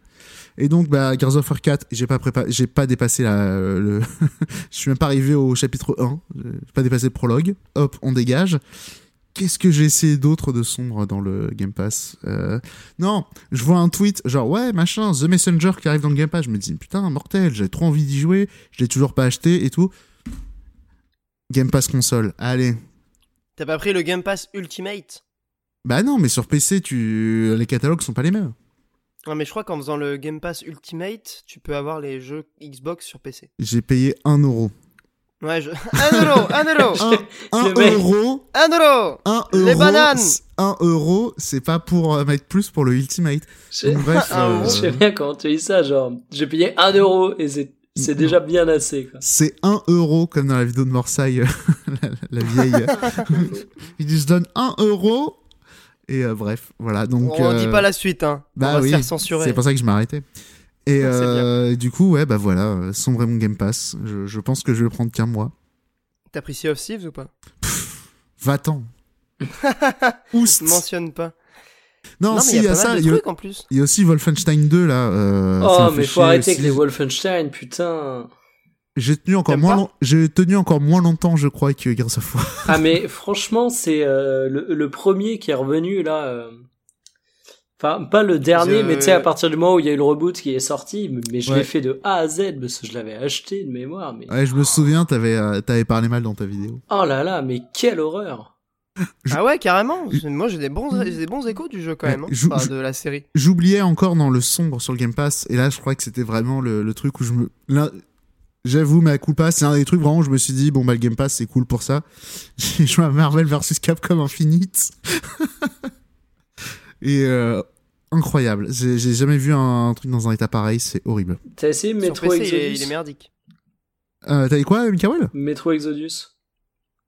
Speaker 2: Et donc, bah, Gears of War 4, j'ai pas prépa... pas dépassé la, le, je suis même pas arrivé au chapitre 1. J'ai pas dépassé le prologue. Hop, on dégage. Qu'est-ce que j'ai essayé d'autre de sombre dans le Game Pass euh... Non, je vois un tweet genre ouais machin The Messenger qui arrive dans le Game Pass. Je me dis putain mortel, j'ai trop envie d'y jouer, je l'ai toujours pas acheté et tout. Game Pass console, allez.
Speaker 1: T'as pas pris le Game Pass Ultimate?
Speaker 2: Bah non, mais sur PC, tu les catalogues sont pas les mêmes.
Speaker 1: Non, mais je crois qu'en faisant le Game Pass Ultimate, tu peux avoir les jeux Xbox sur PC.
Speaker 2: J'ai payé 1 euro.
Speaker 1: Ouais, je... 1 euro 1 euro
Speaker 2: 1
Speaker 3: Le mec.
Speaker 2: euro
Speaker 1: 1 euro
Speaker 2: 1
Speaker 1: Les
Speaker 2: euro,
Speaker 1: bananes
Speaker 2: 1 euro, c'est pas pour euh, mettre plus pour le Ultimate.
Speaker 3: Je
Speaker 2: Donc, bref,
Speaker 1: Un
Speaker 2: euh,
Speaker 1: euro.
Speaker 3: je sais bien quand tu dis ça, genre, j'ai payé 1 euro et c'est c'est
Speaker 2: Non.
Speaker 3: déjà bien assez, quoi.
Speaker 2: c'est 1 euro comme dans la vidéo de Morsaille, la, la vieille. Ils se donnent 1 euro. Et euh, bref, voilà. Donc,
Speaker 1: On
Speaker 2: euh,
Speaker 1: dit pas la suite, hein.
Speaker 2: Bah
Speaker 1: On va
Speaker 2: oui,
Speaker 1: se faire censurer.
Speaker 2: c'est pour ça que je m'arrêtais. Et euh, du coup, ouais, bah voilà, euh, sombrer mon Game Pass. Je, je pense que je vais le prendre qu'un mois.
Speaker 1: T'as pris Sea of Thieves ou pas?
Speaker 2: Va-t'en. Oust.
Speaker 1: Mentionne pas.
Speaker 2: Non, si,
Speaker 1: il y
Speaker 2: y
Speaker 1: a
Speaker 2: a
Speaker 1: pas
Speaker 2: ça.
Speaker 1: mal
Speaker 2: Il
Speaker 1: de
Speaker 2: y a-
Speaker 1: trucs en plus.
Speaker 2: il y a aussi Wolfenstein 2 là. euh, ça
Speaker 3: Oh, mais faut arrêter
Speaker 2: aussi.
Speaker 3: avec les Wolfenstein, putain.
Speaker 2: J'ai tenu encore
Speaker 1: T'aimes
Speaker 2: moins, j'ai tenu encore moins longtemps, je crois, que Gears of War.
Speaker 3: Ah, mais franchement, c'est euh, le, le premier qui est revenu, là. euh, Enfin, pas le dernier,
Speaker 1: Je-
Speaker 3: mais tu sais, à partir du moment où il y a eu le reboot qui est sorti, mais- je
Speaker 2: Ouais.
Speaker 3: l'ai fait de A à Z, parce que je l'avais acheté de mémoire, mais...
Speaker 2: Ouais, je me souviens, t'avais, euh, t'avais parlé mal dans ta vidéo.
Speaker 3: Oh là là, mais quelle horreur
Speaker 2: Je-
Speaker 1: Ah ouais, carrément. Moi, j'ai des bons, j'ai des bons échos du jeu quand
Speaker 2: Ouais,
Speaker 1: même. hein. Enfin, de la série.
Speaker 2: J'oubliais encore dans le sombre sur le Game Pass, et là, je crois que c'était vraiment le, le truc où je me, là, j'avoue, ma culpa, c'est un des trucs vraiment où je me suis dit, bon, bah, le Game Pass, c'est cool pour ça. J'ai joué à Marvel vs Capcom Infinite. et, euh, incroyable. J'ai jamais vu un, truc dans un état pareil, c'est horrible.
Speaker 3: T'as essayé Metro
Speaker 1: PC, il est,
Speaker 3: Exodus
Speaker 1: il est merdique.
Speaker 2: Euh, t'as dit quoi, Mikael?
Speaker 3: Metro Exodus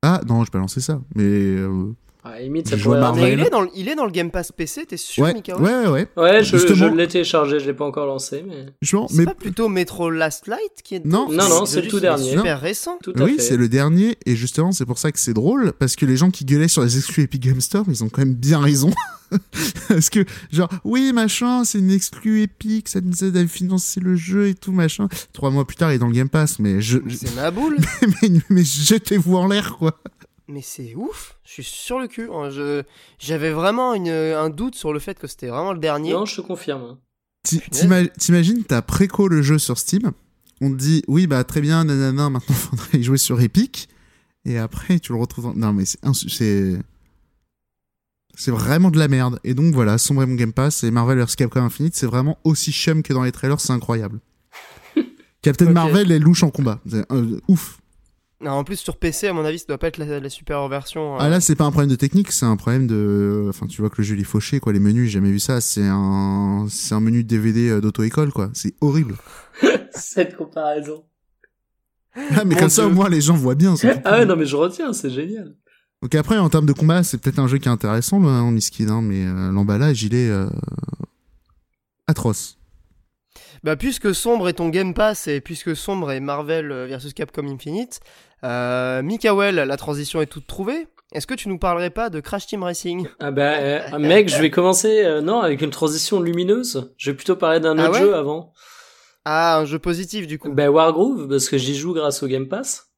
Speaker 2: Ah, non, je peux lancer ça, mais, euh,
Speaker 3: Ah, limite, ça pourrait...
Speaker 2: Marvel.
Speaker 1: il est, dans le, il est dans le Game Pass PC, t'es sûr,
Speaker 2: ouais,
Speaker 1: Mika
Speaker 2: ouais, ouais,
Speaker 3: Ouais, je, je
Speaker 2: Justement-
Speaker 3: l'ai téléchargé, je l'ai pas encore lancé, mais...
Speaker 2: Justement,
Speaker 1: C'est
Speaker 2: mais
Speaker 1: pas plutôt Metro Last Light qui est
Speaker 2: Non.
Speaker 3: Non, non, c'est le tout dernier.
Speaker 1: super récent.
Speaker 3: Tout à
Speaker 2: oui, c'est le dernier, et justement, c'est pour ça que c'est drôle, parce que les gens qui gueulaient sur les exclus Epic Game Store, ils ont quand même bien raison. parce que, genre, oui, machin, c'est une exclue Epic, ça nous aide à financer le jeu et tout, machin. Trois mois plus tard, il est dans le Game Pass, mais je, je-
Speaker 1: C'est ma boule.
Speaker 2: mais, mais jetez-vous en l'air, quoi.
Speaker 1: Mais c'est ouf. Je suis sur le cul. hein. Je, j'avais vraiment une, un doute sur le fait que c'était vraiment le dernier.
Speaker 3: Non, je te confirme.
Speaker 2: T'ima- T'imagines, t'as préco le jeu sur Steam, on te dit, oui, bah, très bien, nanana, maintenant, faudrait y jouer sur Epic, et après, tu le retrouves dans... Non, mais c'est... insu- c'est... C'est vraiment de la merde. Et donc voilà, sombrer mon Game Pass et Marvel vs Capcom Infinite, c'est vraiment aussi chum que dans les trailers, c'est incroyable. Captain. Marvel est louche en combat. C'est, euh, ouf.
Speaker 1: Non, en plus sur PC, à mon avis, ça doit pas être la, la super version.
Speaker 2: Ah
Speaker 1: euh.
Speaker 2: là, c'est pas un problème de technique, c'est un problème de. Enfin, tu vois que le jeu il est fauché, quoi. Les menus, j'ai jamais vu ça. C'est un, c'est un menu de DVD euh, d'auto-école, quoi. C'est horrible.
Speaker 3: Cette comparaison.
Speaker 2: Ah, mais
Speaker 1: Mon
Speaker 2: comme ça, au moins, les gens voient bien.
Speaker 3: Ah ouais, non, mais je retiens, c'est génial.
Speaker 2: Donc après, en termes de combat, c'est peut-être un jeu qui est intéressant, le hein, Miskin, hein, mais euh, l'emballage, il est euh, atroce.
Speaker 1: Bah, puisque Sombre est ton Game Pass et puisque Sombre est Marvel versus Capcom Infinite, euh, Mikael, la transition est toute trouvée. Est-ce que tu nous parlerais pas de Crash Team Racing?
Speaker 3: Ah bah, euh, mec, je vais commencer, euh, non, avec une transition lumineuse. Je vais plutôt parler d'un
Speaker 1: Ah
Speaker 3: autre
Speaker 1: ouais?
Speaker 3: jeu avant.
Speaker 1: Ah, un jeu positif du coup.
Speaker 3: Bah, Wargroove, parce que j'y joue grâce au Game Pass.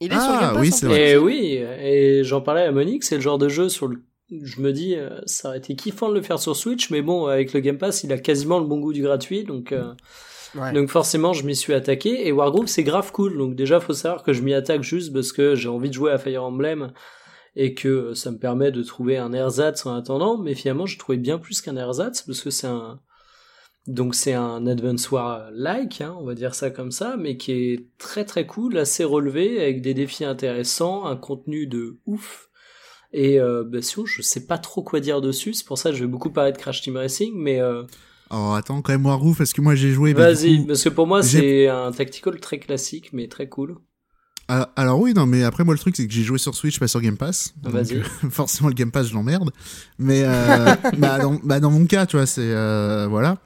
Speaker 1: Il est
Speaker 2: Ah,
Speaker 1: sur Game Pass
Speaker 2: oui,
Speaker 1: en
Speaker 2: vrai.
Speaker 3: Et oui, et j'en parlais à Monique, c'est le genre de jeu sur le... Je me dis, euh, ça aurait été kiffant de le faire sur Switch, mais bon, avec le Game Pass, il a quasiment le bon goût du gratuit, donc... euh. Donc forcément, je m'y suis attaqué et Wargroove c'est grave cool. Donc déjà, faut savoir que je m'y attaque juste parce que j'ai envie de jouer à Fire Emblem et que ça me permet de trouver un ersatz en attendant. Mais finalement, je trouvais bien plus qu'un ersatz parce que c'est un donc c'est un Advance War like, hein, on va dire ça comme ça, mais qui est très très cool, assez relevé avec des défis intéressants, un contenu de ouf. Et euh, bah, je sais pas trop quoi dire dessus. C'est pour ça que je vais beaucoup parler de Crash Team Racing, mais euh,
Speaker 2: Oh, attends, quand même Wargroove, parce que moi j'ai joué?
Speaker 3: Vas-y, parce que pour moi c'est un tactical très classique, mais très cool.
Speaker 2: Alors, alors, oui, non, mais après moi le truc c'est que j'ai joué sur Switch, pas sur Game Pass.
Speaker 3: Vas-y.
Speaker 2: Euh, forcément le Game Pass je l'emmerde. Mais euh, bah, dans, bah, dans mon cas, tu vois, c'est euh, voilà.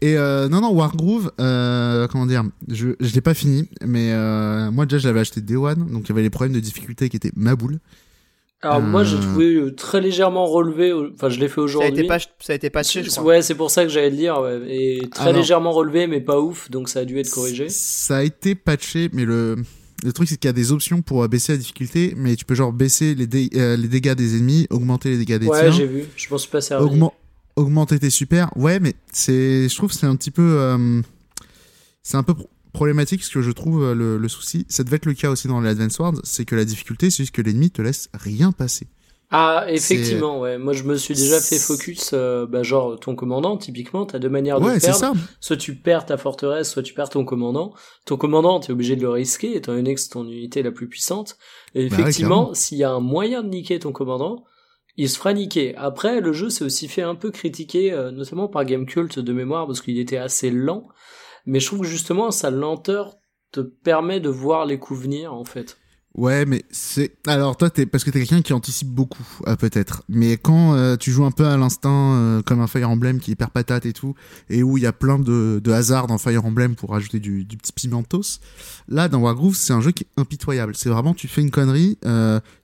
Speaker 2: Et euh, non, non, Wargroove, comment dire, je, je l'ai pas fini, mais moi déjà je l'avais acheté Day One, donc il y avait les problèmes de difficulté qui étaient ma boule.
Speaker 3: Alors moi j'ai trouvé euh, très légèrement relevé, enfin je l'ai fait aujourd'hui.
Speaker 1: Ça a été, pas, ça a été patché, je crois.
Speaker 3: Ouais, c'est pour ça que j'allais le dire, ouais. et très Alors, légèrement relevé, mais pas ouf, donc ça a dû être corrigé.
Speaker 2: Ça a été patché, mais le le truc c'est qu'il y a des options pour baisser la difficulté, mais tu peux genre baisser les, dé euh, les dégâts des ennemis, augmenter les dégâts des
Speaker 3: ouais,
Speaker 2: tiens.
Speaker 3: Ouais, j'ai vu, je m'en suis pas servi.
Speaker 2: Augment augmenter tes super. Ouais, mais c'est, je trouve, c'est un petit peu, euh, c'est un peu problématique ce que je trouve euh, le, le, souci. Ça devait être le cas aussi dans les Advance Wars, c'est que la difficulté, c'est juste que l'ennemi te laisse rien passer.
Speaker 3: Ah, effectivement, ouais. Moi, je me suis déjà fait focus, euh, bah, genre ton commandant. Typiquement, t'as deux manières de
Speaker 2: ouais,
Speaker 3: perdre.
Speaker 2: Ça.
Speaker 3: Soit tu perds ta forteresse, soit tu perds ton commandant. Ton commandant, t'es obligé de le risquer, étant donné que c'est ton unité la plus puissante. Et effectivement, bah ouais, s'il y a un moyen de niquer ton commandant, il se fera niquer. Après, le jeu s'est aussi fait un peu critiquer, euh, notamment par Gamecult de mémoire, parce qu'il était assez lent. Mais je trouve que justement, sa lenteur te permet de voir les coups venir, en fait.
Speaker 2: Ouais, mais c'est alors toi parce que t'es quelqu'un qui anticipe beaucoup euh, peut-être. Mais quand euh, tu joues un peu à l'instinct euh, comme un Fire Emblem qui est hyper patate et tout, et où il y a plein de, de hasard dans Fire Emblem pour rajouter du, petit pimentos, là dans Wargroove c'est un jeu qui est impitoyable. C'est vraiment tu fais une connerie,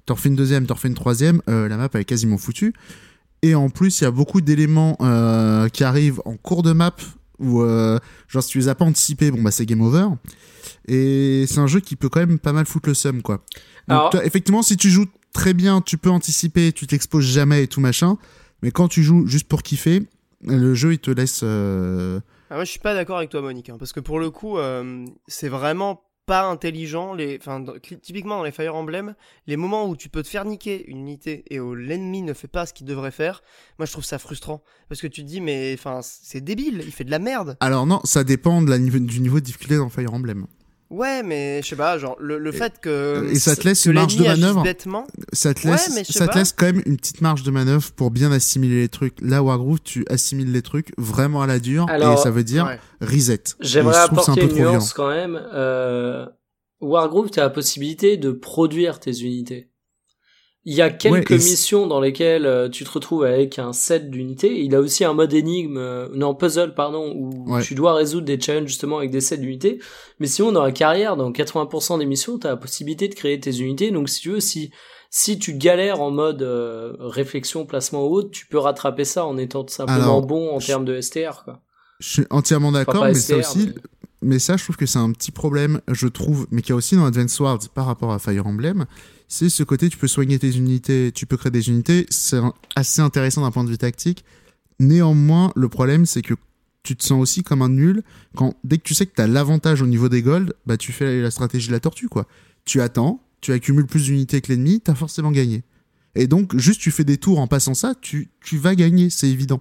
Speaker 2: t'en fais une deuxième, t'en fais une troisième, la map elle est quasiment foutue. Et en plus il y a beaucoup d'éléments qui arrivent en cours de map où genre si tu les as pas anticipés, bon bah c'est game over. Et c'est un jeu qui peut quand même pas mal foutre le seum, quoi. Donc,
Speaker 3: Alors-
Speaker 2: toi, effectivement, si tu joues très bien, tu peux anticiper, tu t'exposes jamais et tout machin. Mais quand tu joues juste pour kiffer, le jeu il te laisse. euh,
Speaker 1: Ah, moi, je suis pas d'accord avec toi, Monique, hein, parce que pour le coup, euh, c'est vraiment pas intelligent. Typiquement dans les Fire Emblem, les moments où tu peux te faire niquer une unité et où l'ennemi ne fait pas ce qu'il devrait faire, moi je trouve ça frustrant, parce que tu te dis mais, c'est débile, il fait de la merde.
Speaker 2: Alors non, ça dépend du niveau de difficulté dans Fire Emblem.
Speaker 1: Ouais, mais je sais pas, genre le, le
Speaker 2: Et-
Speaker 1: fait que
Speaker 2: et ça te laisse une marge de manœuvre.
Speaker 1: bêtement.
Speaker 2: Ça te laisse, ça te laisse quand même une petite marge de manœuvre pour bien assimiler les trucs. Là, Wargroove, tu assimiles les trucs vraiment à la dure
Speaker 3: Alors,
Speaker 2: et ça veut dire
Speaker 1: Ouais.
Speaker 2: reset.
Speaker 3: J'aimerais
Speaker 2: Et je trouve que c'est un
Speaker 3: apporter
Speaker 2: peu
Speaker 3: une
Speaker 2: trop violent.
Speaker 3: nuance quand même. Euh, Wargroove, t'as la possibilité de produire tes unités. Il y a quelques
Speaker 2: Ouais,
Speaker 3: missions dans lesquelles euh, tu te retrouves avec un set d'unités. Il a aussi un mode énigme, euh, non puzzle pardon, où
Speaker 2: Ouais.
Speaker 3: tu dois résoudre des challenges justement avec des sets d'unités. Mais sinon, dans la carrière, dans 80% des missions, t'as la possibilité de créer tes unités. Donc si tu veux, si si tu galères en mode euh, réflexion, placement ou autre, tu peux rattraper ça en étant simplement
Speaker 2: Alors,
Speaker 3: bon en
Speaker 2: je-
Speaker 3: termes de STR. Quoi.
Speaker 2: Je suis entièrement d'accord, mais ça aussi,
Speaker 3: mais-
Speaker 2: mais ça, je trouve que c'est un petit problème, je trouve, mais qu'il y a aussi dans Advance Wars par rapport à Fire Emblem. C'est ce côté, tu peux soigner tes unités, tu peux créer des unités, c'est assez intéressant d'un point de vue tactique. Néanmoins, le problème, c'est que tu te sens aussi comme un nul quand, dès que tu sais que tu as l'avantage au niveau des golds, bah, tu fais la stratégie de la tortue, quoi. Tu attends, tu accumules plus d'unités que l'ennemi, t'as forcément gagné. Et donc, juste tu fais des tours en passant ça, tu, tu vas gagner, c'est évident.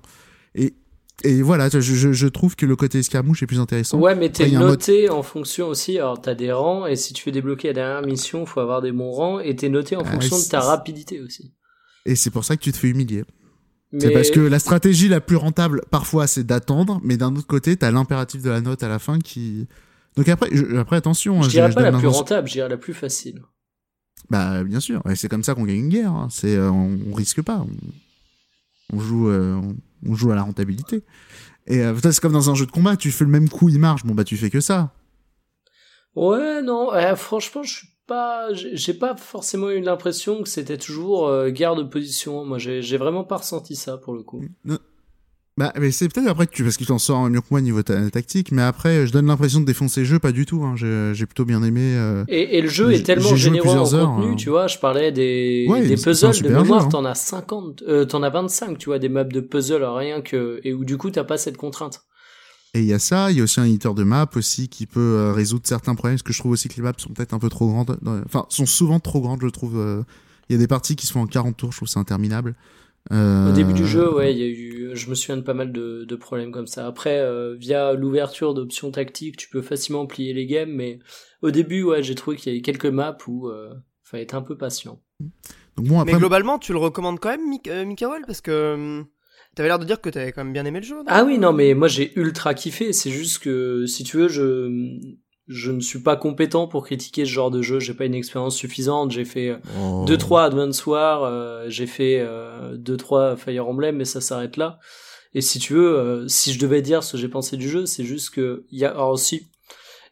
Speaker 2: Et, et voilà, je, je, je trouve que le côté escarmouche est plus intéressant.
Speaker 3: Ouais, mais t'es
Speaker 2: mode-
Speaker 3: noté en fonction aussi. Alors, t'as des rangs, et si tu veux débloquer la dernière mission, faut avoir des bons rangs, et t'es noté en
Speaker 2: Ah,
Speaker 3: fonction de ta rapidité aussi.
Speaker 2: Et c'est pour ça que tu te fais humilier.
Speaker 3: Mais
Speaker 2: C'est parce que la stratégie la plus rentable, parfois, c'est d'attendre, mais d'un autre côté, t'as l'impératif de la note à la fin qui. Donc après, je- après attention.
Speaker 3: je
Speaker 2: hein,
Speaker 3: dirais
Speaker 2: je
Speaker 3: pas la plus rentable, je dirais la plus facile.
Speaker 2: Bah bien sûr, et c'est comme ça qu'on gagne une guerre. hein. C'est euh, on, on risque pas, on, on joue, euh, on, on joue à la rentabilité. Et euh, c'est comme dans un jeu de combat, tu fais le même coup, il marche, bon bah tu fais que ça.
Speaker 3: Ouais, non, euh, franchement, je suis pas, j'ai pas forcément eu l'impression que c'était toujours euh, guerre de position. Moi, j'ai j'ai vraiment pas ressenti ça pour le coup.
Speaker 2: Bah mais c'est peut-être après que tu parce que tu t'en sors mieux que moi niveau ta- tactique, mais après je donne l'impression de défoncer le jeu, pas du tout. Hein. J'ai j'ai plutôt bien aimé. euh,
Speaker 3: Et, et le jeu est tellement généreux en
Speaker 2: heures,
Speaker 3: contenu,
Speaker 2: hein.
Speaker 3: tu vois. Je parlais des,
Speaker 2: Ouais,
Speaker 3: des
Speaker 2: c'est- c'est
Speaker 3: puzzles de mémoire,
Speaker 2: jeu, hein.
Speaker 3: t'en as 50, euh, t'en as 25, tu vois, des maps de puzzle rien que, et où du coup t'as pas cette contrainte.
Speaker 2: Et il y a ça, il y a aussi un éditeur de map aussi qui peut euh, résoudre certains problèmes, parce que je trouve aussi que les maps sont peut-être un peu trop grandes. Enfin, sont souvent trop grandes, je trouve. euh. Il y a des parties qui se font en 40 tours, je trouve ça interminable. Euh,
Speaker 3: Au début du jeu, ouais, il y a eu, je me souviens de pas mal de, de problèmes comme ça. Après, euh, via l'ouverture d'options tactiques, tu peux facilement plier les games, mais au début, ouais, j'ai trouvé qu'il y avait quelques maps où, euh, fallait être un peu patient.
Speaker 2: Donc bon,
Speaker 1: Mais
Speaker 2: après,
Speaker 1: globalement, tu le recommandes quand même, Mik- euh, Mikael, parce que hum, T'avais l'air de dire que t'avais quand même bien aimé le jeu.
Speaker 3: ah oui, non, mais moi j'ai ultra kiffé. C'est juste que, si tu veux, je je ne suis pas compétent pour critiquer ce genre de jeu. J'ai pas une expérience suffisante. J'ai fait euh,
Speaker 2: Oh.
Speaker 3: deux trois Advance War, euh, j'ai fait euh, deux trois Fire Emblem, mais ça s'arrête là. Et si tu veux, euh, si je devais dire ce que j'ai pensé du jeu, c'est juste que il y a alors aussi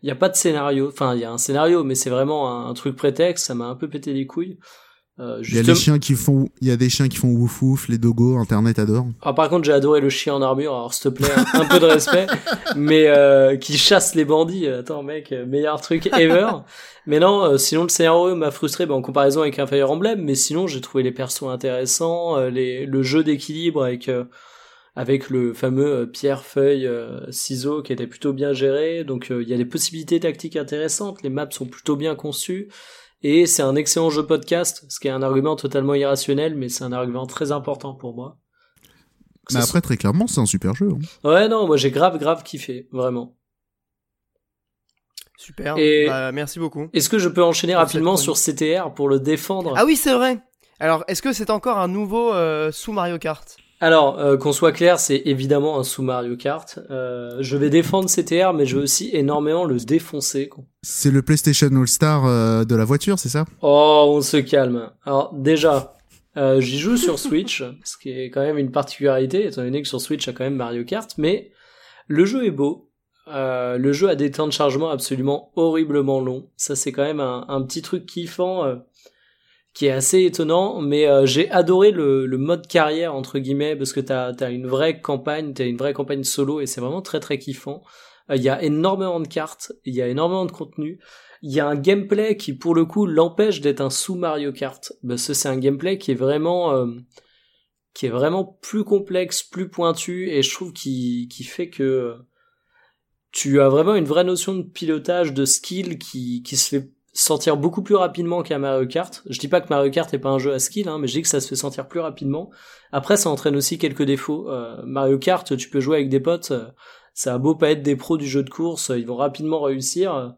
Speaker 3: il y a pas de scénario. Enfin, il y a un scénario, mais c'est vraiment un, un truc prétexte. Ça m'a un peu pété les couilles. Euh,
Speaker 2: Il y a des chiens qui font, il y a des chiens qui font ouf ouf, les dogos, internet adore.
Speaker 3: Ah, par contre, j'ai adoré le chien en armure, alors s'il te plaît, un, un peu de respect, mais euh, qui chasse les bandits. Attends, mec, euh, meilleur truc ever. mais non, euh, sinon le scénario m'a frustré bah, en comparaison avec un Fire Emblem, mais sinon j'ai trouvé les persos intéressants, euh, les, le jeu d'équilibre avec euh, avec le fameux pierre feuille ciseaux qui était plutôt bien géré. Donc il y a des possibilités tactiques intéressantes, les maps sont plutôt bien conçues. Et c'est un excellent jeu podcast, ce qui est un argument totalement irrationnel, mais c'est un argument très important pour moi.
Speaker 2: Mais
Speaker 3: ça
Speaker 2: après, très clairement, c'est un super jeu. hein.
Speaker 3: Ouais, non, moi j'ai grave, grave kiffé, vraiment.
Speaker 1: Super.
Speaker 3: Et-
Speaker 1: Bah, merci beaucoup.
Speaker 3: Est-ce que je peux enchaîner rapidement sur CTR pour le défendre?
Speaker 1: Ah oui, c'est vrai. Alors, est-ce que c'est encore un nouveau euh, sous Mario Kart?
Speaker 3: Alors, euh, qu'on soit clair, c'est évidemment un sous Mario Kart. Euh, je vais défendre CTR, mais je vais aussi énormément le défoncer.
Speaker 2: C'est le PlayStation All Star euh, de la voiture, c'est ça?
Speaker 3: Oh, on se calme. Alors déjà, euh, j'y joue sur Switch, ce qui est quand même une particularité, étant donné que sur Switch, il y a quand même Mario Kart, mais le jeu est beau. Euh, le jeu a des temps de chargement absolument horriblement longs. Ça, c'est quand même un, un petit truc kiffant euh, qui est assez étonnant, mais euh, j'ai adoré le, mode carrière, entre guillemets, parce que t'as as une vraie campagne, t'as une vraie campagne solo, et c'est vraiment très très kiffant. Euh, Il y a énormément de cartes, il y a énormément de contenu, il y a un gameplay qui pour le coup l'empêche d'être un sous Mario Kart parce que c'est un gameplay qui est vraiment euh, qui est vraiment plus complexe, plus pointu et je trouve qui qui fait que tu as vraiment une vraie notion de pilotage, de skill qui qui se fait sentir beaucoup plus rapidement qu'un Mario Kart. Je dis pas que Mario Kart est pas un jeu à skill, hein, mais je dis que ça se fait sentir plus rapidement. Après, ça entraîne aussi quelques défauts. Euh, Mario Kart, tu peux jouer avec des potes, euh, ça a beau pas être des pros du jeu de course, ils vont rapidement réussir.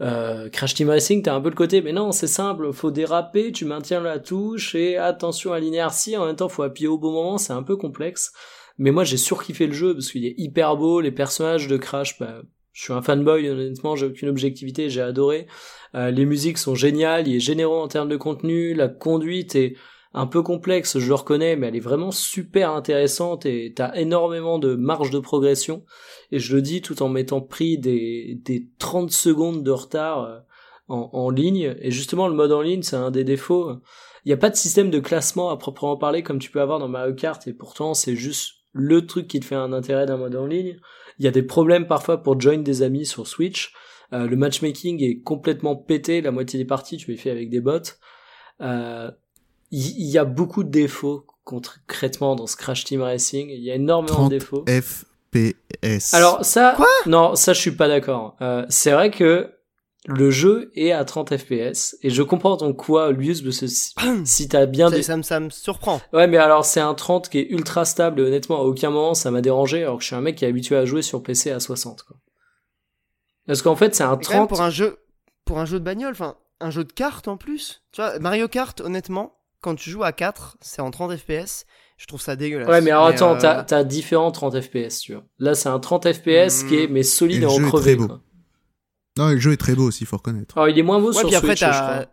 Speaker 3: Euh, Crash Team Racing, t'as un peu le côté, mais non, c'est simple, faut déraper, tu maintiens la touche et attention à l'inertie, en même temps, faut appuyer au bon moment, c'est un peu complexe. Mais moi, j'ai surkiffé le jeu parce qu'il est hyper beau, les personnages de Crash, bah, je suis un fanboy, honnêtement, j'ai aucune objectivité, j'ai adoré. Euh, les musiques sont géniales, il est généreux en termes de contenu, la conduite est un peu complexe, je le reconnais, mais elle est vraiment super intéressante et t'as énormément de marge de progression. Et je le dis tout en m'étant pris des, des 30 secondes de retard euh, en, ligne. Et justement, le mode en ligne, c'est un des défauts. Il n'y a pas de système de classement à proprement parler comme tu peux avoir dans Mario Kart, et pourtant, c'est juste le truc qui te fait un intérêt d'un mode en ligne. Il y a des problèmes parfois pour join des amis sur Switch. Euh, le matchmaking est complètement pété, la moitié des parties tu les fais avec des bots. Euh, Il y, y a beaucoup de défauts concrètement dans ce Crash Team Racing. Il y a énormément
Speaker 2: 30
Speaker 3: de défauts.
Speaker 2: FPS.
Speaker 3: Alors ça,
Speaker 1: Quoi?
Speaker 3: non, ça je suis pas d'accord. Euh, c'est vrai que le jeu est à 30 FPS et je comprends ton quoi, Luis, parce que si, si t'as bien
Speaker 1: ça,
Speaker 3: des...
Speaker 1: ça me, ça me surprend.
Speaker 3: Ouais, mais alors c'est un 30 qui est ultra stable et honnêtement à aucun moment ça m'a dérangé alors que je suis un mec qui est habitué à jouer sur PC à 60. Quoi. Parce qu'en fait c'est un
Speaker 1: Et quand même
Speaker 3: 30.
Speaker 1: pour un jeu, pour un jeu de bagnole, enfin, un jeu de cartes en plus. Tu vois, Mario Kart, honnêtement, quand tu joues à 4, c'est en 30 FPS. Je trouve ça dégueulasse.
Speaker 3: Ouais, mais alors attends,
Speaker 1: euh,
Speaker 3: t'as t'as différents 30 FPS, tu vois. Là c'est un 30 FPS
Speaker 1: Hmm.
Speaker 3: qui est mais solide
Speaker 2: Et
Speaker 3: en crevé.
Speaker 2: très beau.
Speaker 3: Quoi.
Speaker 2: Non, le jeu est très beau aussi, faut reconnaître.
Speaker 3: Alors il est moins beau
Speaker 1: Ouais,
Speaker 3: sur
Speaker 1: puis après,
Speaker 3: Switch, je
Speaker 1: t'as-
Speaker 3: crois.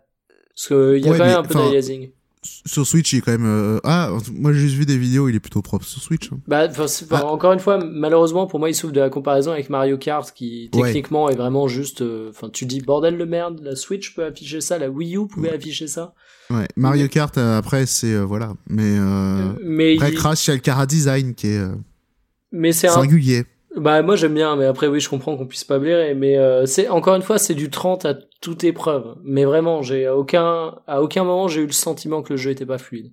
Speaker 3: Parce qu'il y a
Speaker 2: Ouais,
Speaker 3: quand
Speaker 2: mais,
Speaker 3: même un peu d'aliasing.
Speaker 2: Sur Switch, il est quand même. euh, Ah, moi j'ai juste vu des vidéos, il est plutôt propre sur Switch. hein.
Speaker 3: Bah,
Speaker 2: Ah.
Speaker 3: encore une fois, malheureusement pour moi, il souffre de la comparaison avec Mario Kart, qui
Speaker 2: Ouais.
Speaker 3: techniquement est vraiment juste. euh, Enfin, tu dis bordel de merde, la Switch peut afficher ça, la Wii U pouvait afficher ça.
Speaker 2: Ouais, Mario Kart, euh, après, c'est. euh, voilà. Mais. Euh...
Speaker 3: mais
Speaker 2: Après,
Speaker 3: il-
Speaker 2: Crash, il y a le Cara Design qui est euh,
Speaker 3: mais c'est un. Bah moi j'aime bien, mais après oui, je comprends qu'on puisse pas blairer, mais euh, c'est encore une fois, c'est du 30 à toute épreuve. Mais vraiment, j'ai à aucun à aucun moment j'ai eu le sentiment que le jeu était pas fluide.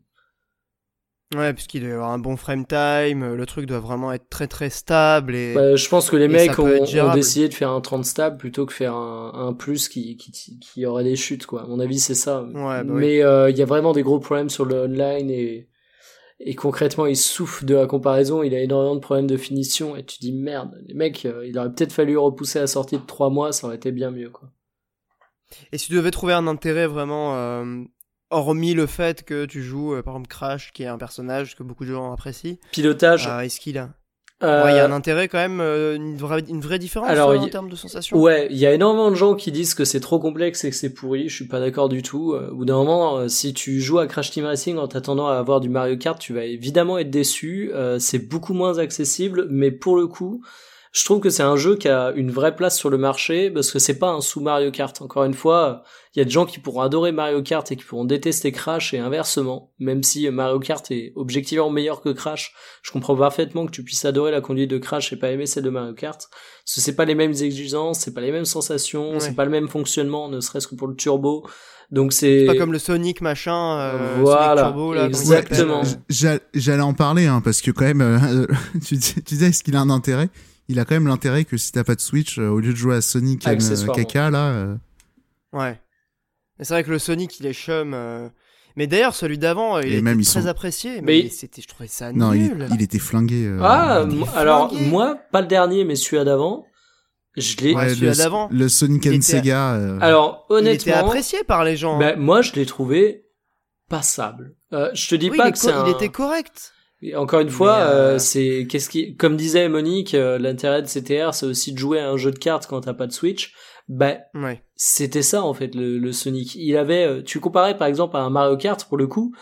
Speaker 1: Ouais, puisqu'il doit y avoir un bon frame time, euh, le truc doit vraiment être très très stable et.
Speaker 3: Bah, je pense que les mecs ont, ont décidé de faire un 30 stable plutôt que faire un, un plus qui, qui, qui aurait des chutes, quoi. À mon avis, c'est ça.
Speaker 1: Ouais, bah oui.
Speaker 3: Mais euh, il y a vraiment des gros problèmes sur le online et, et concrètement, il souffre de la comparaison. Il a énormément de problèmes de finition et tu dis merde, les mecs, euh, il aurait peut-être fallu repousser la sortie de 3 mois, ça aurait été bien mieux, quoi.
Speaker 1: Et si tu devais trouver un intérêt vraiment euh, hormis le fait que tu joues, euh, par exemple, Crash, qui est un personnage que beaucoup de gens apprécient,
Speaker 3: Pilotage.
Speaker 1: euh, est-ce qu'il a
Speaker 3: euh,
Speaker 1: Ouais, Il y a un intérêt quand même, euh, une, vraie, une vraie différence
Speaker 3: Alors,
Speaker 1: euh, en termes de sensation
Speaker 3: Ouais, il y a énormément de gens qui disent que c'est trop complexe et que c'est pourri. Je suis pas d'accord du tout. Euh, Au bout d'un moment, euh, si tu joues à Crash Team Racing en t'attendant à avoir du Mario Kart, tu vas évidemment être déçu. Euh, c'est beaucoup moins accessible, mais pour le coup, je trouve que c'est un jeu qui a une vraie place sur le marché parce que c'est pas un sous Mario Kart. Encore une fois, il y a des gens qui pourront adorer Mario Kart et qui pourront détester Crash et inversement. Même si Mario Kart est objectivement meilleur que Crash, je comprends parfaitement que tu puisses adorer la conduite de Crash et pas aimer celle de Mario Kart. Parce que c'est pas les mêmes exigences, c'est pas les mêmes sensations,
Speaker 1: Ouais.
Speaker 3: c'est pas le même fonctionnement, ne serait-ce que pour le turbo. Donc c'est
Speaker 1: Pas comme le Sonic machin, euh,
Speaker 3: Voilà,
Speaker 1: Sonic Turbo, là,
Speaker 3: exactement.
Speaker 2: J'allais en parler, hein, parce que quand même, euh, tu, dis- tu disais, est-ce qu'il a un intérêt? Il a quand même l'intérêt que si t'as pas de Switch, euh, au lieu de jouer à Sonic euh,
Speaker 3: Accessoirement.
Speaker 2: caca, là... euh,
Speaker 1: Ouais. Mais c'est vrai que le Sonic, il est chum. euh, Mais d'ailleurs, celui d'avant, il
Speaker 2: Et
Speaker 1: était
Speaker 2: même,
Speaker 1: très
Speaker 2: sont-
Speaker 1: apprécié. Mais,
Speaker 3: Mais-
Speaker 1: c'était, je trouvais ça
Speaker 2: Non, il,
Speaker 1: nul.
Speaker 2: il était flingué. euh,
Speaker 3: Ah,
Speaker 1: il
Speaker 3: alors
Speaker 1: flingué.
Speaker 3: moi, pas le dernier, mais celui d'avant, je l'ai.
Speaker 1: Ouais, celui-là
Speaker 2: le,
Speaker 1: d'avant.
Speaker 2: le Sonic
Speaker 1: Il
Speaker 2: and
Speaker 1: était-
Speaker 2: Sega. euh,
Speaker 3: Alors
Speaker 1: il était
Speaker 3: honnêtement,
Speaker 1: apprécié par les gens.
Speaker 3: ben, moi je l'ai trouvé passable. Euh, je te dis
Speaker 1: Oui,
Speaker 3: pas
Speaker 1: il,
Speaker 3: que c'est un...
Speaker 1: il était correct.
Speaker 3: Et Encore une fois,
Speaker 1: euh,
Speaker 3: euh, c'est qu'est-ce qui, comme disait Monique, euh, l'intérêt de CTR, c'est aussi de jouer à un jeu de cartes quand t'as pas de Switch. Ben,
Speaker 1: Ouais.
Speaker 3: c'était ça en fait le, le Sonic. Il avait, euh, tu comparais par exemple à un Mario Kart pour le coup.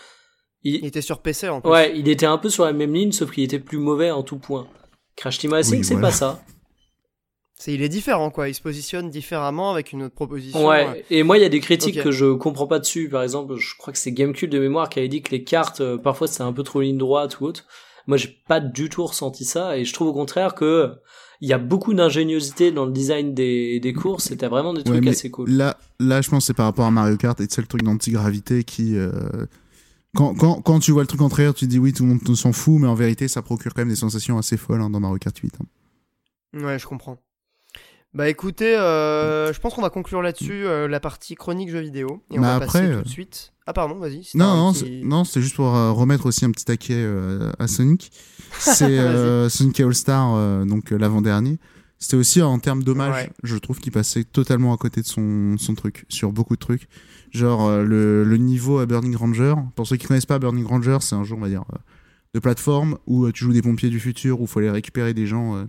Speaker 1: Il
Speaker 3: Il,
Speaker 1: était sur PC en plus.
Speaker 3: ouais, il était un peu sur la même ligne, sauf qu'il était plus mauvais en tout point. Crash Team Racing,
Speaker 2: Oui,
Speaker 3: c'est
Speaker 2: voilà.
Speaker 3: pas ça.
Speaker 1: C'est, il est différent, quoi. Il se positionne différemment avec une autre proposition.
Speaker 3: Ouais. Et moi, il y a des critiques que je comprends pas dessus. Par exemple, je crois que c'est Gamecube de mémoire qui avait dit que les cartes, euh, parfois, c'était un peu trop ligne droite ou autre. Moi, j'ai pas du tout ressenti ça, et je trouve au contraire que il y a beaucoup d'ingéniosité dans le design des, des courses. C'était vraiment des
Speaker 2: ouais,
Speaker 3: trucs assez cool.
Speaker 2: Là, là, je pense que c'est par rapport à Mario Kart et c'est le truc d'antigravité qui. euh, Quand, quand, quand tu vois le truc en trailer, tu te dis oui, tout le monde s'en fout, mais en vérité, ça procure quand même des sensations assez folles hein, dans Mario Kart 8. hein.
Speaker 1: Ouais, je comprends. Bah écoutez, euh, je pense qu'on va conclure là-dessus euh, la partie chronique jeux vidéo. Et on
Speaker 2: Bah
Speaker 1: va
Speaker 2: après,
Speaker 1: passer
Speaker 2: euh,
Speaker 1: tout de suite. Ah pardon, vas-y. si
Speaker 2: Non, non, c'est- non, c'était juste pour euh, remettre aussi un petit taquet euh, à Sonic. C'est euh, Sonic All Star, euh, donc euh, l'avant-dernier. C'était aussi en termes d'hommage,
Speaker 1: Ouais.
Speaker 2: je trouve qu'il passait totalement à côté de son, son truc, sur beaucoup de trucs. Genre euh, le, le niveau à Burning Ranger. Pour ceux qui connaissent pas Burning Ranger, c'est un jeu, on va dire, euh, de plateforme où euh, tu joues des pompiers du futur, où il faut aller récupérer des gens, euh,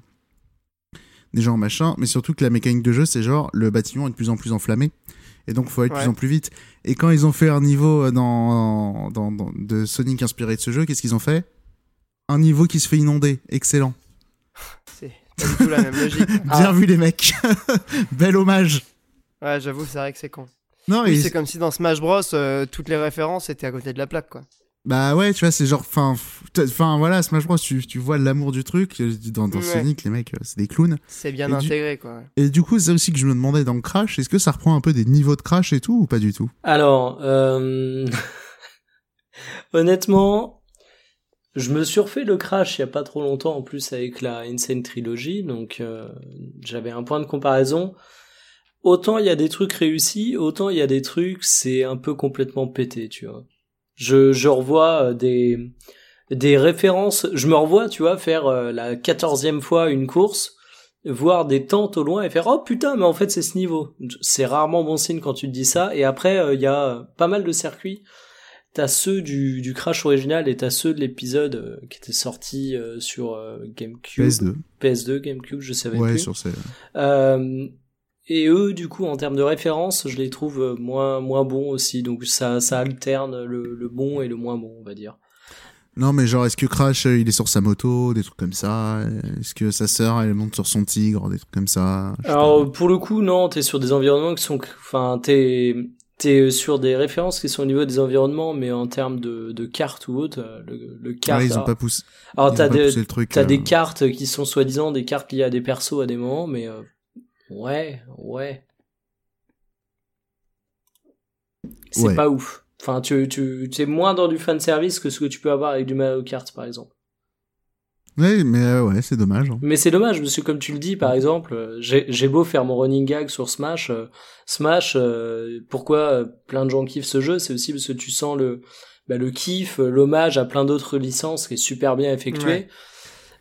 Speaker 2: des gens machin. Mais surtout que la mécanique de jeu, c'est genre le bâtiment est de plus en plus enflammé. Et donc, faut aller de
Speaker 1: Ouais.
Speaker 2: plus en plus vite. Et quand ils ont fait un niveau euh, dans, dans, dans- de Sonic inspiré de ce jeu, qu'est-ce qu'ils ont fait? Un niveau qui se fait inonder. Excellent.
Speaker 1: C'est pas du tout la même logique.
Speaker 2: Bien vu, les mecs. Bel hommage.
Speaker 1: Ouais, j'avoue, c'est vrai que c'est con.
Speaker 2: Non,
Speaker 1: Oui,
Speaker 2: et
Speaker 1: c'est comme si dans Smash Bros, euh, toutes les références étaient à côté de la plaque, quoi.
Speaker 2: Bah ouais, tu vois, c'est genre, enfin, enfin voilà, Smash Bros, tu, tu vois l'amour du truc. euh, Dans, dans
Speaker 1: Ouais.
Speaker 2: Sonic, les mecs, euh, c'est des clowns.
Speaker 1: C'est bien
Speaker 2: Et du-
Speaker 1: intégré, quoi.
Speaker 2: Et du coup, c'est aussi que je me demandais dans Crash, est-ce que ça reprend un peu des niveaux de Crash et tout, ou pas du tout?
Speaker 3: Alors, euh... honnêtement, je me suis refait le Crash il y a pas trop longtemps en plus avec la Insane Trilogy, donc euh, j'avais un point de comparaison. Autant il y a des trucs réussis, autant il y a des trucs c'est un peu complètement pété, tu vois. Je, je revois euh, des des références, je me revois, tu vois, faire euh, la quatorzième fois une course, voir des tentes au loin et faire oh putain mais en fait c'est ce niveau. C'est rarement bon signe quand tu te dis ça. Et après euh, il y a euh, pas mal de circuits. T'as ceux du, du Crash original et t'as ceux de l'épisode euh, qui était sorti euh, sur euh, GameCube,
Speaker 2: PS2.
Speaker 3: PS2, GameCube, je savais
Speaker 2: Ouais,
Speaker 3: plus.
Speaker 2: sur ces.
Speaker 3: Euh, et eux, du coup, en termes de référence, je les trouve euh, moins moins bons aussi. Donc ça ça alterne le, le bon et le moins bon, on va dire.
Speaker 2: Non, mais genre, est-ce que Crash, euh, il est sur sa moto, des trucs comme ça? Est-ce que sa sœur, elle monte sur son tigre, des trucs comme ça?
Speaker 3: Alors pour le coup, non, t'es sur des environnements qui sont, enfin, t'es t'es sur des références qui sont au niveau des environnements, mais en termes de, de cartes ou autre, euh, le, le carte.
Speaker 2: Ouais, ils ont
Speaker 3: alors,
Speaker 2: pas poussé,
Speaker 3: alors, t'as des
Speaker 2: le truc.
Speaker 3: t'as
Speaker 2: euh,
Speaker 3: des cartes qui sont soi-disant des cartes liées à des persos à des moments, mais euh, ouais, ouais, c'est
Speaker 2: Ouais.
Speaker 3: pas ouf. Enfin, tu tu t'es moins dans du fan service que ce que tu peux avoir avec du Mario Kart, par exemple.
Speaker 2: Ouais, mais euh, ouais, c'est dommage. hein.
Speaker 3: Mais c'est dommage, parce que comme tu le dis, par exemple, euh, j'ai beau faire mon running gag sur Smash, euh, Smash, euh, pourquoi plein de gens kiffent ce jeu, c'est aussi parce que tu sens le, bah, le kiff, l'hommage à plein d'autres licences qui est super bien effectué.
Speaker 1: Ouais.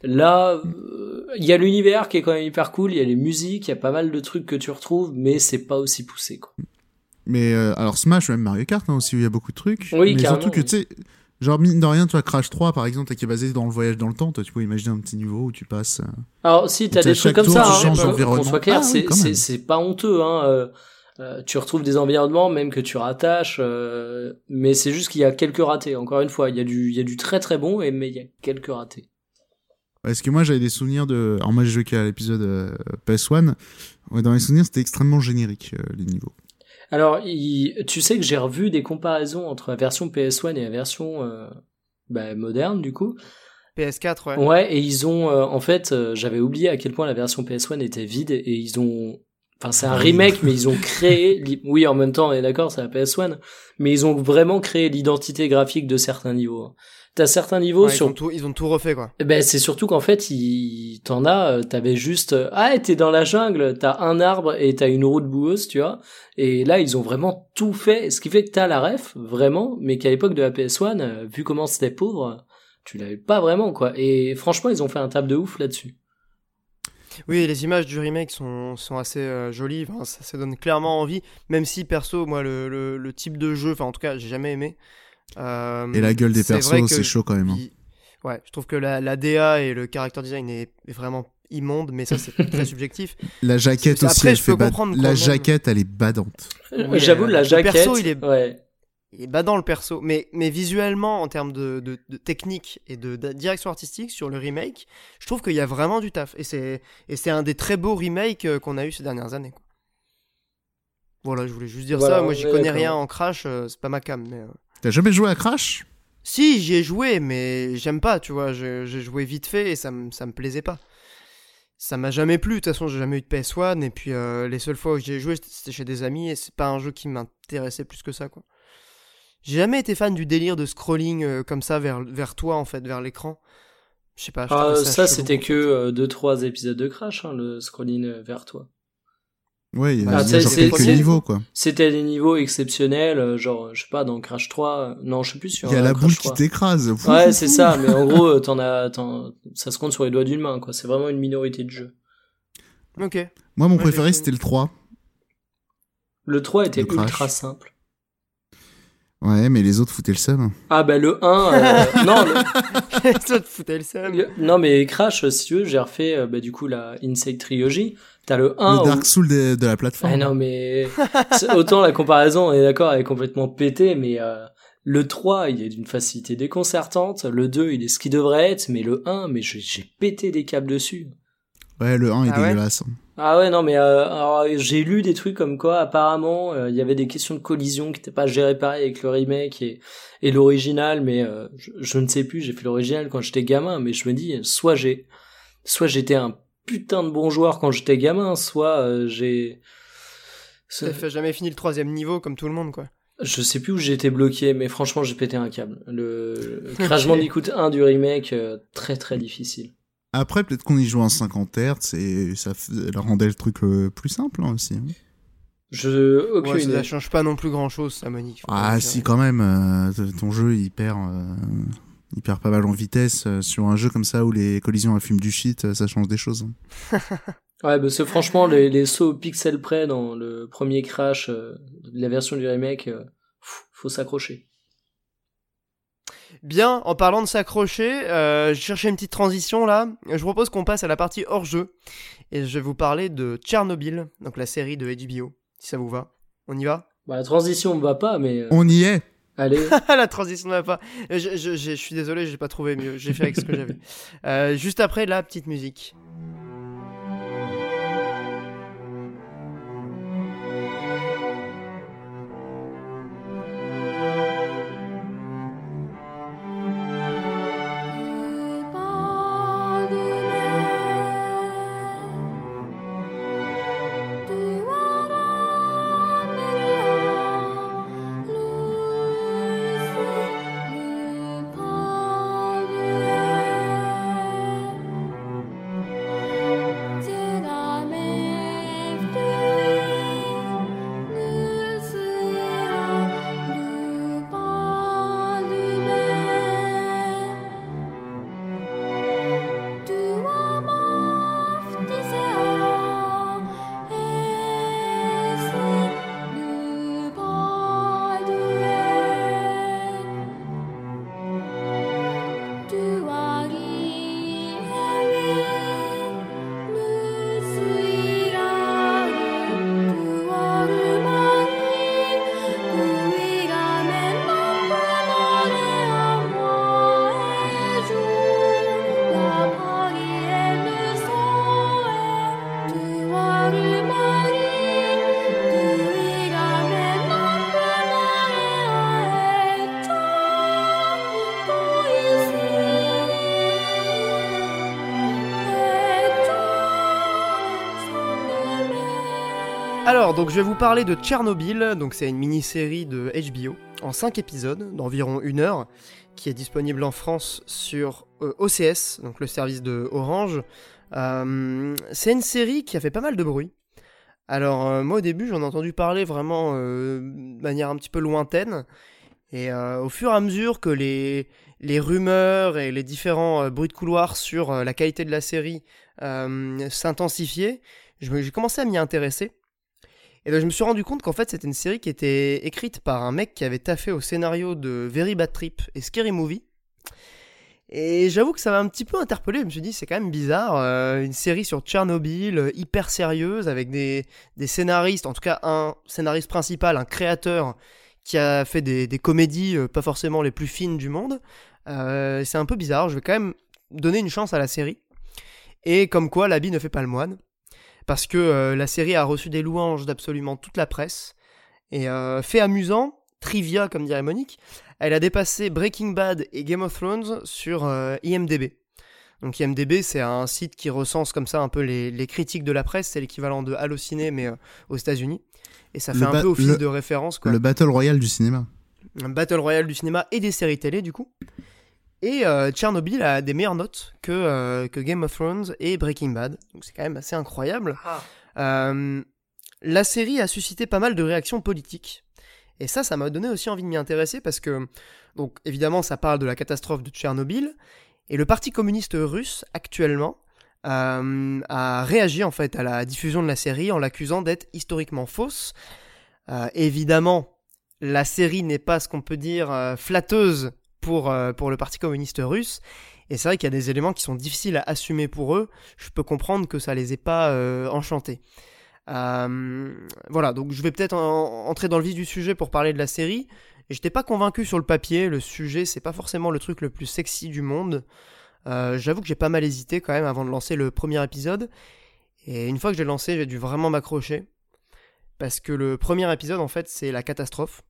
Speaker 3: Là, euh, il y a l'univers qui est quand même hyper cool, il y a les musiques, il y a pas mal de trucs que tu retrouves, mais c'est pas aussi poussé, quoi.
Speaker 2: Mais euh, alors Smash, même Mario Kart hein, aussi, où il y a beaucoup de trucs.
Speaker 3: Oui,
Speaker 2: mais surtout que tu sais, genre mine de rien, Crash 3 par exemple, qui est basé dans le voyage dans le temps, toi tu peux imaginer un petit niveau où tu passes. euh,
Speaker 3: Alors si t'as des trucs comme
Speaker 2: tour,
Speaker 3: ça, hein, qu'on- soit clair,
Speaker 2: Ah
Speaker 3: c'est pas honteux. Hein, euh, tu retrouves des environnements même que tu rattaches, euh, mais c'est juste qu'il y a quelques ratés. Encore une fois, il y a du il y a du très très bon, et mais il y a quelques ratés.
Speaker 2: Parce que moi j'avais des souvenirs de. Alors moi j'ai joué qu'à l'épisode euh, PS1. Ouais, dans les souvenirs c'était extrêmement générique euh, les niveaux.
Speaker 3: Alors, il- tu sais que j'ai revu des comparaisons entre la version PS1 et la version euh, bah, moderne, du coup.
Speaker 1: PS4, ouais.
Speaker 3: Ouais, et ils ont, euh, en fait, euh, j'avais oublié à quel point la version PS1 était vide, et ils ont, enfin, c'est un remake, mais ils ont créé, oui, en même temps, on est d'accord, c'est la PS1, mais ils ont vraiment créé l'identité graphique de certains niveaux. hein. T'as certains niveaux
Speaker 1: Ouais, ils,
Speaker 3: sur
Speaker 1: ont tout, ils ont tout refait, quoi.
Speaker 3: eh Ben c'est surtout qu'en fait, il t'en as, euh, t'avais juste euh, ah t'es dans la jungle, t'as un arbre et t'as une route boueuse, tu vois. Et là, ils ont vraiment tout fait, ce qui fait que t'as la ref vraiment, mais qu'à l'époque de la PS1, euh, vu comment c'était pauvre, tu l'avais pas vraiment quoi. Et franchement, ils ont fait un table de ouf là-dessus.
Speaker 1: Oui, les images du remake sont, sont assez euh, jolies, enfin, ça, ça donne clairement envie, même si perso, moi, le, le, le type de jeu, enfin en tout cas, j'ai jamais aimé. Euh,
Speaker 2: Et la gueule des persos, c'est chaud quand même. hein.
Speaker 1: Ouais, je trouve que la, la DA et le character design est, vraiment immonde, mais ça c'est très subjectif.
Speaker 2: La jaquette aussi,
Speaker 1: après,
Speaker 2: elle
Speaker 1: je
Speaker 2: fait
Speaker 1: peux comprendre
Speaker 2: La jaquette, elle est badante.
Speaker 1: Oui,
Speaker 3: J'avoue
Speaker 1: euh,
Speaker 3: la
Speaker 1: le
Speaker 3: jaquette.
Speaker 1: perso, il est-
Speaker 3: Ouais.
Speaker 1: Il est badant le perso, mais, mais visuellement, en termes de, de, de technique et de, de direction artistique sur le remake, je trouve qu'il y a vraiment du taf. Et c'est, et c'est un des très beaux remakes euh, qu'on a eu ces dernières années. quoi. Voilà, je voulais juste dire
Speaker 3: Voilà,
Speaker 1: ça. Moi, j'y connais rien en Crash, euh, c'est pas ma cam. Mais, euh,
Speaker 2: T'as jamais joué à Crash?
Speaker 1: Si, j'y ai joué, mais j'aime pas, tu vois. je- J'ai joué vite fait et ça, me- ça me plaisait pas. Ça m'a jamais plu, de toute façon, j'ai jamais eu de PS1. Et puis, euh, les seules fois où j'y ai joué, c'était chez des amis et c'est pas un jeu qui m'intéressait plus que ça, quoi. J'ai jamais été fan du délire de scrolling euh, comme ça vers, vers toi, en fait, vers l'écran. Je sais pas. je
Speaker 3: Ah, ça, c'était que euh, deux trois épisodes de Crash, hein, le scrolling euh, vers toi.
Speaker 2: Ouais, il y a,
Speaker 1: Ah,
Speaker 3: c'est-
Speaker 2: niveaux quoi.
Speaker 3: C'était des niveaux exceptionnels, euh, genre, je sais pas, dans Crash 3, euh, non, je sais plus sur
Speaker 2: Il y a
Speaker 3: euh,
Speaker 2: la
Speaker 3: Crash
Speaker 2: boule
Speaker 3: 3.
Speaker 2: qui t'écrase.
Speaker 3: Ouais, c'est ça, mais en gros, t'en as, t'en- ça se compte sur les doigts d'une main, quoi. C'est vraiment une minorité de jeux.
Speaker 1: Ok.
Speaker 2: Moi, mon
Speaker 1: Moi,
Speaker 2: préféré, c'était le 3.
Speaker 3: Le 3 était ultra simple.
Speaker 2: Ouais, mais les autres foutaient le seum.
Speaker 3: Ah, bah, le 1, euh, non, le-
Speaker 1: ça te foutait le seum.
Speaker 3: non, mais Crash, euh, si tu veux, j'ai refait, euh, bah, du coup, la Inside Trilogy. T'as le 1
Speaker 2: le
Speaker 3: où-
Speaker 2: Dark Souls de, de la plateforme.
Speaker 3: Ah non, mais autant la comparaison, on est d'accord, elle est complètement pétée, mais euh, le 3, il est d'une facilité déconcertante, le 2, il est ce qu'il devrait être, mais le 1, mais j'ai pété des câbles dessus.
Speaker 2: Ouais, le 1 est
Speaker 1: Ah ouais?
Speaker 2: dégueulasse.
Speaker 3: Ah ouais, non, mais euh, j'ai lu des trucs comme quoi, apparemment, euh, il y avait des questions de collision qui n'étaient pas gérées pareil avec le remake et, et l'original, mais euh, je, je ne sais plus, j'ai fait l'original quand j'étais gamin, mais je me dis, soit j'ai, soit j'étais un putain de bon joueur quand j'étais gamin, soit euh, j'ai...
Speaker 1: T'as jamais fini le troisième niveau comme tout le monde, quoi.
Speaker 3: Je sais plus où j'étais bloqué, mais franchement, j'ai pété un câble. Le, le Crash Bandicoot 1 du remake, euh, très très difficile.
Speaker 2: Après, peut-être qu'on y joue en 50 Hz et ça f- rendait le truc euh, plus simple hein, aussi. hein.
Speaker 3: Je, aucune
Speaker 1: Ouais, ça,
Speaker 3: idée.
Speaker 1: ça change pas non plus grand chose, ça, pas
Speaker 2: Ah, si, quand même. euh, ton jeu, il perd, euh, il perd pas mal en vitesse. euh, sur un jeu comme ça où les collisions fument du shit, ça change des choses. hein.
Speaker 3: Ouais, parce que franchement, les, les sauts au pixel près dans le premier Crash, euh, la version du remake, euh, faut s'accrocher.
Speaker 1: Bien, en parlant de s'accrocher, euh, je cherchais une petite transition là. Je vous propose qu'on passe à la partie hors jeu. Et je vais vous parler de Tchernobyl, donc la série de HBO, si ça vous va. On y va?
Speaker 3: Bah, la transition me va pas, mais euh,
Speaker 2: On y est
Speaker 3: allez.
Speaker 1: La transition ne va pas. Je, je- je- je suis désolé, j'ai pas trouvé mieux. J'ai fait avec ce que j'avais. Euh, juste après, la petite musique. Donc je vais vous parler de Tchernobyl, donc c'est une mini-série de HBO en 5 épisodes d'environ 1 heure qui est disponible en France sur euh, OCS, donc le service de Orange. Euh, c'est une série qui a fait pas mal de bruit. Alors euh, moi au début j'en ai entendu parler vraiment de manière un petit peu lointaine. Et au fur et à mesure que les, les rumeurs et les différents bruits de couloir sur la qualité de la série s'intensifiaient, j'ai commencé à m'y intéresser. Et donc je me suis rendu compte qu'en fait c'était une série qui était écrite par un mec qui avait taffé au scénario de Very Bad Trip et Scary Movie. Et j'avoue que ça m'a un petit peu interpellé, je me suis dit c'est quand même bizarre, euh, une série sur Tchernobyl, euh, hyper sérieuse, avec des, des, scénaristes, en tout cas un scénariste principal, un créateur qui a fait des, des comédies euh, pas forcément les plus fines du monde. c'est un peu bizarre, je vais quand même donner une chance à la série. Et comme quoi l'habit ne fait pas le moine parce que euh, la série a reçu des louanges d'absolument toute la presse. Et euh, fait amusant, trivia comme dirait Monique, elle a dépassé Breaking Bad et Game of Thrones sur euh, IMDB. Donc IMDB, c'est un site qui recense comme ça un peu les, critiques de la presse, c'est l'équivalent de Allociné mais aux États-Unis. Et ça fait un peu office de référence. Quoi.
Speaker 2: Le Battle Royale du cinéma.
Speaker 1: Un Battle Royale du cinéma et des séries télé du coup. Et euh, Tchernobyl a des meilleures notes que, euh, que Game of Thrones et Breaking Bad. Donc c'est quand même assez incroyable. Ah. Euh, la série a suscité pas mal de réactions politiques. Et ça, ça m'a donné aussi envie de m'y intéresser parce que, donc évidemment, ça parle de la catastrophe de Tchernobyl. Et le Parti communiste russe, actuellement, a réagi en fait à la diffusion de la série en l'accusant d'être historiquement fausse. évidemment, la série n'est pas ce qu'on peut dire flatteuse pour, euh, pour le Parti communiste russe. Et c'est vrai qu'il y a des éléments qui sont difficiles à assumer pour eux. Je peux comprendre que ça les ait pas euh, enchantés. Euh, voilà, donc je vais peut-être entrer dans le vif du sujet pour parler de la série. J'étais pas convaincu sur le papier, le sujet c'est pas forcément le truc le plus sexy du monde. J'avoue que j'ai pas mal hésité quand même avant de lancer le premier épisode. Et une fois que j'ai lancé, j'ai dû vraiment m'accrocher. Parce que le premier épisode en fait c'est la catastrophe.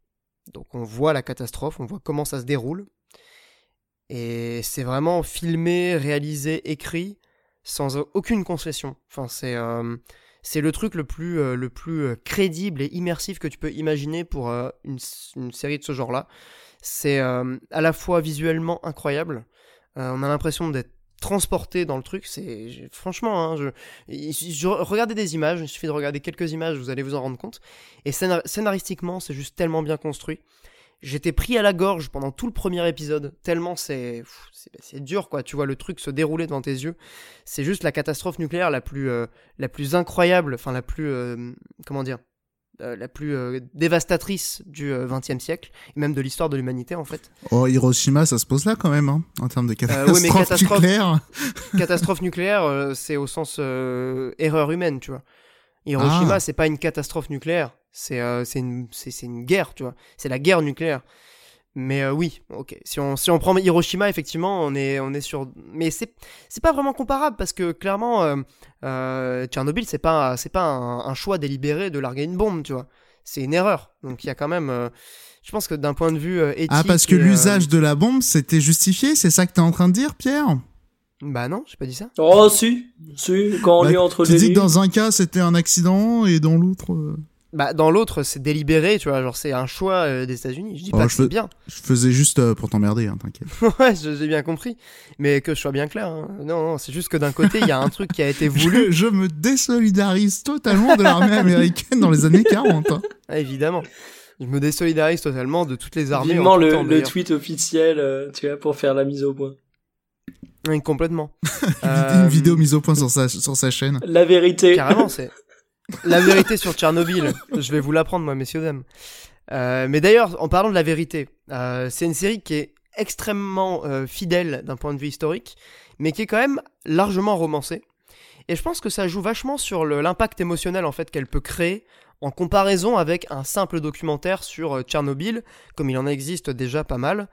Speaker 1: Donc on voit la catastrophe, on voit comment ça se déroule. Et c'est vraiment filmé, réalisé, écrit, sans aucune concession. Enfin, c'est euh, c'est le truc le plus, euh, le plus euh, crédible et immersif que tu peux imaginer pour une, série de ce genre-là. C'est à la fois visuellement incroyable. on a l'impression d'être transporté dans le truc. C'est franchement, hein, je, regardez des images. Il suffit de regarder quelques images, vous allez vous en rendre compte. Et scénaristiquement, c'est juste tellement bien construit. J'étais pris à la gorge pendant tout le premier épisode, tellement c'est c'est dur quoi. Tu vois le truc se dérouler devant tes yeux. C'est juste la catastrophe nucléaire la plus euh, la plus incroyable, enfin la plus euh, comment dire, euh, la plus dévastatrice du XXe siècle et même de l'histoire de l'humanité en fait.
Speaker 2: Oh Hiroshima, ça se pose là quand même hein, en termes de catastrophe, mais catastrophe nucléaire.
Speaker 1: catastrophe nucléaire, c'est au sens erreur humaine, tu vois. Hiroshima, ah. c'est pas une catastrophe nucléaire, c'est euh, une, une guerre, tu vois. C'est la guerre nucléaire. Mais euh, oui, ok. Si on, si on prend Hiroshima, effectivement, on est, on est sur. Mais c'est pas vraiment comparable parce que clairement, euh, euh Tchernobyl, c'est pas, pas un, choix délibéré de larguer une bombe, tu vois. C'est une erreur. Donc il y a quand même. je pense que d'un point de vue éthique.
Speaker 2: Ah, parce que l'usage de la bombe, c'était justifié? C'est ça que t'es en train de dire, Pierre?
Speaker 1: Bah non, j'ai pas dit ça.
Speaker 3: Oh si, si, quand on bah, lit entre
Speaker 2: tu dis que dans un cas c'était un accident et dans l'autre. Euh,
Speaker 1: bah dans l'autre c'est délibéré, tu vois, genre c'est un choix euh, des États-Unis. Je dis oh, pas que c'est bien.
Speaker 2: Je faisais juste euh, pour t'emmerder, hein, t'inquiète.
Speaker 1: ouais, j'ai bien compris, mais que je sois bien clair. Hein. Non, non, c'est juste que d'un côté il y a un truc qui a été voulu.
Speaker 2: je, me désolidarise totalement de l'armée américaine dans les années 40. Hein.
Speaker 1: Ah, évidemment. Je me désolidarise totalement de toutes les armées.
Speaker 3: Vivement le, le tweet officiel, tu vois, pour faire la mise au point.
Speaker 1: Oui, complètement.
Speaker 2: Une euh, vidéo mise au point sur sa, sur sa chaîne.
Speaker 3: La vérité.
Speaker 1: Carrément, c'est la vérité sur Tchernobyl. Je vais vous l'apprendre, moi, messieurs dames. Euh, mais d'ailleurs, en parlant de la vérité, euh, c'est une série qui est extrêmement euh, fidèle d'un point de vue historique, mais qui est quand même largement romancée. Et je pense que ça joue vachement sur l'impact émotionnel en fait qu'elle peut créer en comparaison avec un simple documentaire sur Tchernobyl, comme il en existe déjà pas mal.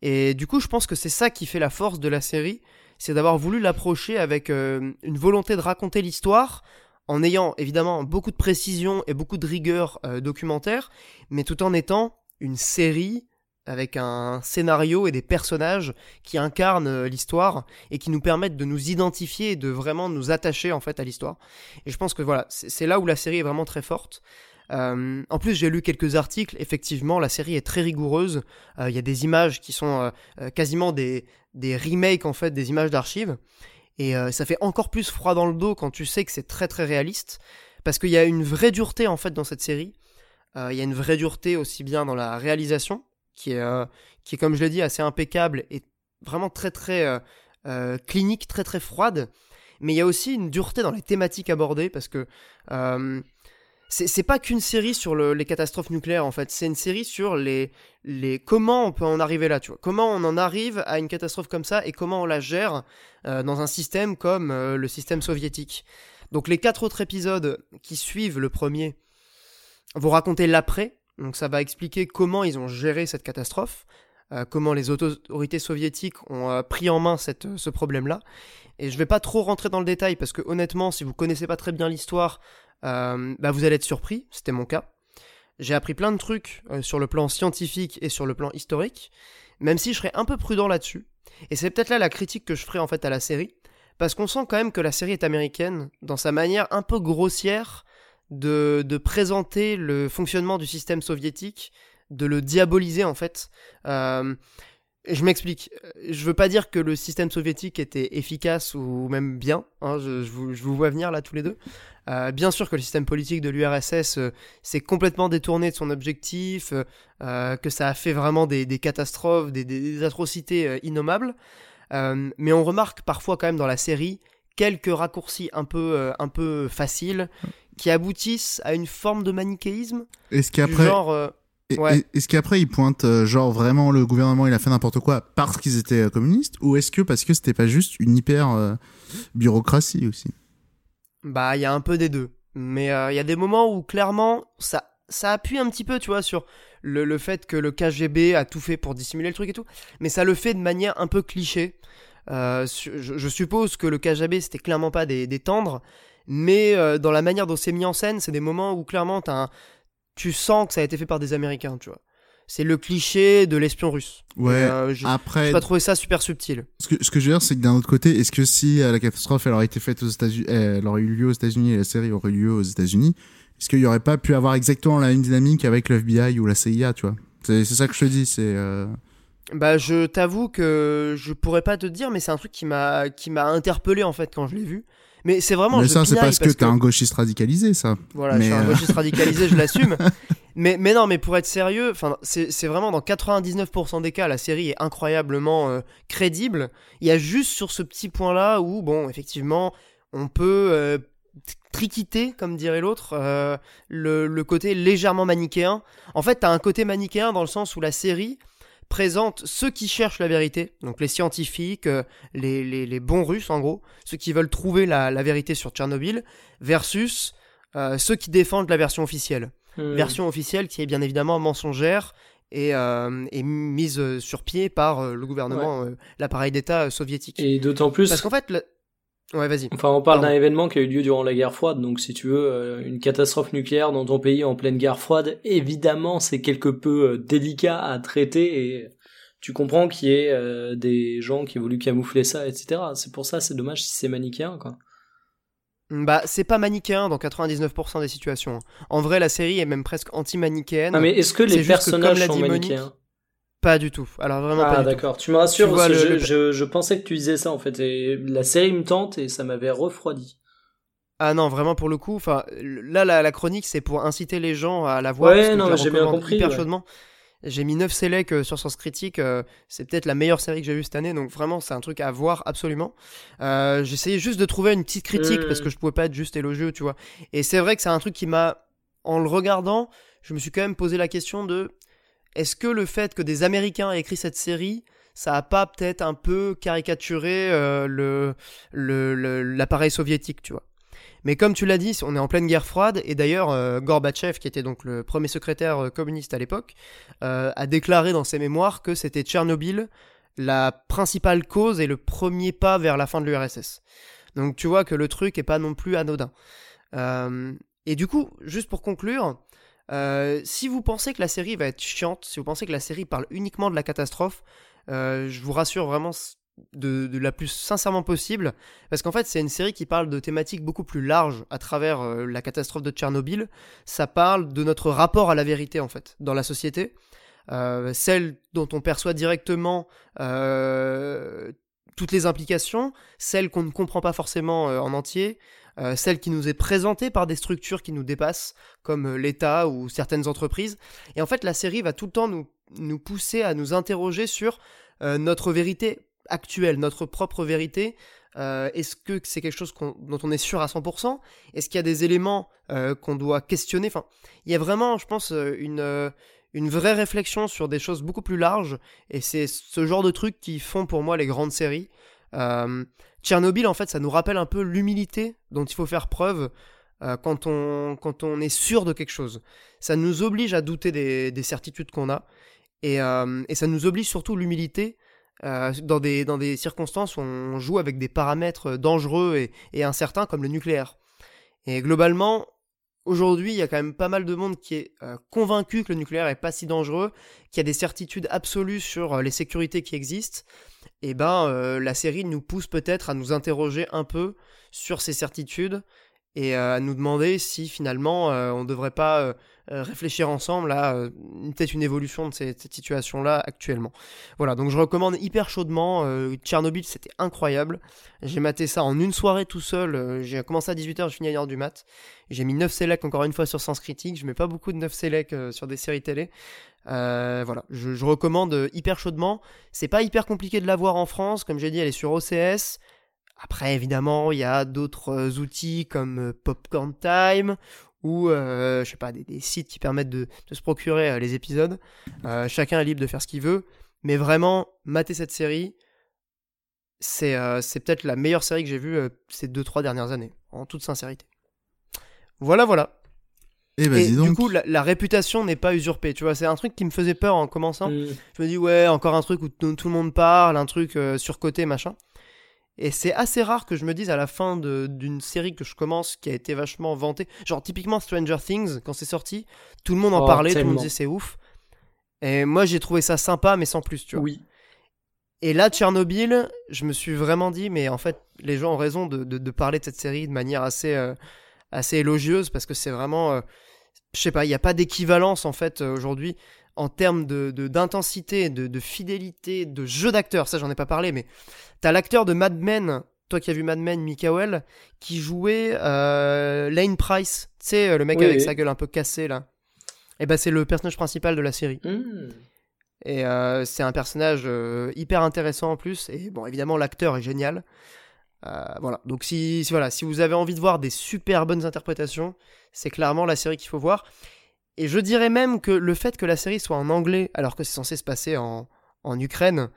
Speaker 1: Et du coup, je pense que c'est ça qui fait la force de la série, c'est d'avoir voulu l'approcher avec une volonté de raconter l'histoire, en ayant évidemment beaucoup de précision et beaucoup de rigueur euh, documentaire, mais tout en étant une série avec un scénario et des personnages qui incarnent euh, l'histoire et qui nous permettent de nous identifier et de vraiment nous attacher en fait à l'histoire. Et je pense que voilà, c'est là où la série est vraiment très forte. Euh, en plus, j'ai lu quelques articles. Effectivement, la série est très rigoureuse. Il y a des images qui sont quasiment des, des remakes en fait des images d'archives. Et ça fait encore plus froid dans le dos quand tu sais que c'est très très réaliste, parce qu'il y a une vraie dureté en fait dans cette série. Il y a une vraie dureté aussi bien dans la réalisation, qui est, euh, qui est comme je l'ai dit, assez impeccable et vraiment très très euh, euh, clinique, très très froide. Mais il y a aussi une dureté dans les thématiques abordées parce que c'est pas qu'une série sur les catastrophes nucléaires en fait, c'est une série sur les, comment on peut en arriver là, tu vois. Comment on en arrive à une catastrophe comme ça et comment on la gère dans un système comme le système soviétique. Donc les quatre autres épisodes qui suivent le premier vont raconter l'après, donc ça va expliquer comment ils ont géré cette catastrophe, euh, comment les autorités soviétiques ont euh, pris en main ce problème-là. Et je vais pas trop rentrer dans le détail parce que honnêtement, si vous connaissez pas très bien l'histoire, euh, bah vous allez être surpris. C'était mon cas. J'ai appris plein de trucs sur le plan scientifique et sur le plan historique, même si je serais un peu prudent là-dessus. Et c'est peut-être là la critique que je ferai en fait à la série, parce qu'on sent quand même que la série est américaine dans sa manière un peu grossière de, présenter le fonctionnement du système soviétique, de le diaboliser en fait. Euh, je m'explique. Je veux pas dire que le système soviétique était efficace ou même bien. Hein, je, vous, vois venir là tous les deux. Euh, bien sûr que le système politique de l'URSS euh, s'est complètement détourné de son objectif, que ça a fait vraiment des, catastrophes, des, des atrocités innommables. mais on remarque parfois quand même dans la série quelques raccourcis un peu, un peu faciles qui aboutissent à une forme de manichéisme.
Speaker 2: Est-ce qu'après,
Speaker 1: genre, euh,
Speaker 2: est-ce qu'après ils pointent euh, genre vraiment le gouvernement il a fait n'importe quoi parce qu'ils étaient euh, communistes ou est-ce que parce que c'était pas juste une hyper bureaucratie aussi?
Speaker 1: Bah il y a un peu des deux, mais il y a des moments où clairement ça ça appuie un petit peu tu vois sur le, le, fait que le KGB a tout fait pour dissimuler le truc et tout, mais ça le fait de manière un peu cliché. je, je, suppose que le KGB c'était clairement pas des, des tendres. Mais euh, dans la manière dont c'est mis en scène, c'est des moments où clairement tu sens que ça a été fait par des Américains, tu vois. C'est le cliché de l'espion russe.
Speaker 2: Ouais. Euh,
Speaker 1: après, j'ai pas trouvé ça super subtil.
Speaker 2: Ce que, ce que je veux dire, c'est que d'un autre côté, est-ce que si euh, la catastrophe elle aurait été faite aux États-Unis, elle aurait eu lieu aux États-Unis et la série aurait eu lieu aux États-Unis, est-ce qu'il y aurait pas pu avoir exactement la même dynamique avec l'FBI ou la CIA, tu vois? C'est ça que je te dis, c'est.
Speaker 1: Bah, je t'avoue que je pourrais pas te dire, mais c'est un truc qui m'a qui m'a interpellé en fait quand je l'ai vu. Mais c'est vraiment.
Speaker 2: Mais ça, c'est parce, que t'es un gauchiste radicalisé, ça.
Speaker 1: Voilà, je suis un euh, gauchiste radicalisé, je l'assume. Mais, mais non, mais pour être sérieux, c'est vraiment dans 99% des cas, la série est incroyablement euh, crédible. Il y a juste sur ce petit point-là où, bon, effectivement, on peut euh, triquiter, comme dirait l'autre, le, le, côté légèrement manichéen. En fait, t'as un côté manichéen dans le sens où la série présente ceux qui cherchent la vérité, donc les scientifiques, euh, les, bons Russes en gros, ceux qui veulent trouver la, vérité sur Tchernobyl, versus euh, ceux qui défendent la version officielle. Hmm. Version officielle qui est bien évidemment mensongère et, euh, mise sur pied par le gouvernement, l'appareil d'État soviétique.
Speaker 3: Et d'autant plus...
Speaker 1: Parce qu'en fait... Ouais, vas-y.
Speaker 3: Enfin, on parle d'un événement qui a eu lieu durant la guerre froide, donc si tu veux, une catastrophe nucléaire dans ton pays en pleine guerre froide, évidemment, c'est quelque peu délicat à traiter et tu comprends qu'il y ait euh, des gens qui ont voulu camoufler ça, etc. C'est pour ça, c'est dommage si c'est manichéen, quoi.
Speaker 1: Bah, c'est pas manichéen dans 99% des situations. En vrai, la série est même presque anti-manichéenne.
Speaker 3: Ah, mais est-ce que les personnages sont manichéens?
Speaker 1: Pas du tout. Alors vraiment ah,
Speaker 3: pas d'accord. Tu me rassures parce que je, je, pensais que tu disais ça en fait. Et la série me tente et ça m'avait refroidi.
Speaker 1: Ah non, vraiment pour le coup. Enfin, là la, chronique c'est pour inciter les gens à la voir.
Speaker 3: Ouais, non, j'ai bien compris.
Speaker 1: Hyper chaudement. J'ai mis 9 sélects euh, sur Sens Critique. Euh, c'est peut-être la meilleure série que j'ai vue cette année. Donc vraiment, c'est un truc à voir absolument. Euh, J'essayais juste de trouver une petite critique parce que je pouvais pas être juste élogieux, tu vois. Et c'est vrai que c'est un truc qui m'a, en le regardant, je me suis quand même posé la question de est-ce que le fait que des Américains aient écrit cette série, ça a pas peut-être un peu caricaturé euh, l'appareil soviétique, tu vois? Mais comme tu l'as dit, on est en pleine guerre froide, et d'ailleurs euh, Gorbatchev, qui était donc le premier secrétaire euh, communiste à l'époque, a déclaré dans ses mémoires que c'était Tchernobyl la principale cause et le premier pas vers la fin de l'URSS. Donc tu vois que le truc est pas non plus anodin. et du coup, juste pour conclure, Euh, si vous pensez que la série va être chiante, si vous pensez que la série parle uniquement de la catastrophe, euh, je vous rassure vraiment de, la plus sincèrement possible, parce qu'en fait c'est une série qui parle de thématiques beaucoup plus larges à travers euh, la catastrophe de Tchernobyl. Ça parle de notre rapport à la vérité en fait dans la société, celle dont on perçoit directement toutes les implications, celles qu'on ne comprend pas forcément en entier, euh, celle qui nous est présentée par des structures qui nous dépassent, comme euh, l'État ou certaines entreprises. Et en fait, la série va tout le temps nous, nous pousser à nous interroger sur euh, notre vérité actuelle, notre propre vérité. Est-ce que c'est quelque chose dont on est sûr à 100% Est-ce qu'il y a des éléments qu'on doit questionner? Enfin, il y a vraiment, je pense, une une vraie réflexion sur des choses beaucoup plus larges, et c'est ce genre de trucs qui font pour moi les grandes séries. Euh, Tchernobyl, en fait, ça nous rappelle un peu l'humilité dont il faut faire preuve euh, quand, on, quand on est sûr de quelque chose. Ça nous oblige à douter des, certitudes qu'on a, euh, et, ça nous oblige surtout l'humilité dans, des, dans des circonstances où on joue avec des paramètres dangereux et, et incertains comme le nucléaire. Et globalement, Aujourd'hui, il y a quand même pas mal de monde qui est convaincu que le nucléaire est pas si dangereux, qu'il y a des certitudes absolues sur les sécurités qui existent. Et eh ben euh, la série nous pousse peut-être à nous interroger un peu sur ces certitudes et euh, à nous demander si finalement euh, on ne devrait pas réfléchir ensemble à peut-être une évolution de cette, situation-là actuellement. Voilà, donc je recommande hyper chaudement. Tchernobyl, c'était incroyable. J'ai maté ça en une soirée tout seul. j'ai commencé à 18h, je finis à 1h du mat. J'ai mis 9 sélects encore une fois sur Sens Critique. Je mets pas beaucoup de 9 sélects sur des séries télé. Euh, voilà, je, recommande hyper chaudement. C'est pas hyper compliqué de la voir en France, comme j'ai dit, elle est sur OCS. Après, évidemment, il y a d'autres euh, outils comme euh, Popcorn Time ou je sais pas des, sites qui permettent de, se procurer les épisodes. chacun est libre de faire ce qu'il veut, mais vraiment, mater cette série, c'est c'est peut-être la meilleure série que j'ai vue ces 2-3 dernières années, en toute sincérité. Voilà, voilà.
Speaker 2: Eh ben,
Speaker 1: et, du coup, la, réputation n'est pas usurpée. Tu vois, c'est un truc qui me faisait peur en commençant. Mm. Je me dis, ouais, encore un truc où tout le monde parle, un truc euh, surcoté, machin. Et c'est assez rare que je me dise à la fin d'une série que je commence qui a été vachement vantée. Genre, typiquement Stranger Things, quand c'est sorti, tout le monde en oh, parlait, tout le monde disait c'est ouf. Et moi, j'ai trouvé ça sympa, mais sans plus, tu vois.
Speaker 3: Oui.
Speaker 1: Et là, Tchernobyl, je me suis vraiment dit, mais en fait, les gens ont raison de, de, parler de cette série de manière assez, euh, assez élogieuse parce que c'est vraiment. Euh, je sais pas, il n'y a pas d'équivalence en fait euh, aujourd'hui en termes de, d'intensité, de, de, fidélité, de jeu d'acteur. Ça, j'en ai pas parlé, mais t'as l'acteur de Mad Men, toi qui as vu Mad Men, Mikael, qui jouait euh, Lane Price, tu sais, euh, le mec avec sa gueule un peu cassée là. Et eh ben, c'est le personnage principal de la série. Hmm. Et c'est un personnage hyper intéressant en plus. Et bon, évidemment, l'acteur est génial. voilà. Donc si, si, voilà, si vous avez envie de voir des super bonnes interprétations, c'est clairement la série qu'il faut voir. Et je dirais même que le fait que la série soit en anglais, alors que c'est censé se passer en, en Ukraine,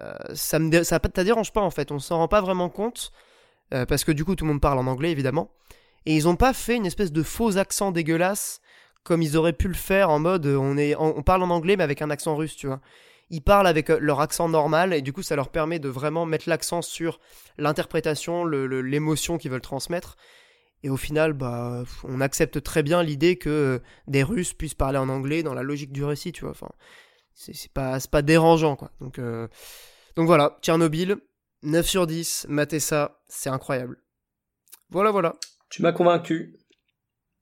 Speaker 1: euh, ça me ça dérange pas en fait. On s'en rend pas vraiment compte, euh, parce que du coup tout le monde parle en anglais évidemment. Et ils ont pas fait une espèce de faux accent dégueulasse comme ils auraient pu le faire en mode on, est, on parle en anglais mais avec un accent russe, tu vois. Ils parlent avec euh, leur accent normal et du coup ça leur permet de vraiment mettre l'accent sur l'interprétation, l'émotion qu'ils veulent transmettre. Et au final, bah, on accepte très bien l'idée que des Russes puissent parler en anglais dans la logique du récit, tu vois. Enfin, c'est pas, pas dérangeant, quoi. Donc, euh, donc voilà, Tchernobyl, 9 sur 10, matez ça, c'est incroyable. Voilà, voilà.
Speaker 3: Tu m'as convaincu.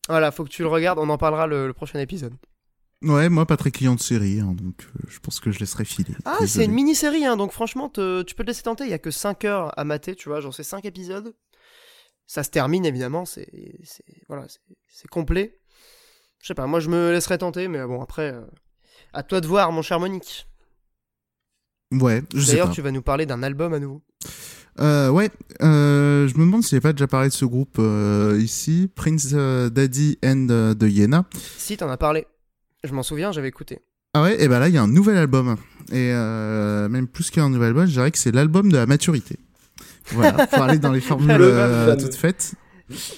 Speaker 1: Voilà, faut que tu le regardes, on en parlera le, prochain épisode.
Speaker 2: Ouais, moi pas très client de série, hein, donc euh, je pense que je laisserai filer.
Speaker 1: Ah, c'est une mini-série, hein, donc franchement, tu peux te laisser tenter, il y a que 5 heures à mater, tu vois, genre c'est 5 épisodes ça se termine évidemment, c'est voilà, c'est complet. Je sais pas, moi je me laisserai tenter, mais bon après, euh, à toi de voir, mon cher Monique.
Speaker 2: Ouais, je sais
Speaker 1: D'ailleurs, tu vas nous parler d'un album à nouveau.
Speaker 2: Euh, ouais, euh, je me demande si j'ai pas déjà parlé de ce groupe euh, ici, Prince Daddy and the Yena.
Speaker 1: Si, t'en as parlé. Je m'en souviens, j'avais écouté.
Speaker 2: Ah ouais, et ben là, il y a un nouvel album. Et même plus qu'un nouvel album, je dirais que c'est l'album de la maturité. Voilà, pour aller dans les formules euh, toutes faites.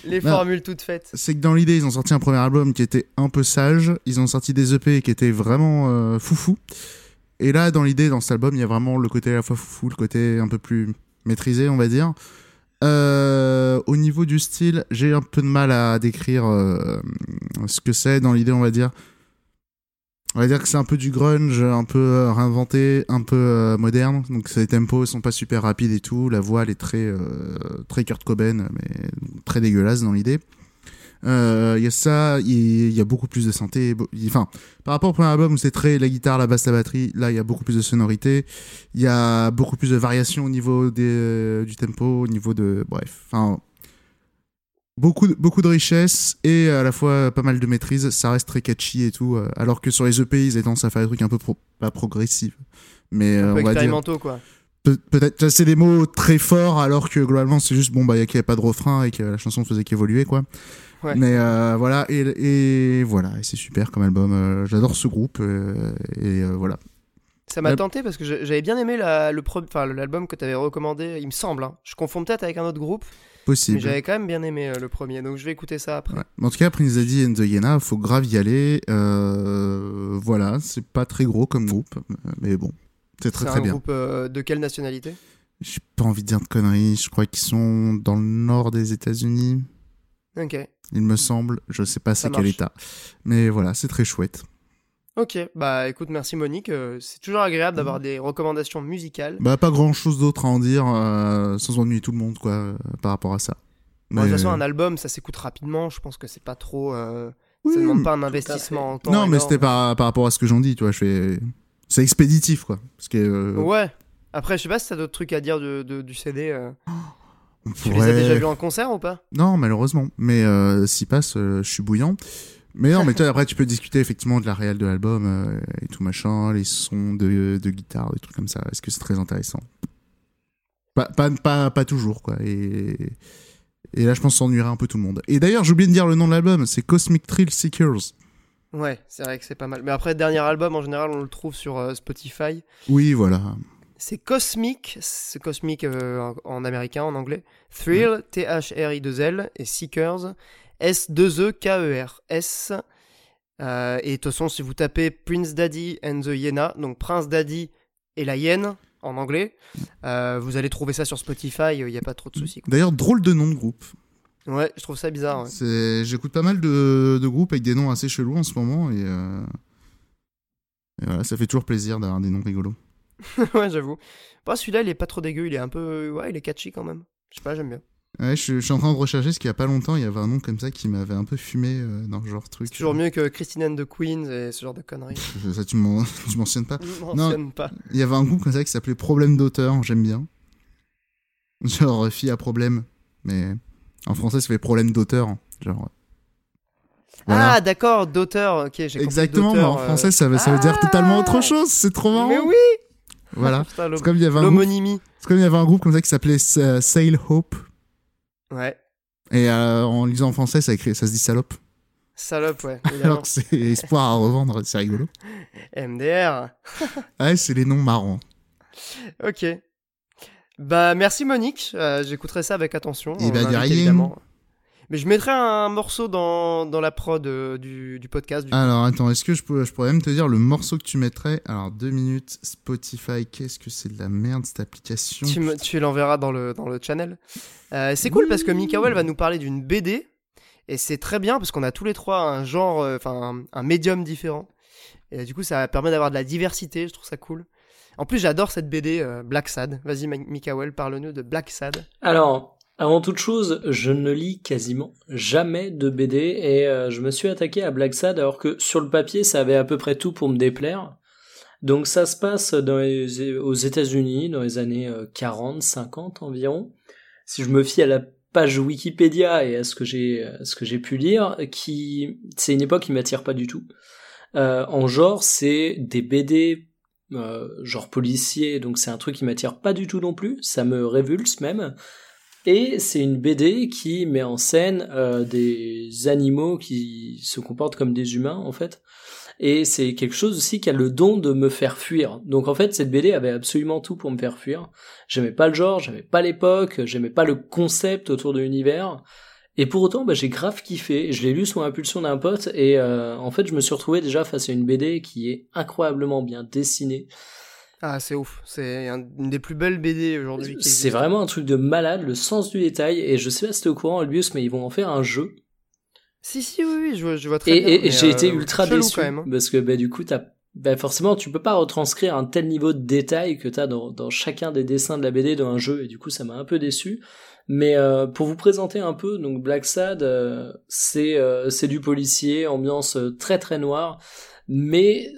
Speaker 1: Les formules toutes faites.
Speaker 2: C'est que dans l'idée, ils ont sorti un premier album qui était un peu sage. Ils ont sorti des EP qui étaient vraiment euh, foufou. Et là, dans l'idée, dans cet album, il y a vraiment le côté à la fois foufou, le côté un peu plus maîtrisé, on va dire. Euh, au niveau du style, j'ai un peu de mal à décrire euh, ce que c'est dans l'idée, on va dire. On va dire que c'est un peu du grunge, un peu euh, réinventé, un peu euh, moderne. Donc les tempos sont pas super rapides et tout. La voix elle est très euh, très Kurt Cobain, mais très dégueulasse dans l'idée. Euh, Il y a ça, il y a beaucoup plus de il- Enfin, par rapport au premier album où c'est très la guitare, la basse, la batterie, là il y a beaucoup plus de sonorité. Il y a beaucoup plus de variations au niveau des, du tempo, au niveau de bref. Beaucoup de, beaucoup de richesse et à la fois pas mal de maîtrise. Ça reste très catchy et tout. euh, alors que sur les EP, ils ont tendance à faire des trucs un peu pro- pas progressifs, mais euh,
Speaker 1: Un peu
Speaker 2: on va dire
Speaker 1: expérimentaux, quoi.
Speaker 2: Pe- peut-être c'est des mots très forts alors que globalement c'est juste bon bah il y a qu'il y avait pas de refrain et que la chanson faisait qu'évoluer quoi
Speaker 1: Ouais.
Speaker 2: mais euh, voilà et, et voilà et c'est super comme album j'adore ce groupe et voilà
Speaker 1: Ça m'a tenté parce que j'avais bien aimé la- l'album que tu avais recommandé, il me semble. hein. Je confonds peut-être avec un autre groupe, mais
Speaker 2: possible
Speaker 1: j'avais quand même bien aimé euh, le premier, donc je vais écouter ça après.
Speaker 2: Ouais. En tout cas Prince Daddy and the Hyena faut grave y aller. Euh, voilà c'est pas très gros comme groupe mais bon c'est très
Speaker 1: C'est
Speaker 2: très
Speaker 1: un
Speaker 2: bien.
Speaker 1: groupe euh, de quelle nationalité?
Speaker 2: J'ai pas envie de dire de conneries je crois qu'ils sont dans le nord des États-Unis.
Speaker 1: Ok.
Speaker 2: il me semble je sais pas c'est quel état. Mais voilà c'est très chouette
Speaker 1: Ok, bah écoute, merci Monique. euh, c'est toujours agréable d'avoir des recommandations musicales.
Speaker 2: Bah pas grand chose d'autre à en dire euh, sans ennuyer tout le monde quoi euh, par rapport à ça.
Speaker 1: Bon, de toute
Speaker 2: Mais-
Speaker 1: façon, un album, ça s'écoute rapidement. Je pense que c'est pas trop. euh,
Speaker 2: Oui.
Speaker 1: Ça demande pas un investissement en temps.
Speaker 2: Non mais c'était par, par rapport à ce que j'en dis, tu vois, je fais c'est expéditif quoi parce que euh,
Speaker 1: Ouais. Après, je sais pas si t'as d'autres trucs à dire de, de- du CD. euh.
Speaker 2: on
Speaker 1: Tu les as
Speaker 2: pourrait-
Speaker 1: déjà vus en concert ou pas?
Speaker 2: Non, malheureusement, mais euh, s'il passe euh, je suis bouillant. Mais non, mais toi, après tu peux discuter effectivement de la réelle de l'album euh, et tout machin, les sons de, de guitare, des trucs comme ça. Est-ce que c'est très intéressant? Pas, pas, pas, pas toujours quoi. Et, et là je pense que ça ennuierait un peu tout le monde. Et d'ailleurs j'ai oublié de dire le nom de l'album, c'est Cosmic Thrill Seekers.
Speaker 1: Ouais, c'est vrai que c'est pas mal. Mais après, dernier album, en général, on le trouve sur euh, Spotify.
Speaker 2: Oui, voilà.
Speaker 1: C'est Cosmic, c'est Cosmic euh, en, en américain, en anglais. Thrill, T-H-R-I-2-L, et Seekers, S-2-E-K-E-R. S. Euh, et de toute façon, si vous tapez Prince Daddy and the Hyena, donc Prince Daddy et la hyène, en anglais, euh, vous allez trouver ça sur Spotify, il n'y a pas trop de soucis. quoi.
Speaker 2: D'ailleurs, drôle de nom de groupe.
Speaker 1: Ouais, je trouve ça bizarre. ouais.
Speaker 2: C'est- J'écoute pas mal de, de groupes avec des noms assez chelous en ce moment et, euh, et voilà, ça fait toujours plaisir d'avoir des noms rigolos.
Speaker 1: ouais, j'avoue. Bah, celui-là, il est pas trop dégueu, il est un peu. Ouais, il est catchy quand même. Je sais pas, j'aime bien.
Speaker 2: Ouais, je, je suis en train de rechercher parce qu'il y a pas longtemps, il y avait un nom comme ça qui m'avait un peu fumé euh, dans ce genre de truc.
Speaker 1: C'est toujours mieux que Christine and the Queens et ce genre de conneries.
Speaker 2: Ça, tu m'en- tu mentionnes pas.
Speaker 1: Je mentionne pas.
Speaker 2: Il y avait un groupe comme ça qui s'appelait Problème d'auteur, j'aime bien. Genre euh, fille à problème, mais en français ça fait problème d'auteur. Genre. euh, Voilà.
Speaker 1: Ah, d'accord, d'auteur. Ok, j'ai compris
Speaker 2: Exactement, mais en français ça, veut- ça veut dire
Speaker 1: Ah
Speaker 2: totalement autre chose, c'est trop marrant.
Speaker 1: Mais oui
Speaker 2: Voilà. C'est comme il y avait un groupe, comme il y avait un groupe comme ça qui s'appelait Sail Hope
Speaker 1: Ouais.
Speaker 2: et euh, en lisant en français ça écrit ça se dit salope.
Speaker 1: Salope, ouais.
Speaker 2: Alors que c'est espoir à revendre, c'est rigolo.
Speaker 1: MDR.
Speaker 2: Ouais, c'est les noms marrants.
Speaker 1: Ok. Bah, merci Monique. Euh, J'écouterai ça avec attention.
Speaker 2: Eh
Speaker 1: On
Speaker 2: ben, de
Speaker 1: l'invite,
Speaker 2: rien.
Speaker 1: évidemment. Mais je mettrai un morceau dans, dans la prod euh, du, du podcast. Du...
Speaker 2: Alors attends, est-ce que je, peux, je pourrais même te dire le morceau que tu mettrais? Alors deux minutes, Spotify, qu'est-ce que c'est de la merde cette application?
Speaker 1: Tu, me- tu l'enverras dans le, dans le channel. Euh, c'est cool parce que Mikael va nous parler d'une BD. Et c'est très bien parce qu'on a tous les trois un genre, euh, enfin un, un médium différent. Et du coup, ça permet d'avoir de la diversité. Je trouve ça cool. En plus, j'adore cette BD euh, Black Sad. Vas-y, Mikael, parle-nous de Black Sad.
Speaker 3: Alors, avant toute chose, je ne lis quasiment jamais de BD et euh, je me suis attaqué à Black Sad alors que sur le papier, ça avait à peu près tout pour me déplaire. Donc ça se passe aux États-Unis dans les années euh, 40, 50 environ. Si je me fie à la page Wikipédia et à ce que j'ai pu lire, qui c'est une époque qui m'attire pas du tout. Euh, en genre, c'est des BD euh, genre policier, donc c'est un truc qui m'attire pas du tout non plus. Ça me révulse même. Et c'est une BD qui met en scène euh, des animaux qui se comportent comme des humains en fait. Et c'est quelque chose aussi qui a le don de me faire fuir. Donc en fait, cette BD avait absolument tout pour me faire fuir. J'aimais pas le genre, j'aimais pas l'époque, j'aimais pas le concept autour de l'univers. Et pour autant, bah, j'ai grave kiffé. Je l'ai lu sous impulsion d'un pote et euh, en fait, je me suis retrouvé déjà face à une BD qui est incroyablement bien dessinée,
Speaker 1: Ah, c'est ouf. C'est une des plus belles BD aujourd'hui.
Speaker 3: C'est vraiment un truc de malade, le sens du détail. Et je sais pas si t'es au courant, Albius, mais ils vont en faire un jeu.
Speaker 1: Si, si, oui, oui, je vois, je vois très
Speaker 3: et,
Speaker 1: bien.
Speaker 3: Et, j'ai été ultra déçu.
Speaker 1: Quand même, hein.
Speaker 3: Parce que, bah, du coup, t'as ben forcément tu peux pas retranscrire un tel niveau de détail que t'as dans, dans chacun des dessins de la BD dans un jeu et du coup ça m'a un peu déçu mais euh, pour vous présenter un peu donc Black Sad euh, c'est euh, c'est du policier ambiance très très noire mais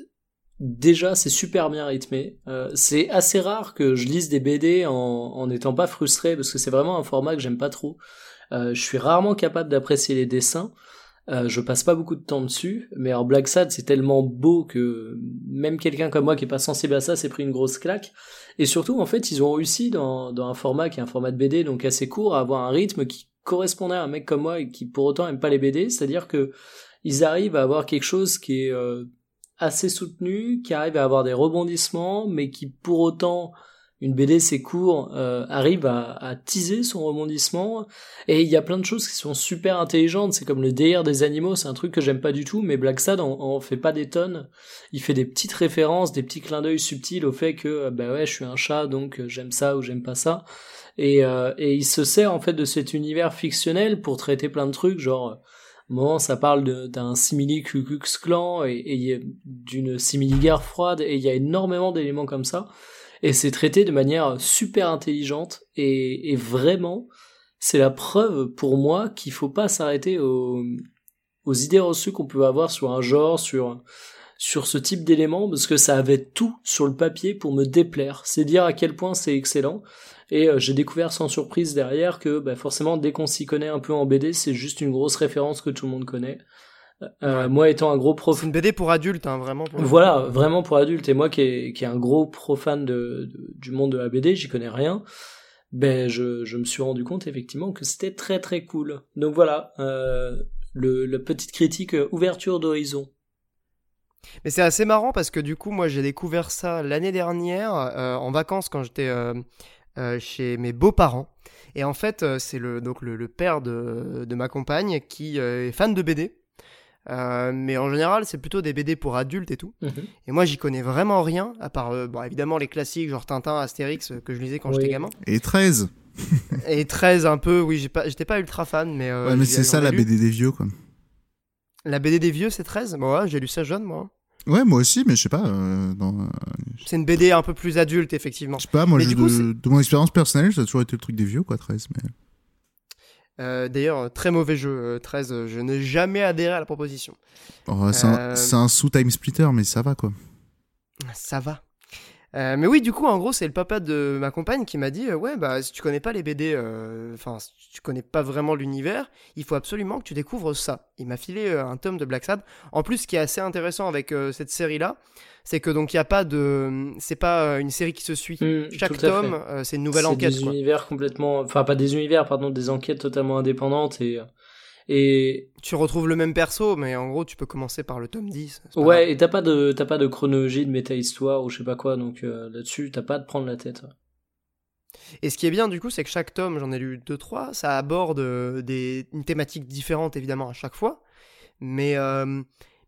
Speaker 3: déjà c'est super bien rythmé. C'est assez rare que je lise des BD en en n'étant pas frustré parce que c'est vraiment un format que j'aime pas trop. Je suis rarement capable d'apprécier les dessins. Euh, je passe pas beaucoup de temps dessus, mais alors Black Sad c'est tellement beau que même quelqu'un comme moi qui est pas sensible à ça s'est pris une grosse claque. Et surtout en fait ils ont réussi dans, dans un format qui est un format de BD donc assez court à avoir un rythme qui correspondait à un mec comme moi et qui pour autant aime pas les BD, c'est-à-dire que ils arrivent à avoir quelque chose qui est euh, assez soutenu, qui arrive à avoir des rebondissements, mais qui pour autant une BD c'est court euh, arrive à, à, teaser son rebondissement. Et il y a plein de choses qui sont super intelligentes. C'est comme le délire des animaux c'est un truc que j'aime pas du tout mais Black Sad en, fait pas des tonnes. Il fait des petites références des petits clins d'œil subtils au fait que euh, bah ouais je suis un chat donc euh, j'aime ça ou j'aime pas ça. Et, et il se sert en fait de cet univers fictionnel pour traiter plein de trucs genre moment ça parle d'un simili Ku Klux et, d'une simili guerre froide et il y a énormément d'éléments comme ça et c'est traité de manière super intelligente et, vraiment c'est la preuve pour moi qu'il faut pas s'arrêter aux, aux idées reçues qu'on peut avoir sur un genre, sur sur ce type d'éléments parce que ça avait tout sur le papier pour me déplaire. C'est dire à quel point c'est excellent. Et euh, j'ai découvert sans surprise derrière que bah, forcément dès qu'on s'y connaît un peu en BD, c'est juste une grosse référence que tout le monde connaît. Euh, moi étant un gros prof.
Speaker 1: C'est une BD pour adultes, hein, vraiment.
Speaker 3: voilà, vraiment pour adultes. Et moi qui est, qui est un gros profane de, du monde de la BD, j'y connais rien. Ben je, je me suis rendu compte effectivement que c'était très très cool. Donc voilà, euh, le, la petite critique euh, ouverture d'horizon.
Speaker 1: Mais c'est assez marrant parce que du coup moi j'ai découvert ça l'année dernière euh, en vacances quand j'étais euh, euh, chez mes beaux-parents. Et en fait c'est le donc le, le père de, de ma compagne qui est fan de BD. Euh, mais en général, c'est plutôt des BD pour adultes et tout.
Speaker 3: Mhm.
Speaker 1: Et moi, j'y connais vraiment rien, à part, euh, bon, évidemment, les classiques, genre Tintin, Astérix, euh, que je lisais quand j'étais gamin.
Speaker 2: Et 13
Speaker 1: Et 13 un peu, oui, j'étais pas, pas ultra fan, mais.
Speaker 2: ouais, mais c'est ça la BD des vieux, quoi.
Speaker 1: La BD des vieux, c'est 13 Bon, ouais, j'ai lu ça jeune, moi.
Speaker 2: Ouais, moi aussi, mais je sais pas. dans...
Speaker 1: C'est une BD un peu plus adulte, effectivement.
Speaker 2: Je sais pas, moi, je, de, de, mon expérience personnelle, ça a toujours été le truc des vieux, quoi, 13. Mais...
Speaker 1: Euh, d'ailleurs, très mauvais jeu, 13. Euh, je n'ai jamais adhéré à la proposition.
Speaker 2: Oh, c'est un, euh, un sous-time splitter, mais ça va quoi.
Speaker 1: Ça va. Mais oui, du coup, en gros, c'est le papa de ma compagne qui m'a dit Ouais, bah, si tu connais pas les BD, enfin, si tu connais pas vraiment l'univers, il faut absolument que tu découvres ça. Il m'a filé un tome de Black Sad. En plus, ce qui est assez intéressant avec cette série-là, c'est que donc il y a pas de c'est pas euh, une série qui se suit
Speaker 3: mmh,
Speaker 1: chaque tome euh, c'est une nouvelle enquête
Speaker 3: des univers complètement enfin pas des univers pardon des enquêtes totalement indépendantes et et
Speaker 1: tu retrouves le même perso mais en gros tu peux commencer par le tome 10
Speaker 3: ouais et t'as pas de t'as pas de chronologie de méta histoire ou je sais pas quoi donc euh, là-dessus t'as pas de prendre la tête
Speaker 1: Et ce qui est bien du coup, c'est que chaque tome, j'en ai lu 2-3, ça aborde des, une thématique différente évidemment à chaque fois. Mais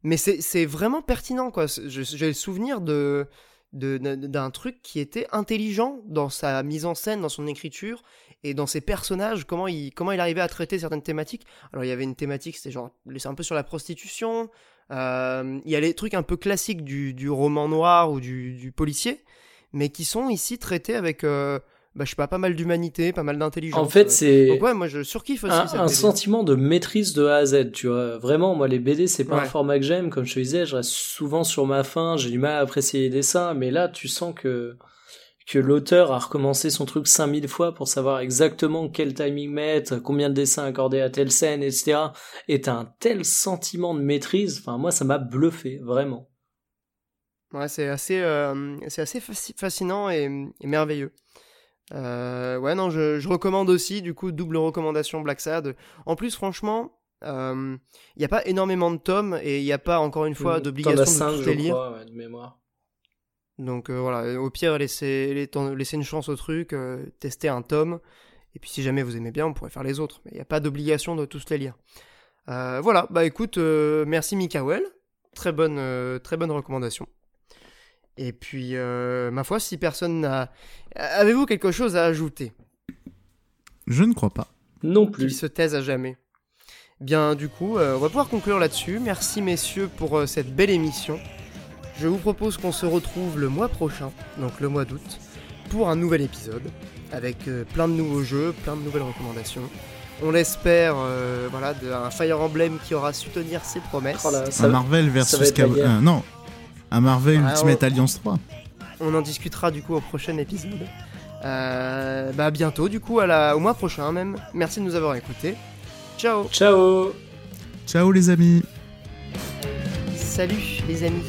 Speaker 1: mais c'est vraiment pertinent, quoi. J'ai le souvenir de d'un truc qui était intelligent dans sa mise en scène, dans son écriture et dans ses personnages, comment il, comment il arrivait à traiter certaines thématiques? Alors il y avait une thématique, c'était genre, c'est un peu sur la prostitution, euh, il y a les trucs un peu classiques du, du roman noir ou du, du, policier, mais qui sont ici traités avec euh, bah, je sais pas, pas mal d'humanité, pas mal d'intelligence.
Speaker 3: En fait, c'est.
Speaker 1: Donc ouais, moi je surkiffe aussi.
Speaker 3: Un, un sentiment de maîtrise de A à Z, tu vois. Vraiment, moi les BD, c'est pas un format que j'aime. Comme je te disais, je reste souvent sur ma faim, j'ai du mal à apprécier les dessins, mais là, tu sens que que l'auteur a recommencé son truc 5000 fois pour savoir exactement quel timing mettre, combien de dessins accorder à telle scène, etc. Et t'as un tel sentiment de maîtrise, enfin moi ça m'a bluffé, vraiment.
Speaker 1: Ouais, c'est assez, euh, c'est assez fascinant et, et merveilleux. Euh, ouais, non, je, recommande aussi, du coup, double recommandation Black Sad. En plus, franchement, il euh, n'y a pas énormément de tomes et il n'y a pas, encore une fois, mmh, d'obligation de les lire.
Speaker 3: de mémoire.
Speaker 1: Donc euh, voilà, au pire, laissez, laissez, une chance au truc, tester un tome. Et puis si jamais vous aimez bien, on pourrait faire les autres. Mais il n'y a pas d'obligation de tous les lire. voilà, bah écoute, merci Mikael. Très bonne, très bonne recommandation. Et puis, euh, ma foi, si personne n'a... Avez-vous quelque chose à ajouter?
Speaker 2: Je ne crois pas.
Speaker 3: Non plus.
Speaker 1: se taise à jamais. Bien, du coup, euh, on va pouvoir conclure là-dessus. Merci, messieurs, pour euh, cette belle émission. Je vous propose qu'on se retrouve le mois prochain, donc le mois d'août, pour un nouvel épisode, avec euh, plein de nouveaux jeux, plein de nouvelles recommandations. On l'espère, euh, voilà, de- un Fire Emblem qui aura su tenir ses promesses.
Speaker 3: Oh là,
Speaker 2: Un
Speaker 3: va-
Speaker 2: Marvel versus Cav- euh, non. Un Marvel
Speaker 1: Ah,
Speaker 2: Ultimate
Speaker 1: on-
Speaker 2: Alliance 3.
Speaker 1: On en discutera du coup au prochain épisode. Euh, bah bientôt du coup, à la, au mois prochain même. Merci de nous avoir écoutés. Ciao
Speaker 3: Ciao
Speaker 2: Ciao les amis.
Speaker 1: Salut les amis